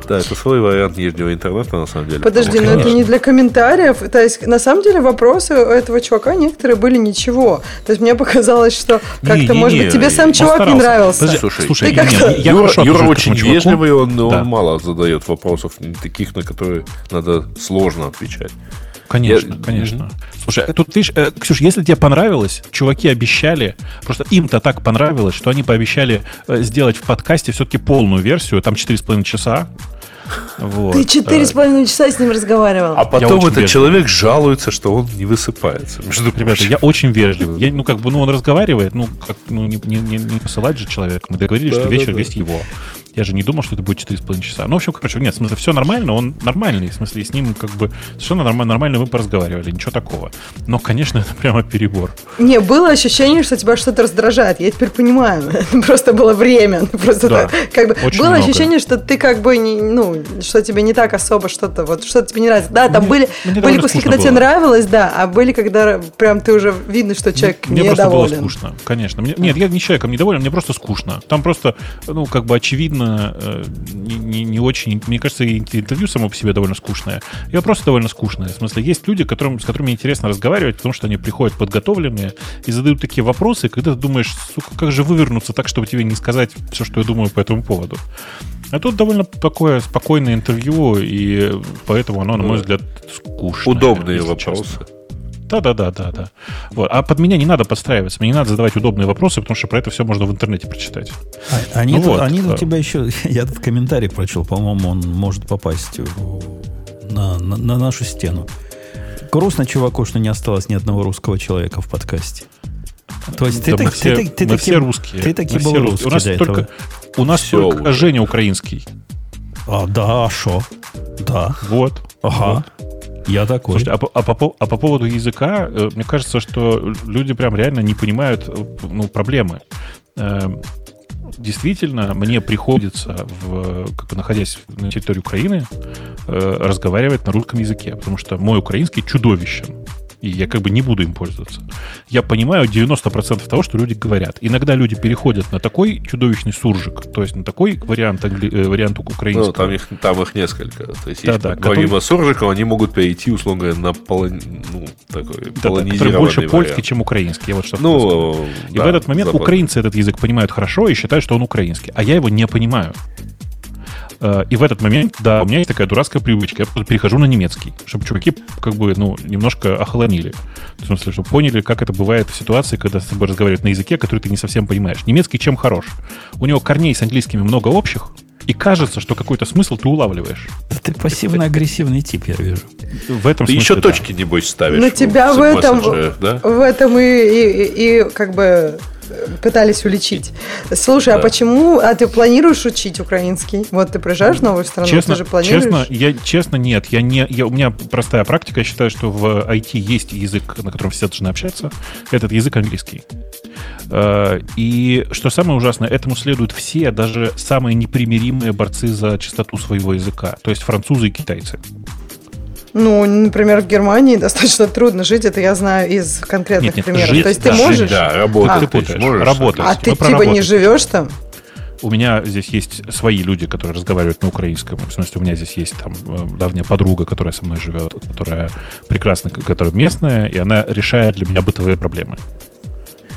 Да, это свой вариант нижнего интернета, на самом деле. Подожди, но это не для комментариев. То есть, на самом деле, вопросы у этого чувака некоторые были ничего. То есть, мне показалось, что как-то, может быть, тебе сам чувак не нравился. Подожди, слушай, слушай я, я, я Юра, Юра очень вежливый, он, да. он мало задает вопросов, таких, на которые надо сложно отвечать. Конечно, я... конечно. Слушай, тут, видишь, э, Ксюш, если тебе понравилось, чуваки обещали, просто им-то так понравилось, что они пообещали э, сделать в подкасте все-таки полную версию, там 4,5 часа. Вот. Ты четыре с половиной часа с ним разговаривал. А потом этот вежливый. человек жалуется, что он не высыпается. Между Ребята, я очень вежливый. Я, ну, как бы, ну, он разговаривает, ну, как, ну, не, не, не посылать же человека. Мы договорились, да, что вечер да, весь его. Я же не думал, что это будет 4,5 часа. Ну, в общем, короче, нет, в смысле, все нормально, он нормальный, в смысле, с ним как бы совершенно нормально, нормально мы поразговаривали, ничего такого. Но, конечно, это прямо перебор. Не, было ощущение, что тебя что-то раздражает, я теперь понимаю. Просто было время. Просто да, так, как бы было много. ощущение, что ты как бы, не, ну, что тебе не так особо что-то, вот, что-то тебе не нравится. Да, там мне, были, мне были куски, когда было. тебе нравилось, да, а были, когда прям ты уже видно, что человек мне, недоволен. Мне просто было скучно, конечно. Мне, нет, я не человеком недоволен, мне просто скучно. Там просто, ну, как бы очевидно, э, не, не, не очень... Мне кажется, интервью само по себе довольно скучное. Я просто довольно скучное. В смысле, есть люди, которым, с которыми интересно разговаривать, потому что они приходят подготовленные и задают такие вопросы, когда ты думаешь, сука, как же вывернуться так, чтобы тебе не сказать все, что я думаю по этому поводу. А тут довольно такое спокойное интервью, и поэтому оно, на мой взгляд, скучное. Удобные вопросы. Честно. Да, да, да, да, да. Вот. А под меня не надо подстраиваться, мне не надо задавать удобные вопросы, потому что про это все можно в интернете прочитать. А, они ну, тут, вот. они у тебя еще, я этот комментарий прочел, по-моему, он может попасть на, на, на нашу стену. Грустно чуваку, что не осталось ни одного русского человека в подкасте. То есть да ты, мы, все, ты, ты, мы таки, все русские. Ты таки был русский. У нас только, у нас все только уже. Женя украинский. А, да, а что? Да. Вот. Ага. Вот. Я такой. Слушайте, а, а, по, а по поводу языка, э, мне кажется, что люди прям реально не понимают э, ну, проблемы. Э, действительно, мне приходится, в, как бы находясь на территории Украины, разговаривать на русском языке, потому что мой украинский чудовищен и я как бы не буду им пользоваться. Я понимаю 90% того, что люди говорят. Иногда люди переходят на такой чудовищный суржик, то есть на такой вариант, англи... Э, вариант украинского. Ну, там их, там их несколько. То есть, да, да, помимо который... суржика, они могут перейти, условно говоря, на полон... ну, такой да, да, который больше вариант. польский, чем украинский. Я вот что ну, И да, в этот момент забавно. украинцы этот язык понимают хорошо и считают, что он украинский. А я его не понимаю. Э, и в этот момент, да, у меня есть такая дурацкая привычка. Я перехожу на немецкий, чтобы чуваки как бы, ну, немножко охолонили. В смысле, чтобы поняли, как это бывает в ситуации, когда с тобой разговаривают на языке, который ты не совсем понимаешь. Немецкий чем хорош? У него корней с английскими много общих, и кажется, что какой-то смысл ты улавливаешь. Ты пассивно-агрессивный тип, я вижу. В этом ты смысле, еще да. точки, небось, ставишь. На тебя в этом, да? в этом и, и, и как бы пытались уличить. Слушай, а да. а почему? А ты планируешь учить украинский? Вот ты приезжаешь в новую страну, честно, ты же планируешь? Честно, я, честно нет. Я не, я, у меня простая практика. Я считаю, что в IT есть язык, на котором все должны общаться. Этот язык английский. Э, и что самое ужасное, этому следуют все, даже самые непримиримые борцы за чистоту своего языка. То есть французы и китайцы. Ну, например, в Германии достаточно трудно жить, это я знаю из конкретных нет, нет, примеров. Жить, То есть да, ты можешь... Жить, да, работать, а, ты путаешь, можешь. Работать. А ты типа не живешь там? У меня здесь есть свои люди, которые разговаривают на украинском. В смысле, у меня здесь есть там э, давняя подруга, которая со мной живет, которая прекрасная, которая местная, и она решает для меня бытовые проблемы.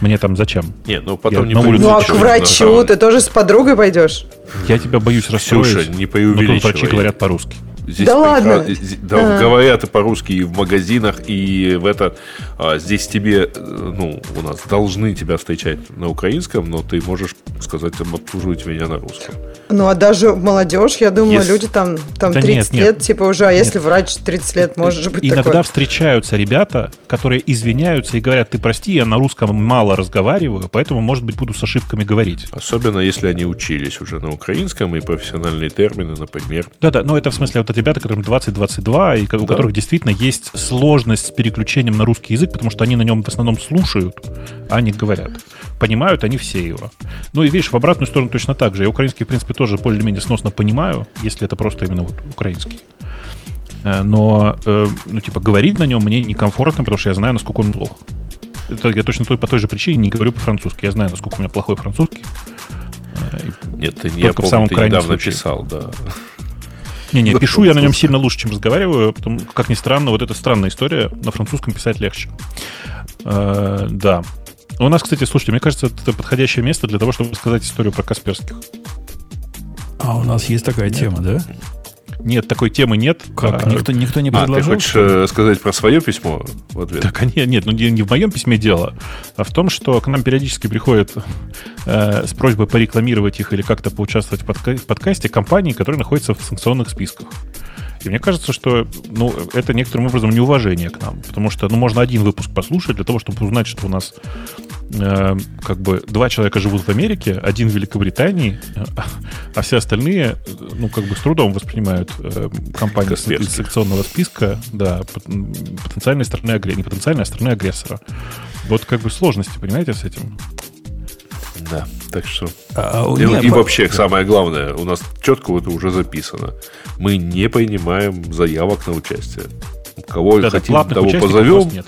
Мне там зачем? Нет, ну потом я не на. Ну а к врачу ты тоже с подругой пойдешь? Я тебя боюсь расстроить. Слушай, не преувеличивай. Но врачи говорят по-русски. Здесь да ладно? Да, а. говорят и по-русски, и в магазинах, и в это. А, здесь тебе, э, ну, у нас должны тебя встречать на украинском, но ты можешь сказать, обслуживать меня на русском. Ну, а даже молодежь, я думаю, yes. люди там, там да 30 нет, лет, нет. типа уже, а нет. если врач 30 лет, может быть Иногда такое. встречаются ребята, которые извиняются и говорят, ты прости, я на русском мало разговариваю, поэтому, может быть, буду с ошибками говорить. Особенно, если они учились уже на украинском, и профессиональные термины, например. Да-да, но это в смысле вот ребята, которым 20-22, и у да. которых действительно есть сложность с переключением на русский язык, потому что они на нем в основном слушают, а не говорят. Понимают они все его. Ну и видишь, в обратную сторону точно так же. Я украинский, в принципе, тоже более-менее сносно понимаю, если это просто именно вот украинский. Э, но, э, ну, типа, говорить на нем мне некомфортно, потому что я знаю, насколько он плох. Это я точно по той же причине не говорю по-французски. Я знаю, насколько у меня плохой французский. Э, Нет, ты, я помню, в самом ты недавно случае. писал, да. Не-не, пишу я на нем сильно лучше, чем разговариваю, потому, как ни странно, вот это странная история, на французском писать легче. Э, да. У нас, кстати, слушайте, мне кажется, это подходящее место для того, чтобы сказать историю про Касперских. А у нас есть такая Нет. тема, да? Нет, такой темы нет. Как? А, никто, никто не предложил? А, ты хочешь что? Э, сказать про свое письмо в ответ? Так, нет, нет, ну не в моем письме дело, а в том, что к нам периодически приходят э, с просьбой порекламировать их или как-то поучаствовать в, подка- в подкасте компании, которые находятся в санкционных списках. И мне кажется, что ну, это некоторым образом неуважение к нам. Потому что ну, можно один выпуск послушать для того, чтобы узнать, что у нас э, как бы два человека живут в Америке, один в Великобритании, а все остальные ну, как бы с трудом воспринимают э, компанию секционного списка, да, потенциальной стороны агрессора, не потенциальной, а стороны агрессора. Вот как бы сложности, понимаете, с этим? Да, так что... А, а и, нет, и вообще, да. самое главное, у нас четко это уже записано. Мы не принимаем заявок на участие. Кого да, хотим, того позовем. Нет.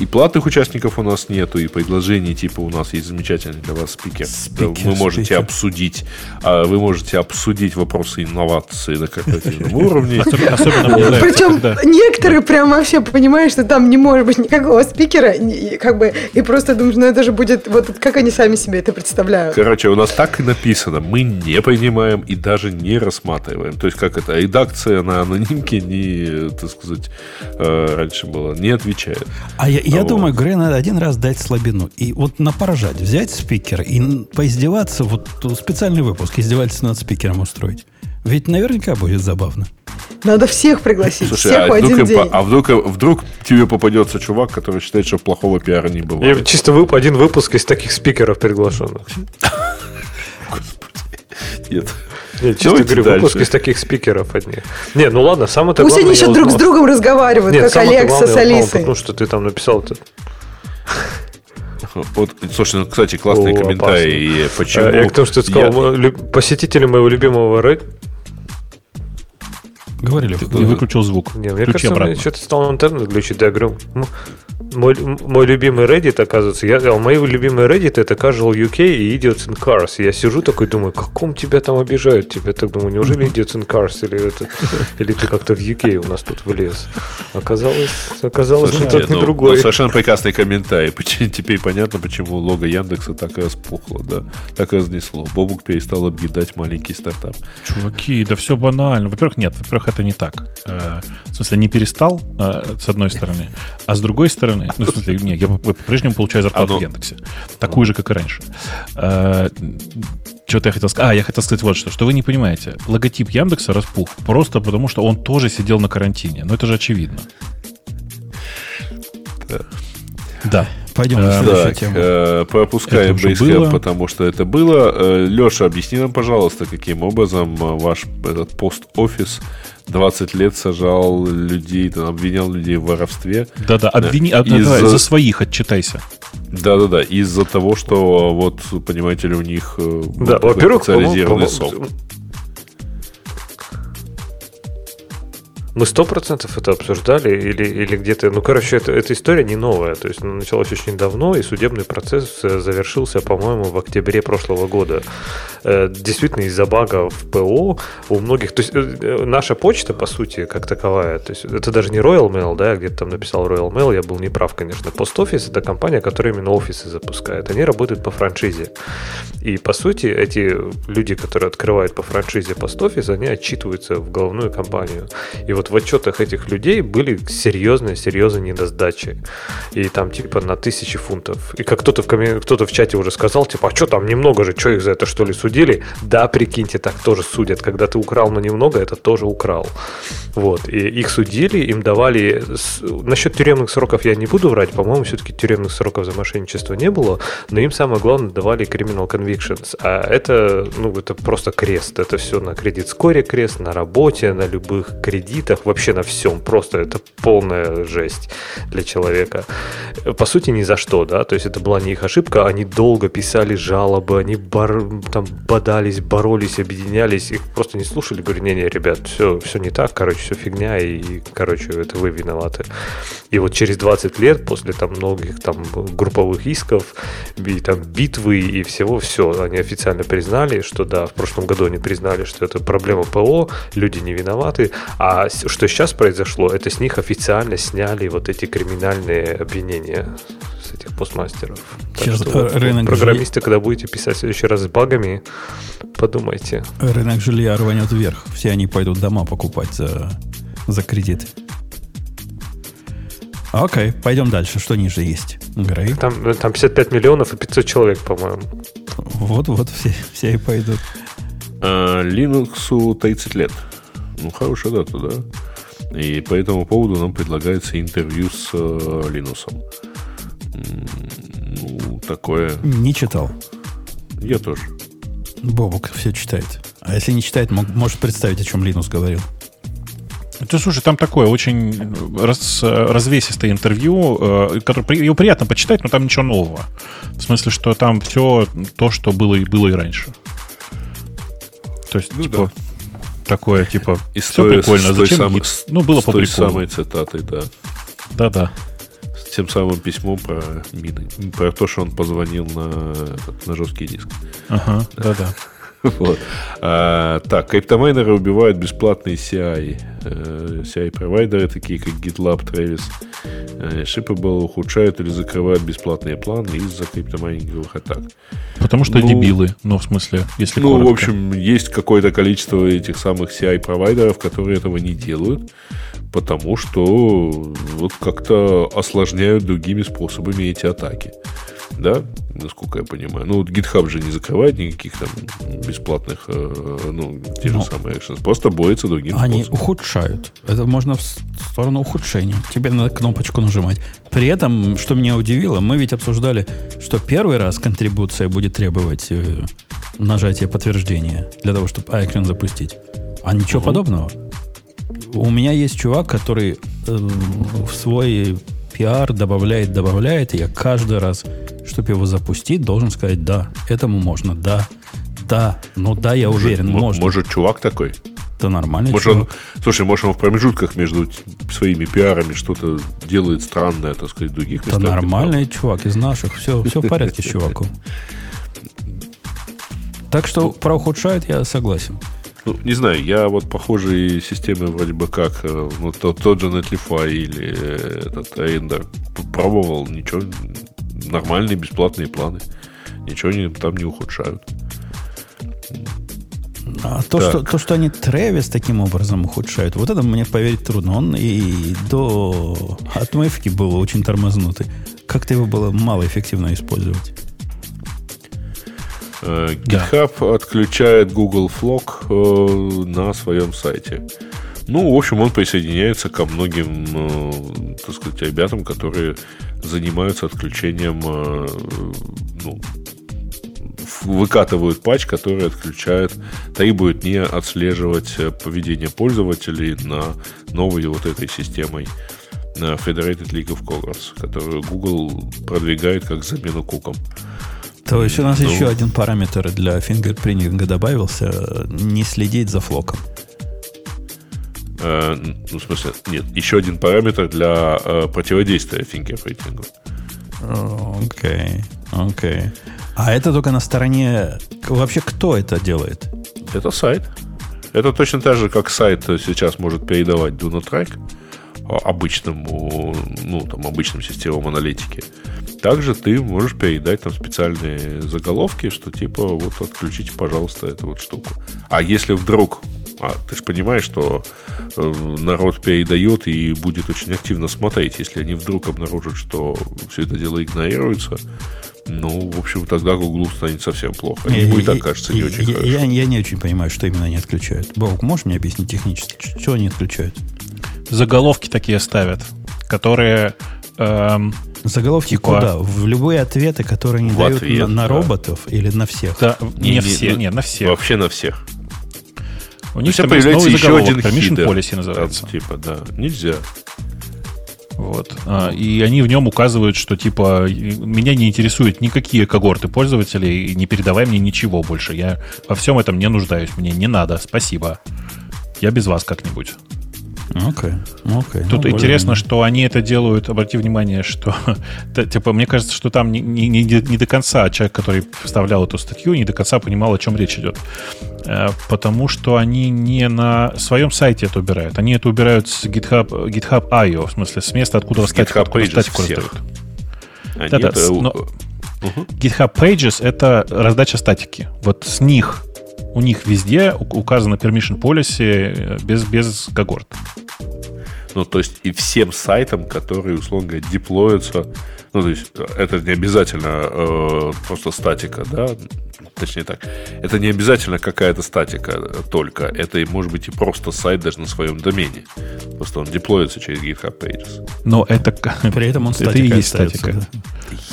И платных участников у нас нету, и предложений типа у нас есть замечательный для вас спикер. спикер вы можете спикер. обсудить, а, вы можете обсудить вопросы инновации на корпоративном уровне. Причем некоторые прям вообще понимают, что там не может быть никакого спикера, как бы, и просто думаешь, ну это же будет, вот как они сами себе это представляют. Короче, у нас так и написано, мы не принимаем и даже не рассматриваем. То есть, как это, редакция на анонимке не, так сказать, э, раньше было, не отвечает. А я, я вот. думаю, Грей надо один раз дать слабину. И вот на поражать, взять спикера и поиздеваться, вот специальный выпуск, издевательство над спикером устроить. Ведь наверняка будет забавно. Надо всех пригласить, Слушай, всех а в один вдруг, день. А вдруг, вдруг тебе попадется чувак, который считает, что плохого пиара не бывает? Я чисто вып, один выпуск из таких спикеров приглашенных. Нет. Нет, чисто Давайте говорю, дальше. выпуск из таких спикеров одних. Не, ну ладно, самое-то Пусть они еще друг с другом разговаривают, Нет, как Алекса с Алисой. Потому что ты там написал-то. Вот, слушай, ну, кстати, классный О, комментарий. Почему? Я к тому, что ты сказал, я... посетители моего любимого Говорили, ты выключил звук. Не, мне Ключи кажется, обратно. что-то стал интернет глючить. Я говорю, мой, мой любимый Reddit, оказывается, я, а мои любимые Reddit это Casual UK и Idiots in Cars. Я сижу такой, думаю, каком тебя там обижают? Тебя так думаю, неужели Idiots in Cars или, это, или ты как-то в UK у нас тут влез? Оказалось, оказалось, Слушайте, что тот не ну, другой. Ну, совершенно прекрасный комментарий. Теперь понятно, почему лого Яндекса так и распухло, да, так и разнесло. Бобук перестал объедать маленький стартап. Чуваки, да все банально. Во-первых, нет, во-первых, это не так. Э, в смысле, не перестал, э, с одной стороны, а с другой стороны, ну, в смысле, нет, я по-прежнему получаю зарплату в Яндексе. Такую же, как и раньше. Э, что-то я хотел сказать. А, я хотел сказать вот что. Что вы не понимаете. Логотип Яндекса распух просто потому, что он тоже сидел на карантине. Но это же очевидно. Да. Пойдем на следующую так, тему. Э, пропускаем Basecamp, потому что это было. Леша, объясни нам, пожалуйста, каким образом ваш этот пост-офис 20 лет сажал людей, там, обвинял людей в воровстве. Да-да, обвини, а, из... давай, за своих отчитайся. Да-да-да, из-за того, что, вот, понимаете ли, у них э, да, во-первых, специализированный софт. Мы сто процентов это обсуждали или, или где-то... Ну, короче, это, эта история не новая. То есть, она началась очень давно, и судебный процесс э, завершился, по-моему, в октябре прошлого года. Э, действительно, из-за бага в ПО у многих... То есть, э, наша почта, по сути, как таковая, то есть, это даже не Royal Mail, да, я где-то там написал Royal Mail, я был неправ, конечно. Office — это компания, которая именно офисы запускает. Они работают по франшизе. И, по сути, эти люди, которые открывают по франшизе Office, они отчитываются в головную компанию. И вот в отчетах этих людей были серьезные, серьезные недосдачи. И там типа на тысячи фунтов. И как кто-то в, коммен... кто-то в чате уже сказал, типа, а что там немного же, что их за это что ли судили? Да, прикиньте, так тоже судят. Когда ты украл, но немного, это тоже украл. Вот. И их судили, им давали... Насчет тюремных сроков я не буду врать, по-моему, все-таки тюремных сроков за мошенничество не было, но им самое главное давали criminal convictions. А это, ну, это просто крест. Это все на кредит-скоре крест, на работе, на любых кредитах деньгах, вообще на всем. Просто это полная жесть для человека. По сути, ни за что, да, то есть это была не их ошибка, они долго писали жалобы, они бар, там бодались, боролись, объединялись, их просто не слушали, говорю, не-не, ребят, все, все не так, короче, все фигня, и, короче, это вы виноваты. И вот через 20 лет, после там многих там групповых исков, и там битвы и всего, все, они официально признали, что да, в прошлом году они признали, что это проблема ПО, люди не виноваты, а что сейчас произошло, это с них официально сняли вот эти криминальные обвинения с этих постмастеров. Сейчас что, рынок программисты, жилья... когда будете писать в следующий раз с багами, подумайте. Рынок жилья рванет вверх. Все они пойдут дома покупать за, за кредит. Окей, пойдем дальше. Что ниже есть? Грей. Там, там 55 миллионов и 500 человек, по-моему. Вот-вот, все, все и пойдут. А, Linux 30 лет. Ну, хорошая дата, да? И по этому поводу нам предлагается интервью с э, Линусом. Ну, такое... Не читал. Я тоже. Бобок все читает. А если не читает, может представить, о чем Линус говорил. Ты слушай, там такое очень раз, развесистое интервью, э, которое его приятно почитать, но там ничего нового. В смысле, что там все то, что было и было и раньше. То есть, ну, типа, да. Такое, типа, и все той, прикольно. Зачем? Самой, ну, было с по той самой цитатой, да. Да-да. С тем самым письмом про мины. Про то, что он позвонил на, на жесткий диск. Ага, да-да. Вот. А, так, криптомайнеры убивают бесплатные CI. Э, CI-провайдеры, такие как GitLab, Travis. Э, Shippable ухудшают или закрывают бесплатные планы из-за криптомайнинговых атак. Потому что ну, дебилы, ну, в смысле, если Ну, коротко. в общем, есть какое-то количество этих самых CI-провайдеров, которые этого не делают, потому что вот как-то осложняют другими способами эти атаки да, насколько я понимаю. Ну, вот GitHub же не закрывает никаких там бесплатных, э, ну, те же Но ну, самые actions, просто борется другим Они способом. ухудшают. Это можно в сторону ухудшения. Тебе надо кнопочку нажимать. При этом, что меня удивило, мы ведь обсуждали, что первый раз контрибуция будет требовать э, нажатия подтверждения для того, чтобы iCloud запустить. А ничего угу. подобного. У меня есть чувак, который э, в свой PR добавляет, добавляет, и я каждый раз чтобы его запустить, должен сказать, да, этому можно, да, да, ну да, я может, уверен, можно. Может, чувак такой? Да нормальный может, чувак. Он, слушай, может, он в промежутках между своими пиарами что-то делает странное, так сказать, других местах. Да нормальный чувак из наших, все, все в порядке с чуваком. Так что про ухудшают я согласен. Ну, не знаю, я вот похожие системы вроде бы как э, ну, тот, тот же Netlify или э, этот Ender пробовал, ничего нормальные бесплатные планы. Ничего не, там не ухудшают. А то что, то, что они Тревис таким образом ухудшают, вот это мне поверить трудно. Он и до отмывки был очень тормознутый. Как-то его было малоэффективно использовать. Э, GitHub да. отключает Google Flock э, на своем сайте. Ну, в общем, он присоединяется ко многим, э, так сказать, ребятам, которые занимаются отключением, ну, выкатывают патч, который отключает, требует не отслеживать поведение пользователей на новой вот этой системой Federated League of Colors, которую Google продвигает как замену кукам. То есть у нас ну, еще один параметр для фингерпринтинга добавился, не следить за флоком. Э, ну, в смысле, нет, еще один параметр для э, противодействия фингерпринтингу. Окей, okay, окей. Okay. А это только на стороне... Вообще, кто это делает? Это сайт. Это точно так же, как сайт сейчас может передавать do not track обычному, ну, там, обычным системам аналитики. Также ты можешь передать там специальные заголовки, что типа вот отключите, пожалуйста, эту вот штуку. А если вдруг а ты же понимаешь, что э, народ передает и будет очень активно смотреть. Если они вдруг обнаружат, что все это дело игнорируется, ну, в общем, тогда Google станет совсем плохо. Ему и так кажется не очень я, хорошо. Я, я не очень понимаю, что именно они отключают. Бог, можешь мне объяснить технически, что они отключают? Заголовки такие ставят, которые... Эм, Заголовки типа, куда? В любые ответы, которые не дают ответ, на, на да. роботов или на всех? Да, не, не все, не, на всех. Вообще на всех. У них там появляется еще один Permission хидер. Policy называется. Там, типа, да, нельзя. Вот. А, и они в нем указывают, что типа меня не интересуют никакие когорты пользователей, не передавай мне ничего больше. Я во всем этом не нуждаюсь. Мне не надо. Спасибо. Я без вас как-нибудь. Окей, okay, okay. Тут ну, интересно, более... что они это делают, обрати внимание, что, типа, мне кажется, что там не, не, не до конца человек, который вставлял эту статью, не до конца понимал, о чем речь идет. Э, потому что они не на своем сайте это убирают. Они это убирают с GitHub, GitHub IO, в смысле, с места, откуда статику, откуда статику раздают. Но угу. GitHub Pages — это раздача статики. Вот с них у них везде указано permission policy э, без, без когорт. Ну, то есть и всем сайтам, которые, условно говоря, деплоятся, ну, то есть это не обязательно э, просто статика, да, точнее так, это не обязательно какая-то статика только, это может быть и просто сайт даже на своем домене. Просто он деплоится через GitHub Pages. Но это... При этом он статика. Это и есть статика. Да.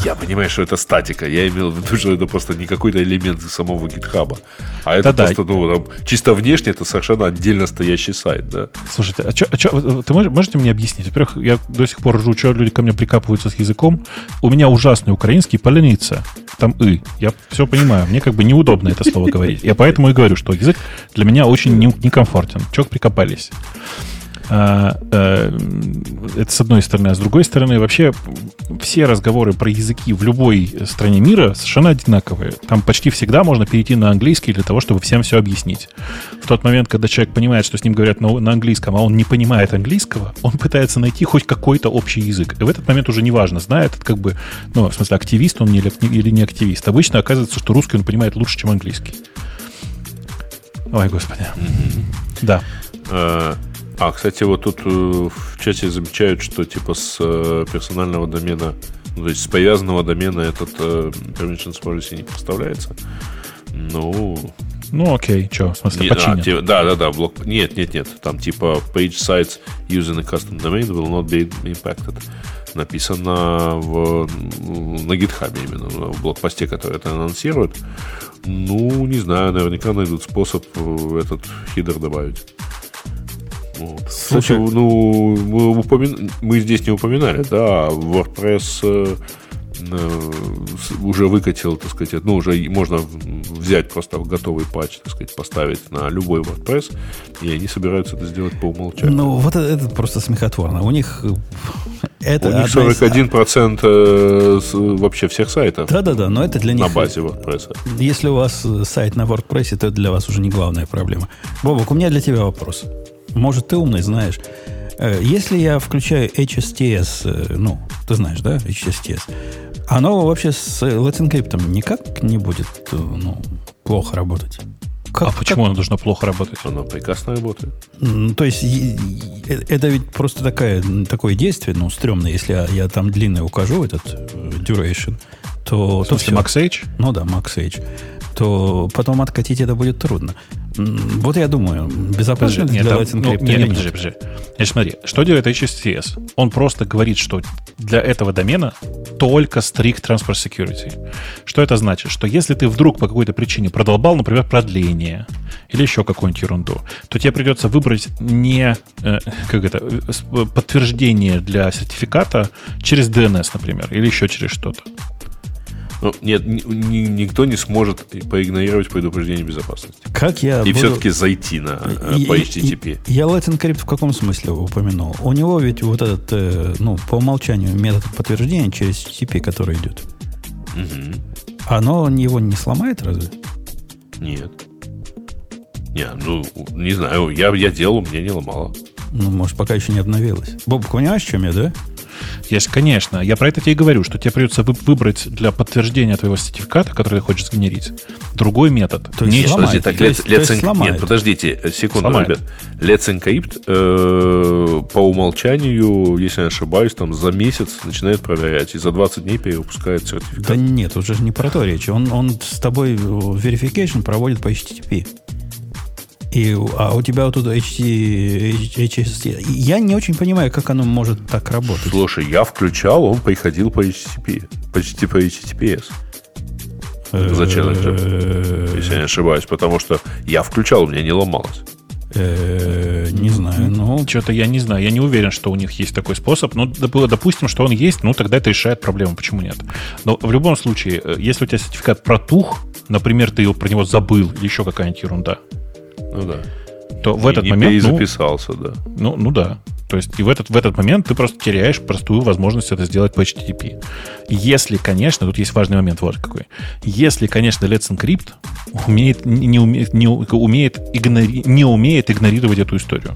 Я понимаю, что это статика. Я имел в виду, что это просто не какой-то элемент самого GitHub. А это да, просто, да. ну, там, чисто внешне это совершенно отдельно стоящий сайт, да. Слушайте, а чё, а чё, ты можете мне объяснить? Во-первых, я до сих пор ржу, что люди ко мне прикапываются с языком. У меня ужасный украинский поляница. Там «и». Я все понимаю. Мне как бы неудобно это слово говорить. Я поэтому и говорю, что язык для меня очень некомфортен. Чего прикопались? А, а, это с одной стороны. А с другой стороны, вообще все разговоры про языки в любой стране мира совершенно одинаковые. Там почти всегда можно перейти на английский для того, чтобы всем все объяснить. В тот момент, когда человек понимает, что с ним говорят на, на английском, а он не понимает английского, он пытается найти хоть какой-то общий язык. И в этот момент уже неважно, знает, как бы, ну, в смысле, активист он или, или не активист. Обычно оказывается, что русский он понимает лучше, чем английский. Ой, господи. Mm-hmm. Да. А, кстати, вот тут э, в чате замечают, что типа с э, персонального домена, ну, то есть с привязанного домена этот э, permissions policy не поставляется. Ну, ну окей, что, в смысле, не, починят? А, типа, да, да, да, блок... Нет, нет, нет, там типа page sites using a custom domain will not be impacted. Написано в, на GitHub именно, в блокпосте, который это анонсирует. Ну, не знаю, наверняка найдут способ этот хидер добавить. Вот. Слушай, Кстати, ну, мы, упомя... мы здесь не упоминали, да, WordPress э, э, уже выкатил, так сказать, ну, уже можно взять просто готовый патч, так сказать, поставить на любой WordPress, и они собираются это сделать по умолчанию. Ну, вот это, это просто смехотворно. У них это У них 41% из... вообще всех сайтов. Да-да-да, но это для них... На базе WordPress. Если у вас сайт на WordPress, то это для вас уже не главная проблема. Бобок, у меня для тебя вопрос. Может, ты умный, знаешь. Э, если я включаю HSTS, э, ну, ты знаешь, да, HSTS, оно вообще с Let's Encrypt никак не будет э, ну, плохо работать. Как, а почему как? оно должно плохо работать? Оно прекрасно работает. То есть это ведь просто такое, такое действие, ну, стрёмное, если я, я там длинный укажу этот duration, то... В смысле, то все. MaxH? Ну да, MaxH. То потом откатить это будет трудно. Вот я думаю, безопасно для там, Lightning ну, нет, нет, подожди, подожди. Значит, смотри, что делает HSTS? Он просто говорит, что для этого домена только strict transport security. Что это значит? Что если ты вдруг по какой-то причине продолбал, например, продление или еще какую-нибудь ерунду, то тебе придется выбрать не э, как это, подтверждение для сертификата через DNS, например, или еще через что-то. Ну, нет, ни, никто не сможет поигнорировать предупреждение безопасности. Как я И буду... все-таки зайти на и, по HTTP. И, я Latin Crypt в каком смысле упомянул? У него ведь вот этот, э, ну, по умолчанию метод подтверждения через HTTP, который идет. Угу. Оно его не сломает разве? Нет. Не, ну, не знаю, я, я делал, мне не ломало. Ну, может, пока еще не обновилось. Боб, понимаешь, в чем я, да? Есть, конечно. Я про это тебе и говорю, что тебе придется выбрать для подтверждения твоего сертификата, который ты хочешь сгенерить, другой метод. То есть не сломает. так, let's, let's en... Нет, подождите, э, секунду, сломает. ребят. Let's Encrypt э, по умолчанию, если я не ошибаюсь, там за месяц начинает проверять и за 20 дней перевыпускает сертификат. Да нет, уже не про то речь. Он, он с тобой verification проводит по HTTP. И, а у тебя вот тут HT, HT, Я не очень понимаю, как оно может так работать. Слушай, я включал, он приходил по HTTP. Почти по HTTPS. За челленджем. Если я не ошибаюсь. Потому что я включал, у меня не ломалось. Не знаю, ну... Что-то я не знаю. Я не уверен, что у них есть такой способ. Ну, допустим, что он есть, ну, тогда это решает проблему. Почему нет? Но в любом случае, э, если у тебя сертификат протух, например, ты его про него забыл, или еще какая-нибудь ерунда, ну да. То в этот и момент... И записался, ну, да. Ну, ну да. То есть и в этот, в этот момент ты просто теряешь простую возможность это сделать по HTTP. Если, конечно, тут есть важный момент вот какой. Если, конечно, Let's Encrypt умеет, не, умеет, не, умеет игнори, не умеет игнорировать эту историю.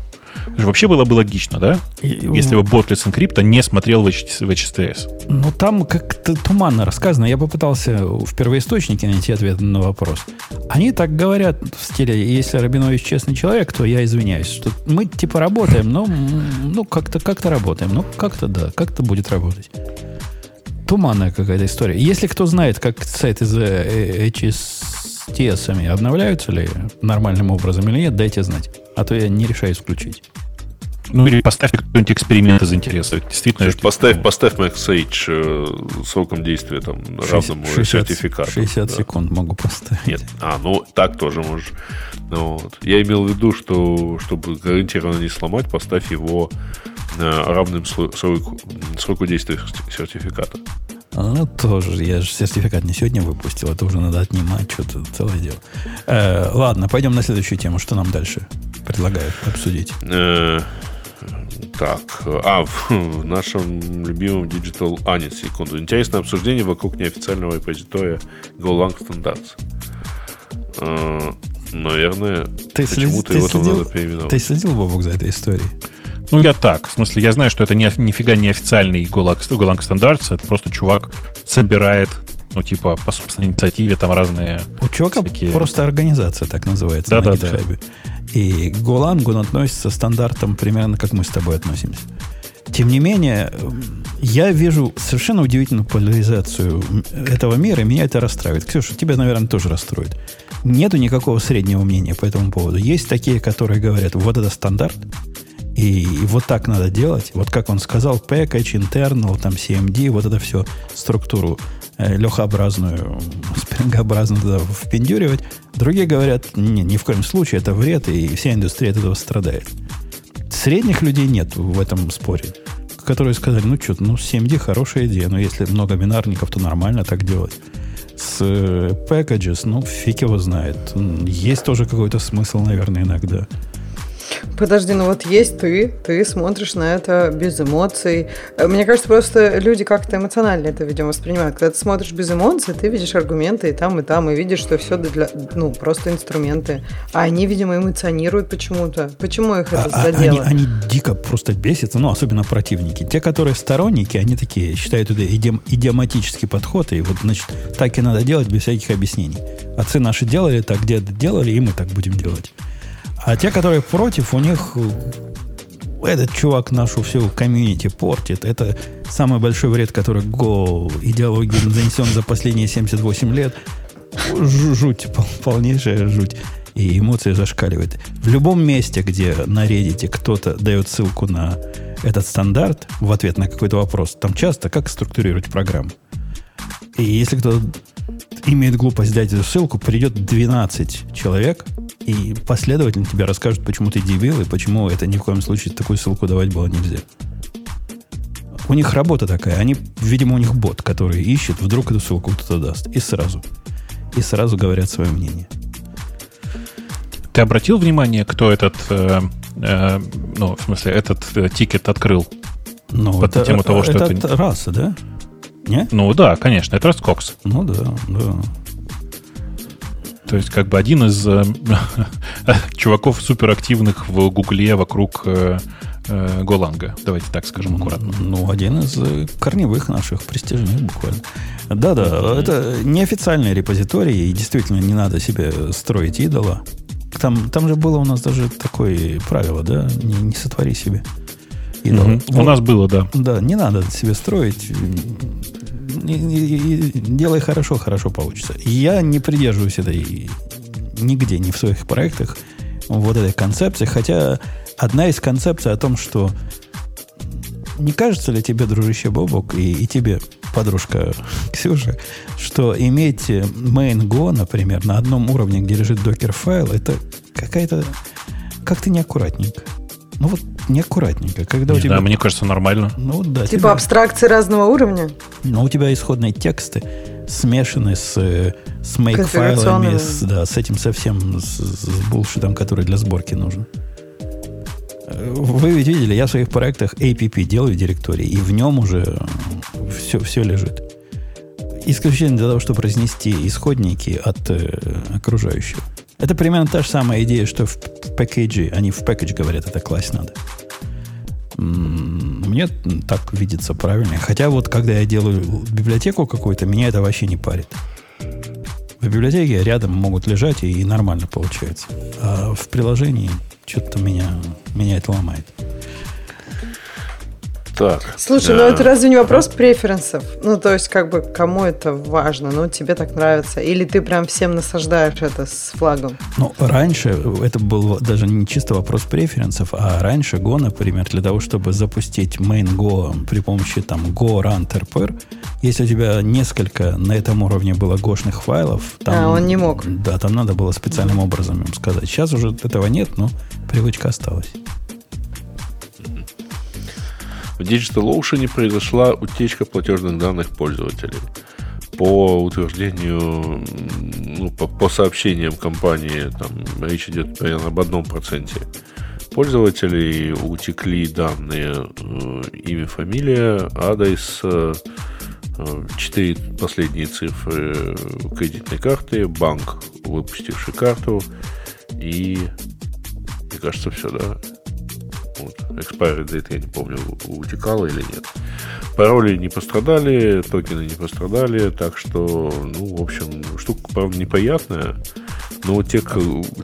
Вообще было бы логично, да? Если бы Let's Encrypt не смотрел в HTTPS. Ну, там как-то туманно рассказано. Я попытался в первоисточнике найти ответ на вопрос. Они так говорят в стиле, если Рабинович честный человек, то я извиняюсь, что мы типа работаем, но ну, как-то как работаем. Ну, как-то да, как-то будет работать. Туманная какая-то история. Если кто знает, как сайт из HS TS обновляются ли нормальным образом или нет, дайте знать. А то я не решаюсь включить. Ну или поставь какой-нибудь эксперимент из интереса. Действительно. Слушай, поставь, ну, поставь MaxH э, сроком действия там 60, равному 60, сертификату. 60 да. секунд могу поставить. Нет, а, ну так тоже можешь. Ну, вот. Я имел в виду, что чтобы гарантированно не сломать, поставь его э, равным сроку, сроку действия сертификата. Ну, тоже. Я же сертификат не сегодня выпустил. Это уже надо отнимать. Что-то целое дело. Э, ладно, пойдем на следующую тему. Что нам дальше предлагают обсудить? Э, так, а, в нашем любимом Digital... А, нет, секунду. Интересное обсуждение вокруг неофициального репозитория GoLang Standards. Наверное, ты почему-то его там надо переименовать. Ты следил, Бобок, за этой историей? Ну, я так. В смысле, я знаю, что это не, нифига не официальный GoLang, GoLang Standards. Это просто чувак собирает ну, типа, по собственной инициативе там разные... У чувака всякие... просто организация так называется да, на да, GitHub. Да. И Golang, он относится к стандартам примерно как мы с тобой относимся. Тем не менее, я вижу совершенно удивительную поляризацию этого мира, и меня это расстраивает. Ксюша, тебя, наверное, тоже расстроит. Нету никакого среднего мнения по этому поводу. Есть такие, которые говорят, вот это стандарт, и, вот так надо делать. Вот как он сказал, package, internal, там CMD, вот это все структуру Э, лехообразную, спрингообразную туда впендюривать. Другие говорят, не, ни в коем случае, это вред, и вся индустрия от этого страдает. Средних людей нет в этом споре, которые сказали, ну что, ну 7D хорошая идея, но если много бинарников, то нормально так делать. С э, packages, ну фиг его знает. Есть тоже какой-то смысл, наверное, иногда. Подожди, ну вот есть ты, ты смотришь на это без эмоций. Э, мне кажется, просто люди как-то эмоционально это, видимо, воспринимают. Когда ты смотришь без эмоций, ты видишь аргументы и там, и там, и видишь, что все для, ну, просто инструменты. А они, видимо, эмоционируют почему-то. Почему их это а, задело? Они, они дико просто бесятся, ну, особенно противники. Те, которые сторонники, они такие считают это идиом, идиоматический подход, и вот, значит, так и надо делать без всяких объяснений. Отцы наши делали так, где делали, и мы так будем делать. А те, которые против, у них этот чувак нашу всю комьюнити портит. Это самый большой вред, который Go идеологии занесен за последние 78 лет. Жуть, полнейшая жуть. И эмоции зашкаливают. В любом месте, где на Reddit кто-то дает ссылку на этот стандарт в ответ на какой-то вопрос, там часто как структурировать программу. И если кто имеет глупость дать эту ссылку, придет 12 человек, и последовательно тебе расскажут, почему ты дебил, и почему это ни в коем случае такую ссылку давать было нельзя. У них работа такая. Они, видимо, у них бот, который ищет, вдруг эту ссылку кто-то даст. И сразу. И сразу говорят свое мнение. Ты обратил внимание, кто этот, э, э, ну, в смысле, этот э, тикет открыл? Ну, Под это, тему того, что это, это раса, да? Не? Ну да, конечно, это Росткокс. Ну да, да. То есть, как бы один из э, чуваков суперактивных в Гугле вокруг э, э, Голанга. Давайте так скажем аккуратно. Ну, один из э, корневых наших, престижных буквально. Да-да, mm-hmm. это неофициальный репозиторий, и действительно не надо себе строить идола. Там, там же было у нас даже такое правило, да? Не, не сотвори себе идола. Mm-hmm. Вот, у нас было, да. Да, не надо себе строить и, и, и делай хорошо, хорошо получится. Я не придерживаюсь этой нигде, не в своих проектах, вот этой концепции. Хотя одна из концепций о том, что не кажется ли тебе, дружище Бобок, и, и тебе, подружка Ксюша, что иметь main Go, например, на одном уровне, где лежит докер-файл, это какая-то как-то неаккуратненько. Ну вот неаккуратненько. Когда не у тебя... Да, мне кажется, нормально. Ну да. Типа тебя... абстракции разного уровня? Но у тебя исходные тексты смешаны с, с make-файлами, с, да, с этим совсем, с, с булшитом, который для сборки нужен. Вы ведь видели, я в своих проектах APP делаю директории, и в нем уже все, все лежит. Исключение для того, чтобы разнести исходники от э, окружающего. Это примерно та же самая идея, что в пакетже, они в пакетж говорят, это класть надо. Мне так видится правильно. Хотя вот когда я делаю библиотеку какую-то, меня это вообще не парит. В библиотеке рядом могут лежать и, и нормально получается. А в приложении что-то меня, меня это ломает. Так. Слушай, ну это разве не вопрос преференсов? Ну, то есть, как бы, кому это важно? Ну, тебе так нравится? Или ты прям всем насаждаешь это с флагом? Ну, раньше это был даже не чисто вопрос преференсов, а раньше Go, например, для того, чтобы запустить main Go при помощи там Go Run TRPR, если у тебя несколько на этом уровне было гошных файлов, там... А, он не мог. Да, там надо было специальным образом им сказать. Сейчас уже этого нет, но привычка осталась. В DigitalOcean произошла утечка платежных данных пользователей. По утверждению, ну, по, по сообщениям компании, там речь идет примерно об одном проценте пользователей утекли данные э, имя, фамилия, адрес, э, четыре последние цифры кредитной карты, банк, выпустивший карту и, мне кажется, все, да? Вот. Expiry date, я не помню, утекало или нет. Пароли не пострадали, токены не пострадали, так что, ну, в общем, штука, правда, неприятная, но те,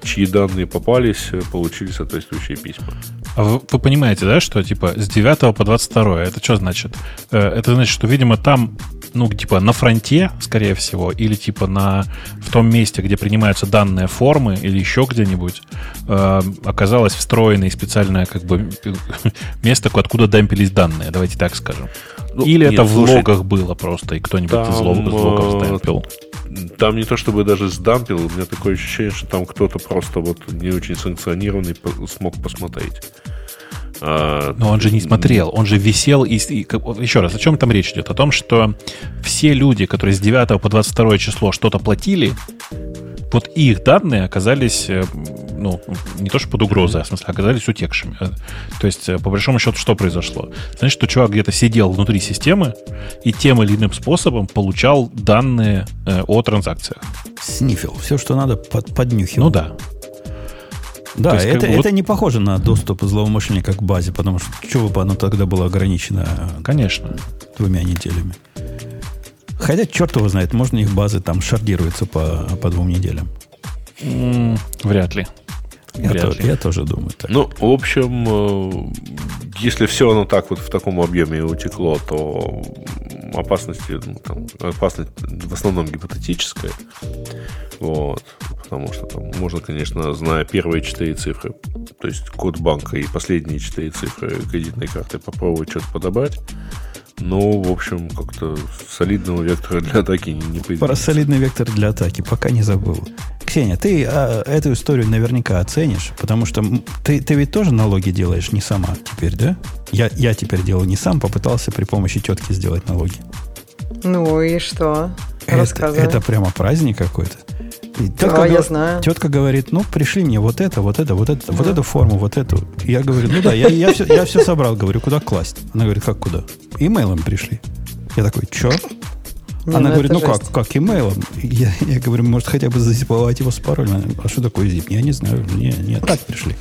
чьи данные попались, получили соответствующие письма. А вы, вы понимаете, да, что, типа, с 9 по 22, это что значит? Э, это значит, что, видимо, там ну, типа на фронте, скорее всего, или типа на, в том месте, где принимаются данные формы, или еще где-нибудь, э, оказалось встроенное специальное как бы место, откуда дампились данные, давайте так скажем. Ну, или нет, это в слушай, логах было просто, и кто-нибудь из логов, из логов э, сдампил. Там не то чтобы даже сдампил, у меня такое ощущение, что там кто-то просто вот не очень санкционированный смог посмотреть. А, Но он же не смотрел, он же висел и, и... Еще раз, о чем там речь идет? О том, что все люди, которые с 9 по 22 число что-то платили, вот их данные оказались, э, ну, не то что под угрозой, а в смысле оказались утекшими. Э, то есть, э, по большому счету, что произошло? Значит, что чувак где-то сидел внутри системы и тем или иным способом получал данные о транзакциях. Снифил. Все, что надо, под, поднюхивал. Ну да. Да, есть, это, это вот... не похоже на доступ злоумышленника к базе, потому что чего бы оно тогда было ограничено Конечно. двумя неделями. Хотя, черт его знает, можно их базы там шардируются по, по двум неделям. Mm, вряд ли. Я, то, я тоже думаю так. Ну, в общем, э, если все оно так вот в таком объеме утекло, то опасности, ну, там, опасность в основном гипотетическая. Вот. Потому что там можно, конечно, зная первые четыре цифры, то есть код банка и последние четыре цифры кредитной карты, попробовать что-то подобрать. Ну, в общем, как-то солидного вектора для атаки не появилось. Про солидный вектор для атаки пока не забыл. Ксения, ты а, эту историю наверняка оценишь, потому что ты, ты ведь тоже налоги делаешь не сама теперь, да? Я, я теперь делаю не сам, попытался при помощи тетки сделать налоги. Ну и что? Это, это прямо праздник какой-то. Тетка, да, я знаю. Тетка говорит, ну, пришли мне вот это, вот это, вот это, да. вот эту форму, вот эту. Я говорю, ну да, я, я, все, я все собрал. Говорю, куда класть? Она говорит, как куда? Имейлом пришли. Я такой, что? Она ну, говорит, ну жесть. как, как имейлом? Я, я говорю, может, хотя бы зазиповать его с паролем. А что такое zip? Я не знаю. Не, не так пришли.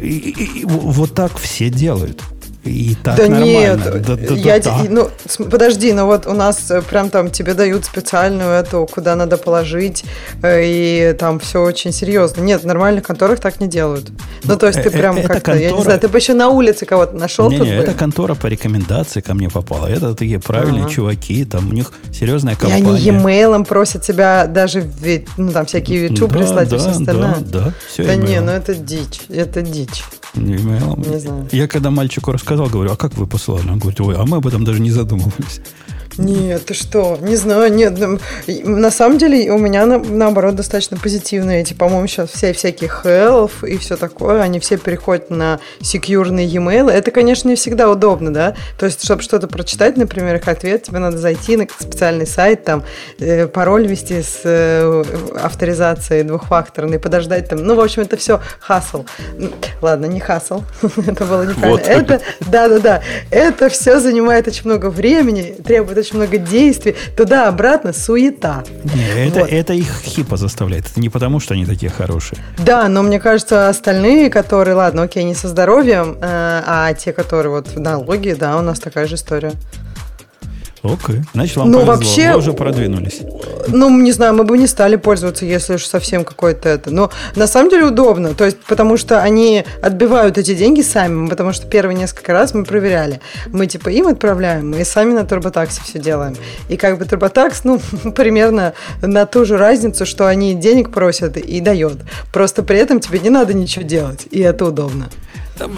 И, и, и вот так все делают. И так да нормально. Нет, да, да, я, да, ну, подожди, ну вот у нас э, прям там тебе дают специальную эту, куда надо положить, э, и там все очень серьезно. Нет, в нормальных конторах так не делают. Ну, ну то есть ты э, прям как-то, контора... я не знаю, ты бы еще на улице кого-то нашел. Не, не, это контора по рекомендации ко мне попала. Это такие правильные ага. чуваки, там у них серьезная компания. И они e-mail просят тебя даже, ну там всякие YouTube да, прислать да, и все остальное. Да, да, все да не, ну это дичь, это дичь. E-mail. Не знаю. Я когда мальчику рассказал, сказал, говорю, а как вы послали? Он говорит, ой, а мы об этом даже не задумывались. Нет, ты что? Не знаю, нет. На самом деле у меня на, наоборот достаточно позитивные эти, по-моему, сейчас все всякие health и все такое, они все переходят на секьюрные e-mail. Это, конечно, не всегда удобно, да? То есть, чтобы что-то прочитать, например, их ответ, тебе надо зайти на специальный сайт, там, э, пароль ввести с э, авторизацией двухфакторной, подождать там. Ну, в общем, это все хасл. Ладно, не хасл. это было неправильно. Это, да-да-да, это все занимает очень много времени, требует очень много действий, туда-обратно суета. Не, это, вот. это их хипа заставляет. Это не потому, что они такие хорошие. Да, но мне кажется, остальные, которые, ладно, окей, не со здоровьем, э, а те, которые вот в налоги, да, у нас такая же история. Окей. Значит, вам ну, повезло. Вообще, Вы уже продвинулись. Ну, не знаю, мы бы не стали пользоваться, если уж совсем какой-то это. Но на самом деле удобно. То есть, потому что они отбивают эти деньги сами. Потому что первые несколько раз мы проверяли. Мы типа им отправляем, мы сами на турботаксе все делаем. И как бы турботакс, ну, примерно на ту же разницу, что они денег просят и дает. Просто при этом тебе не надо ничего делать. И это удобно.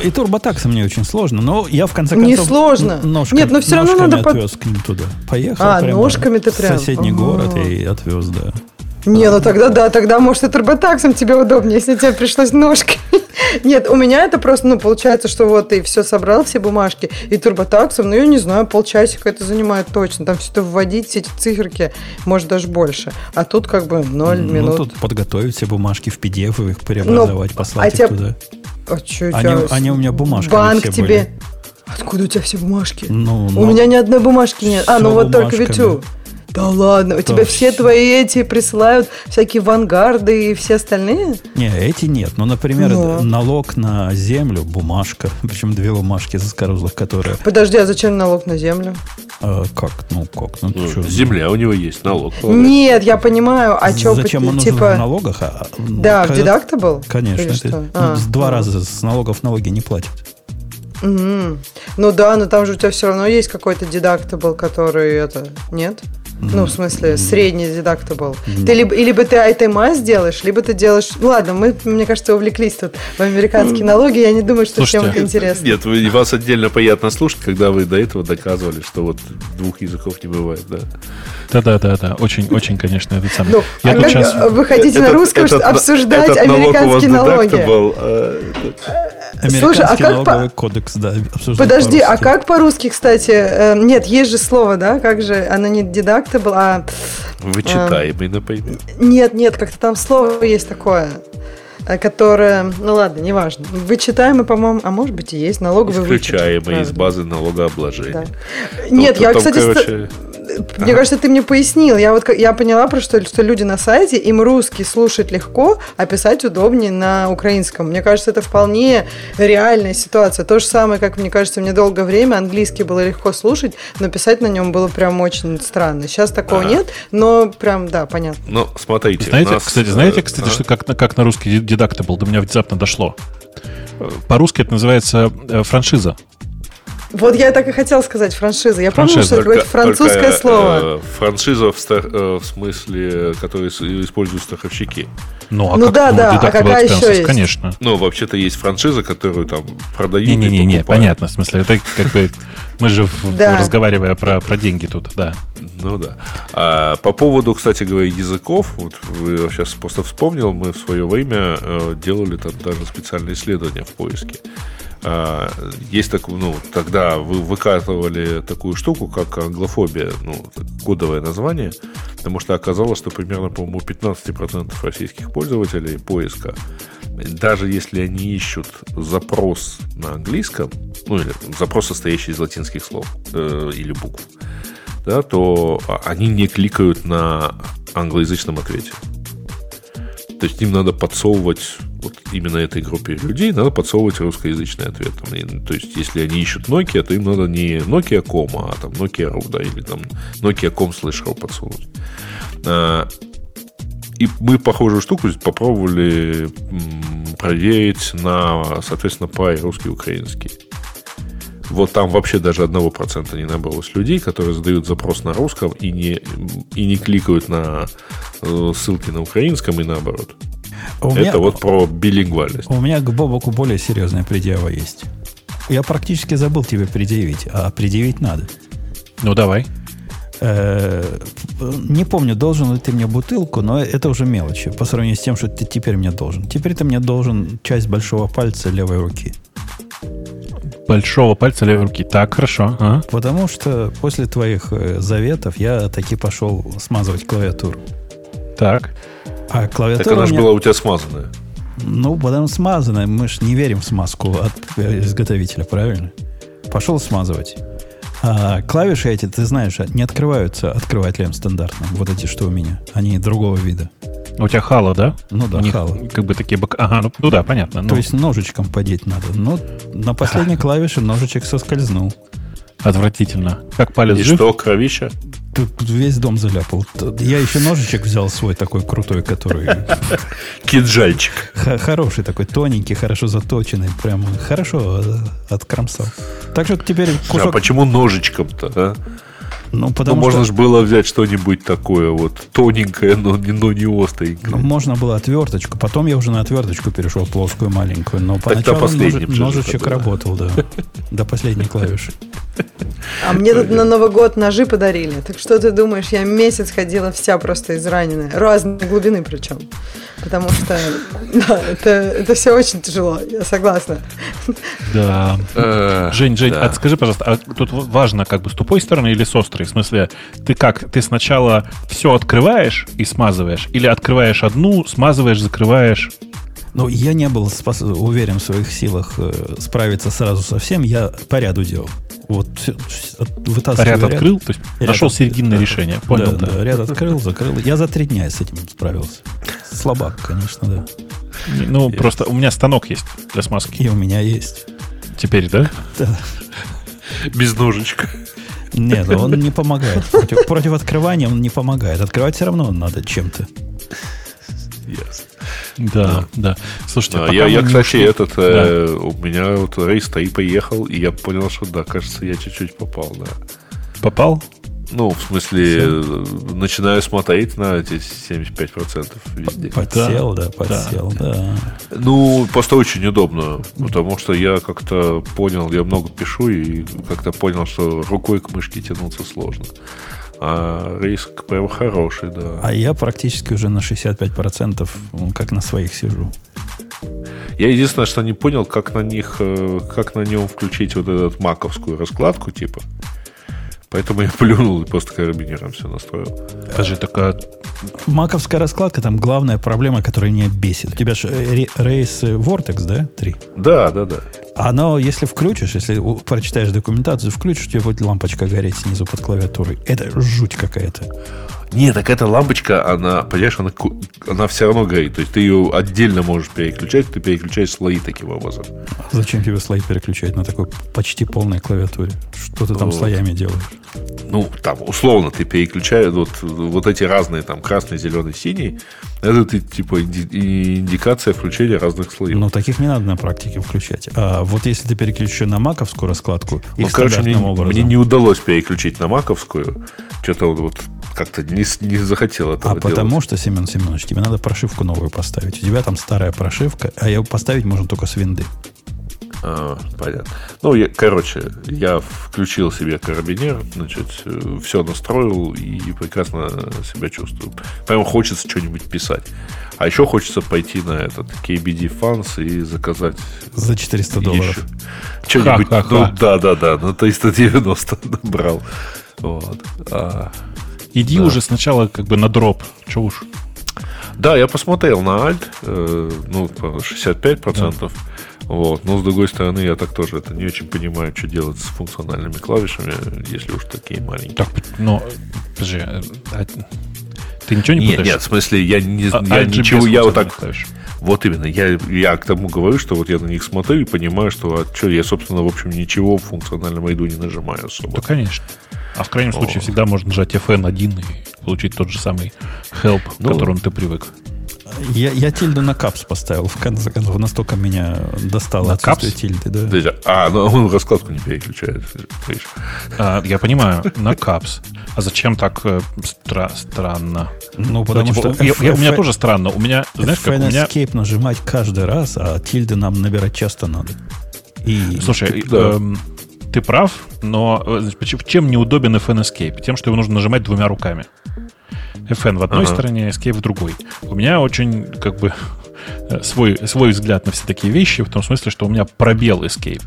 И турботаксы мне очень сложно, но я в конце концов... Не сложно. Ножками, Нет, но все равно надо... отвез к ним туда. Поехал А, ножками ты прям... В соседний ага. город и отвез, да. Не, ну тогда да, тогда может и турботаксом тебе удобнее, если тебе пришлось ножками. Нет, у меня это просто, ну, получается, что вот ты все собрал, все бумажки, и турботаксом, ну, я не знаю, полчасика это занимает точно. Там все это вводить, все эти циферки, может, даже больше. А тут как бы 0 ну, минут. Ну, тут подготовить все бумажки в PDF, их преобразовать, ну, послать а их тебя... туда. А что они, тебя... они у меня бумажки Банк тебе... Были. Откуда у тебя все бумажки? Ну, у ну, меня ни одной бумажки нет. А, ну вот только Витю. Да ладно, у тебя все твои эти присылают всякие вангарды и все остальные? Не, эти нет. Ну, например, Но. налог на землю, бумажка, причем две бумажки заскорузлых, которые... Подожди, а зачем налог на землю? А, как? Ну, как? Ну, ну, земля у него есть, налог. Нет, я понимаю, а что... Зачем он типа... нужен в налогах? А, да, в Deductible? Конечно. Ты, ну, а, два а. раза с налогов налоги не платят. Угу. Ну да, но там же у тебя все равно есть какой-то дедактабл, который это... Нет? Ну, в смысле, средний deductible. Ты либо, либо ты ITMA сделаешь, либо ты делаешь... Ну, ладно, мы, мне кажется, увлеклись тут в американские налоги. Я не думаю, что Слушайте, всем это интересно. Нет, вы, вас отдельно приятно слушать, когда вы до этого доказывали, что вот двух языков не бывает, да. Да-да-да, очень, очень, конечно, это самое. Ну, Я а сейчас... вы хотите этот, на русском этот, обсуждать этот американские налоги? Был, э, Слушай, а как по... кодекс, да, Подожди, а как по-русски, кстати? Э, нет, есть же слово, да? Как же? Оно не deductible, а... Вычитаемый, э, например. Нет, нет, как-то там слово есть такое э, которое, ну ладно, неважно. Вычитаемый, по-моему, а может быть и есть налоговый Исключаемый из базы налогообложения. Да. Нет, вот я, кстати, короче мне кажется, ты мне пояснил. Я вот я поняла просто, что люди на сайте, им русский слушать легко, а писать удобнее на украинском. Мне кажется, это вполне реальная ситуация. То же самое, как, мне кажется, мне долгое время английский было легко слушать, но писать на нем было прям очень странно. Сейчас такого ага. нет, но прям, да, понятно. Ну, смотрите. Знаете, нас... кстати, знаете, кстати, а? что как, как на русский дедактабл до меня внезапно дошло. По-русски это называется э, франшиза. Вот я так и хотел сказать франшиза. Я помню, что это французское только, слово. Э, франшиза в, стар, э, в смысле, который используют страховщики. Ну, а ну как, да, ну, да. А какая еще есть? Конечно. Ну, вообще-то есть франшиза, которую там продают. Не-не-не, не, понятно. В смысле, это как бы мы же разговаривая про, про деньги тут, да. Ну да. А, по поводу, кстати говоря, языков, вот вы сейчас просто вспомнил, мы в свое время э, делали там даже специальные исследования в поиске. А, есть так, ну, тогда вы выкатывали такую штуку, как англофобия, ну, кодовое название, потому что оказалось, что примерно, по-моему, 15% российских пользователей поиска, даже если они ищут запрос на английском, ну, или запрос, состоящий из латинских слов э, или букв, да, то они не кликают на англоязычном ответе. То есть им надо подсовывать вот именно этой группе людей, надо подсовывать русскоязычный ответ. То есть, если они ищут Nokia, то им надо не Nokia.com, а там Nokia.ru, да, или там Nokia.com slash подсовывать. А, и мы похожую штуку попробовали проверить на, соответственно, пай русский украинский. Вот там вообще даже одного процента не набралось людей, которые задают запрос на русском и не, и не кликают на э, ссылки на украинском и наоборот. У Это меня, вот про билингвальность. У меня к Бобоку более серьезная предъява есть. Я практически забыл тебе предъявить, а предъявить надо. Ну, давай. Э, не помню, должен ли ты мне бутылку, но это уже мелочи по сравнению с тем, что ты теперь мне должен. Теперь ты мне должен часть большого пальца левой руки большого пальца левой руки. Так, хорошо. А? Потому что после твоих э, заветов я таки пошел смазывать клавиатуру. Так. А клавиатура Так она же меня... была у тебя смазанная. Ну, потому смазанная. Мы же не верим в смазку от изготовителя, правильно? Пошел смазывать. А клавиши эти, ты знаешь, не открываются открывателем стандартным. Вот эти, что у меня. Они другого вида. У тебя хало, да? Ну да, хало. Как бы такие бок... Ага, ну, ну да, понятно. Ну. То есть ножичком подеть надо. Но на последней клавише ножичек соскользнул. Отвратительно. Как палец И жив? что, кровища? Тут весь дом заляпал. Я еще ножичек взял свой такой крутой, который... Кинжальчик. Хороший такой, тоненький, хорошо заточенный. Прям хорошо откромсал. Так что теперь кусок... А почему ножичком-то, а? Ну, потому ну, можно же было взять что-нибудь такое вот тоненькое, но не, но не остренькое. Ну, можно было отверточку. Потом я уже на отверточку перешел, плоскую, маленькую. Но поначалу нож, ножичек работал, да. До последней клавиши. А мне тут на Новый год ножи подарили. Так что ты думаешь, я месяц ходила вся просто израненная. Разной глубины причем. Потому что да, это, это все очень тяжело, я согласна. Да. Э, Жень, Жень, да. а скажи, пожалуйста, а тут важно как бы с тупой стороны или с острой? В смысле, ты как, ты сначала все открываешь и смазываешь? Или открываешь одну, смазываешь, закрываешь? Ну, я не был спас- уверен в своих силах э, справиться сразу со всем, я по ряду делал. Вот вытаскиваю ряд, ряд открыл, то есть ряд нашел серединное да, решение. Понял, да, да. да. Ряд открыл, закрыл. Я за три дня с этим справился. Слабак, конечно, да. Ну, есть. просто у меня станок есть для смазки. И у меня есть. Теперь, да? Да. Без ножичка. Нет, он не помогает. Против, против открывания он не помогает. Открывать все равно надо чем-то. Ясно. Да, да. Слушайте, да, я, я кстати, ушли... этот, да. э, у меня вот рейс и поехал, и я понял, что да, кажется, я чуть-чуть попал, да. Попал? Ну, в смысле, Все. начинаю смотреть на эти 75% везде. Подсел, да, да подсел, да. да. Ну, просто очень удобно, потому что я как-то понял, я много пишу и как-то понял, что рукой к мышке тянуться сложно. А риск прям хороший, да. А я практически уже на 65% как на своих сижу. Я единственное, что не понял, как на них, э, как на нем включить вот эту маковскую раскладку, типа. Поэтому я плюнул и просто карабинером все настроил. Скажи, такая... Маковская раскладка, там главная проблема, которая меня бесит. У тебя же рейс Vortex, да? Три. Да, да, да. Оно, если включишь, если прочитаешь документацию, включишь, у тебя будет лампочка гореть снизу под клавиатурой. Это жуть какая-то. Не, так эта лампочка, она, понимаешь, она, она все равно горит. То есть ты ее отдельно можешь переключать, ты переключаешь слои таким образом. А зачем тебе слои переключать на такой почти полной клавиатуре? Что ты там вот. слоями делаешь? Ну, там, условно, ты переключаешь вот, вот эти разные, там, красный, зеленый, синий. Это ты, типа, индикация включения разных слоев. Но таких не надо на практике включать. А вот если ты переключишь на маковскую раскладку, ну, короче, мне, образом... мне не удалось переключить на маковскую. Что-то вот как-то не, не захотел этого А делать. потому что, Семен Семенович, тебе надо прошивку новую поставить. У тебя там старая прошивка, а ее поставить можно только с винды. А, понятно. Ну, я, короче, я включил себе карабинер, значит, все настроил и прекрасно себя чувствую. Прямо хочется что-нибудь писать. А еще хочется пойти на этот KBD Fans и заказать... За 400 долларов. Что-нибудь, ну, да, да, да, на 390 набрал. Вот. А, Иди да. уже сначала как бы на дроп. Че уж. Да, я посмотрел на Alt, э, ну, 65%. Да. Вот. Но, с другой стороны, я так тоже это не очень понимаю, что делать с функциональными клавишами, если уж такие маленькие. Так, но, подожди, а, а ты ничего не нет, Нет, в смысле, я, не, а, я ничего, я вот так... Клавиш. Вот именно, я, я к тому говорю, что вот я на них смотрю и понимаю, что а что, я, собственно, в общем, ничего в функциональном ряду не нажимаю особо. Да, конечно. А в крайнем случае всегда можно нажать FN1 и получить тот же самый help, ну, к которому ты привык. Я, я тильду на капс поставил, в конце концов. Настолько меня достало на капс? тильды, да. А, ну он раскладку не переключает. А, я понимаю, на капс. А зачем так э, стра- странно? Ну, потому ну, типа, что... Я, я, у меня тоже странно. У меня, знаешь, как у меня... Escape нажимать каждый раз, а тильды нам набирать часто надо. И... Слушай, да. эм, ты прав, но э, значит, чем неудобен FN Escape? Тем, что его нужно нажимать двумя руками. FN в одной ага. стороне, Escape в другой. У меня очень, как бы, э, свой, свой взгляд на все такие вещи, в том смысле, что у меня пробел Escape.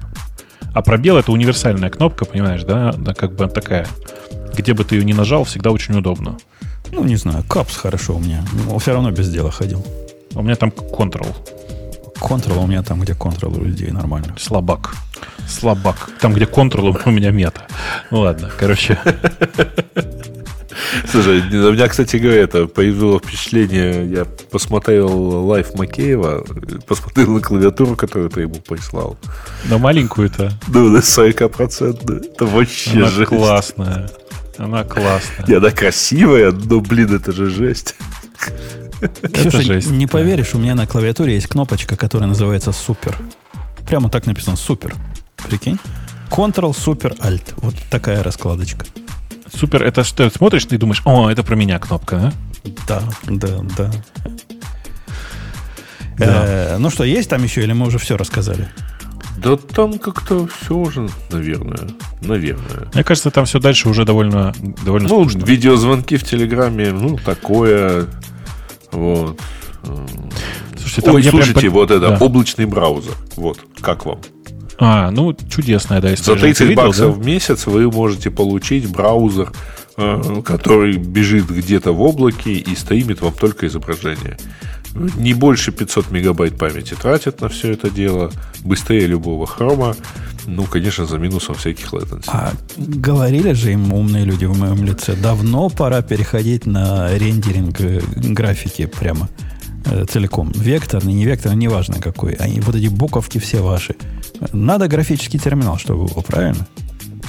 А пробел это универсальная кнопка, понимаешь, да? Она как бы такая. Где бы ты ее ни нажал, всегда очень удобно. Ну, не знаю, капс хорошо у меня. Но все равно без дела ходил. У меня там Ctrl. Ctrl у меня там, где Ctrl у людей нормально. Слабак. Слабак. Там, где Ctrl, у меня мета. Ну ладно, короче. Слушай, у меня, кстати говоря, это появилось впечатление, я посмотрел лайф Макеева, посмотрел на клавиатуру, которую ты ему прислал. На маленькую-то? Ну, на 40%. Это вообще Она жесть. классная. Она классная. И она красивая, но, блин, это же жесть. Ксюша, жесть, не да. поверишь, у меня на клавиатуре есть кнопочка, которая называется «Супер». Прямо так написано «Супер». Прикинь? Ctrl, Super, Alt. Вот такая раскладочка. Супер, это что, смотришь, ты думаешь, о, это про меня кнопка, да? Да, да, да. да. Э, ну что, есть там еще, или мы уже все рассказали? Да там как-то все уже, наверное. Наверное. Мне кажется, там все дальше уже довольно, довольно Ну, скучно. видеозвонки в Телеграме, ну, такое. Вот. Слушайте, там Ой, слушайте, прям... вот это, да. облачный браузер. Вот, как вам? А, ну, чудесная, да, история. За 30 видел, баксов да? в месяц вы можете получить браузер, э, который бежит где-то в облаке и стримит вам только изображение. Не больше 500 мегабайт памяти тратят на все это дело. Быстрее любого хрома. Ну, конечно, за минусом всяких latency. А говорили же им умные люди в моем лице, давно пора переходить на рендеринг э, графики прямо э, целиком. Векторный, не векторный, неважно какой. Они, вот эти буковки все ваши. Надо графический терминал, чтобы было, правильно?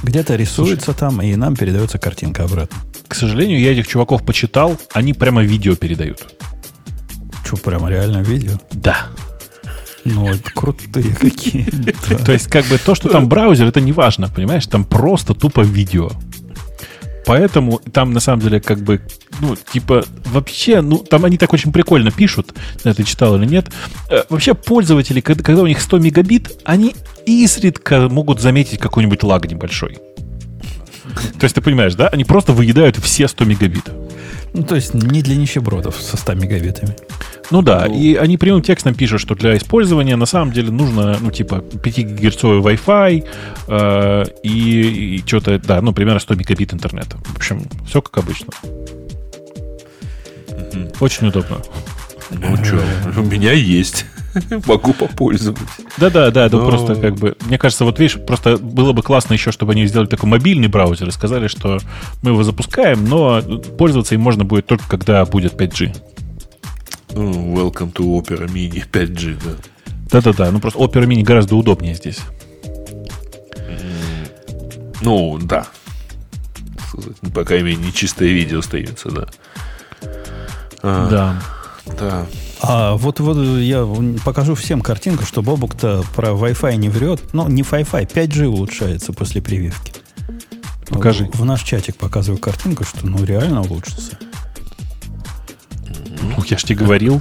Где-то рисуется Слушай, там, и нам передается картинка обратно. К сожалению, я этих чуваков почитал, они прямо видео передают. Что, прямо реально видео? Да. Ну, это крутые какие. То есть, как бы то, что там браузер, это не важно, понимаешь? Там просто тупо видео. Поэтому там на самом деле как бы, ну, типа, вообще, ну, там они так очень прикольно пишут, ты читал или нет. Э, вообще пользователи, когда, когда у них 100 мегабит, они изредка могут заметить какой-нибудь лаг небольшой. То есть ты понимаешь, да? Они просто выедают все 100 мегабит. Ну, то есть не для нищебродов со 100 мегабитами. Ну да, ну, и они прямым текстом пишут, что для использования на самом деле нужно, ну, типа, 5 гигагерцовый Wi-Fi э, и, и что-то, да, ну, примерно 100 мегабит интернета. В общем, все как обычно. Очень удобно. Ну что, у меня есть. Могу попользоваться. Да-да, да, это Но... просто как бы... Мне кажется, вот видишь, просто было бы классно еще, чтобы они сделали такой мобильный браузер и сказали, что мы его запускаем, но пользоваться им можно будет только когда будет 5G. Ну, welcome to Opera Mini 5G, да. Да-да-да, ну просто Opera Mini гораздо удобнее здесь. Ну, да. По крайней мере, не чистое видео остается, да. А, да. Да. А вот, вот я покажу всем картинку, что Бобук-то про Wi-Fi не врет. Ну, не Wi-Fi, 5G улучшается после прививки. Покажи. В, в наш чатик показываю картинку, что ну реально улучшится. Ну, я ж тебе говорил.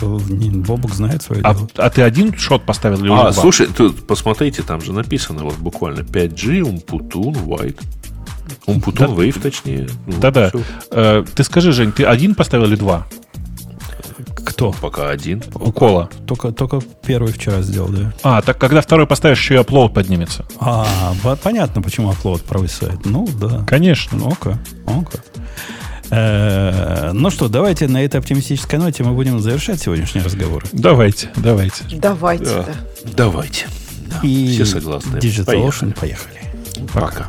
Бобук знает свое а, дело. А ты один шот поставил или А, слушай, тут посмотрите, там же написано вот буквально 5G, Умпутун, White. Умпутун, да, Wave, точнее. Ну, Да-да. Э, ты скажи, Жень, ты один поставил или два? Кто? Пока один. Укола. Только, только первый вчера сделал, да. А, так когда второй поставишь, еще и upload поднимется. А, понятно, почему upload провисает. Ну, да. Конечно. Ну-ка, ну-ка. Э, ну что, давайте на этой оптимистической ноте мы будем завершать сегодняшний разговор. Давайте, давайте. Давайте, да. да. Давайте. Да, И все согласны. Digital Ocean, поехали. Пока. Пока.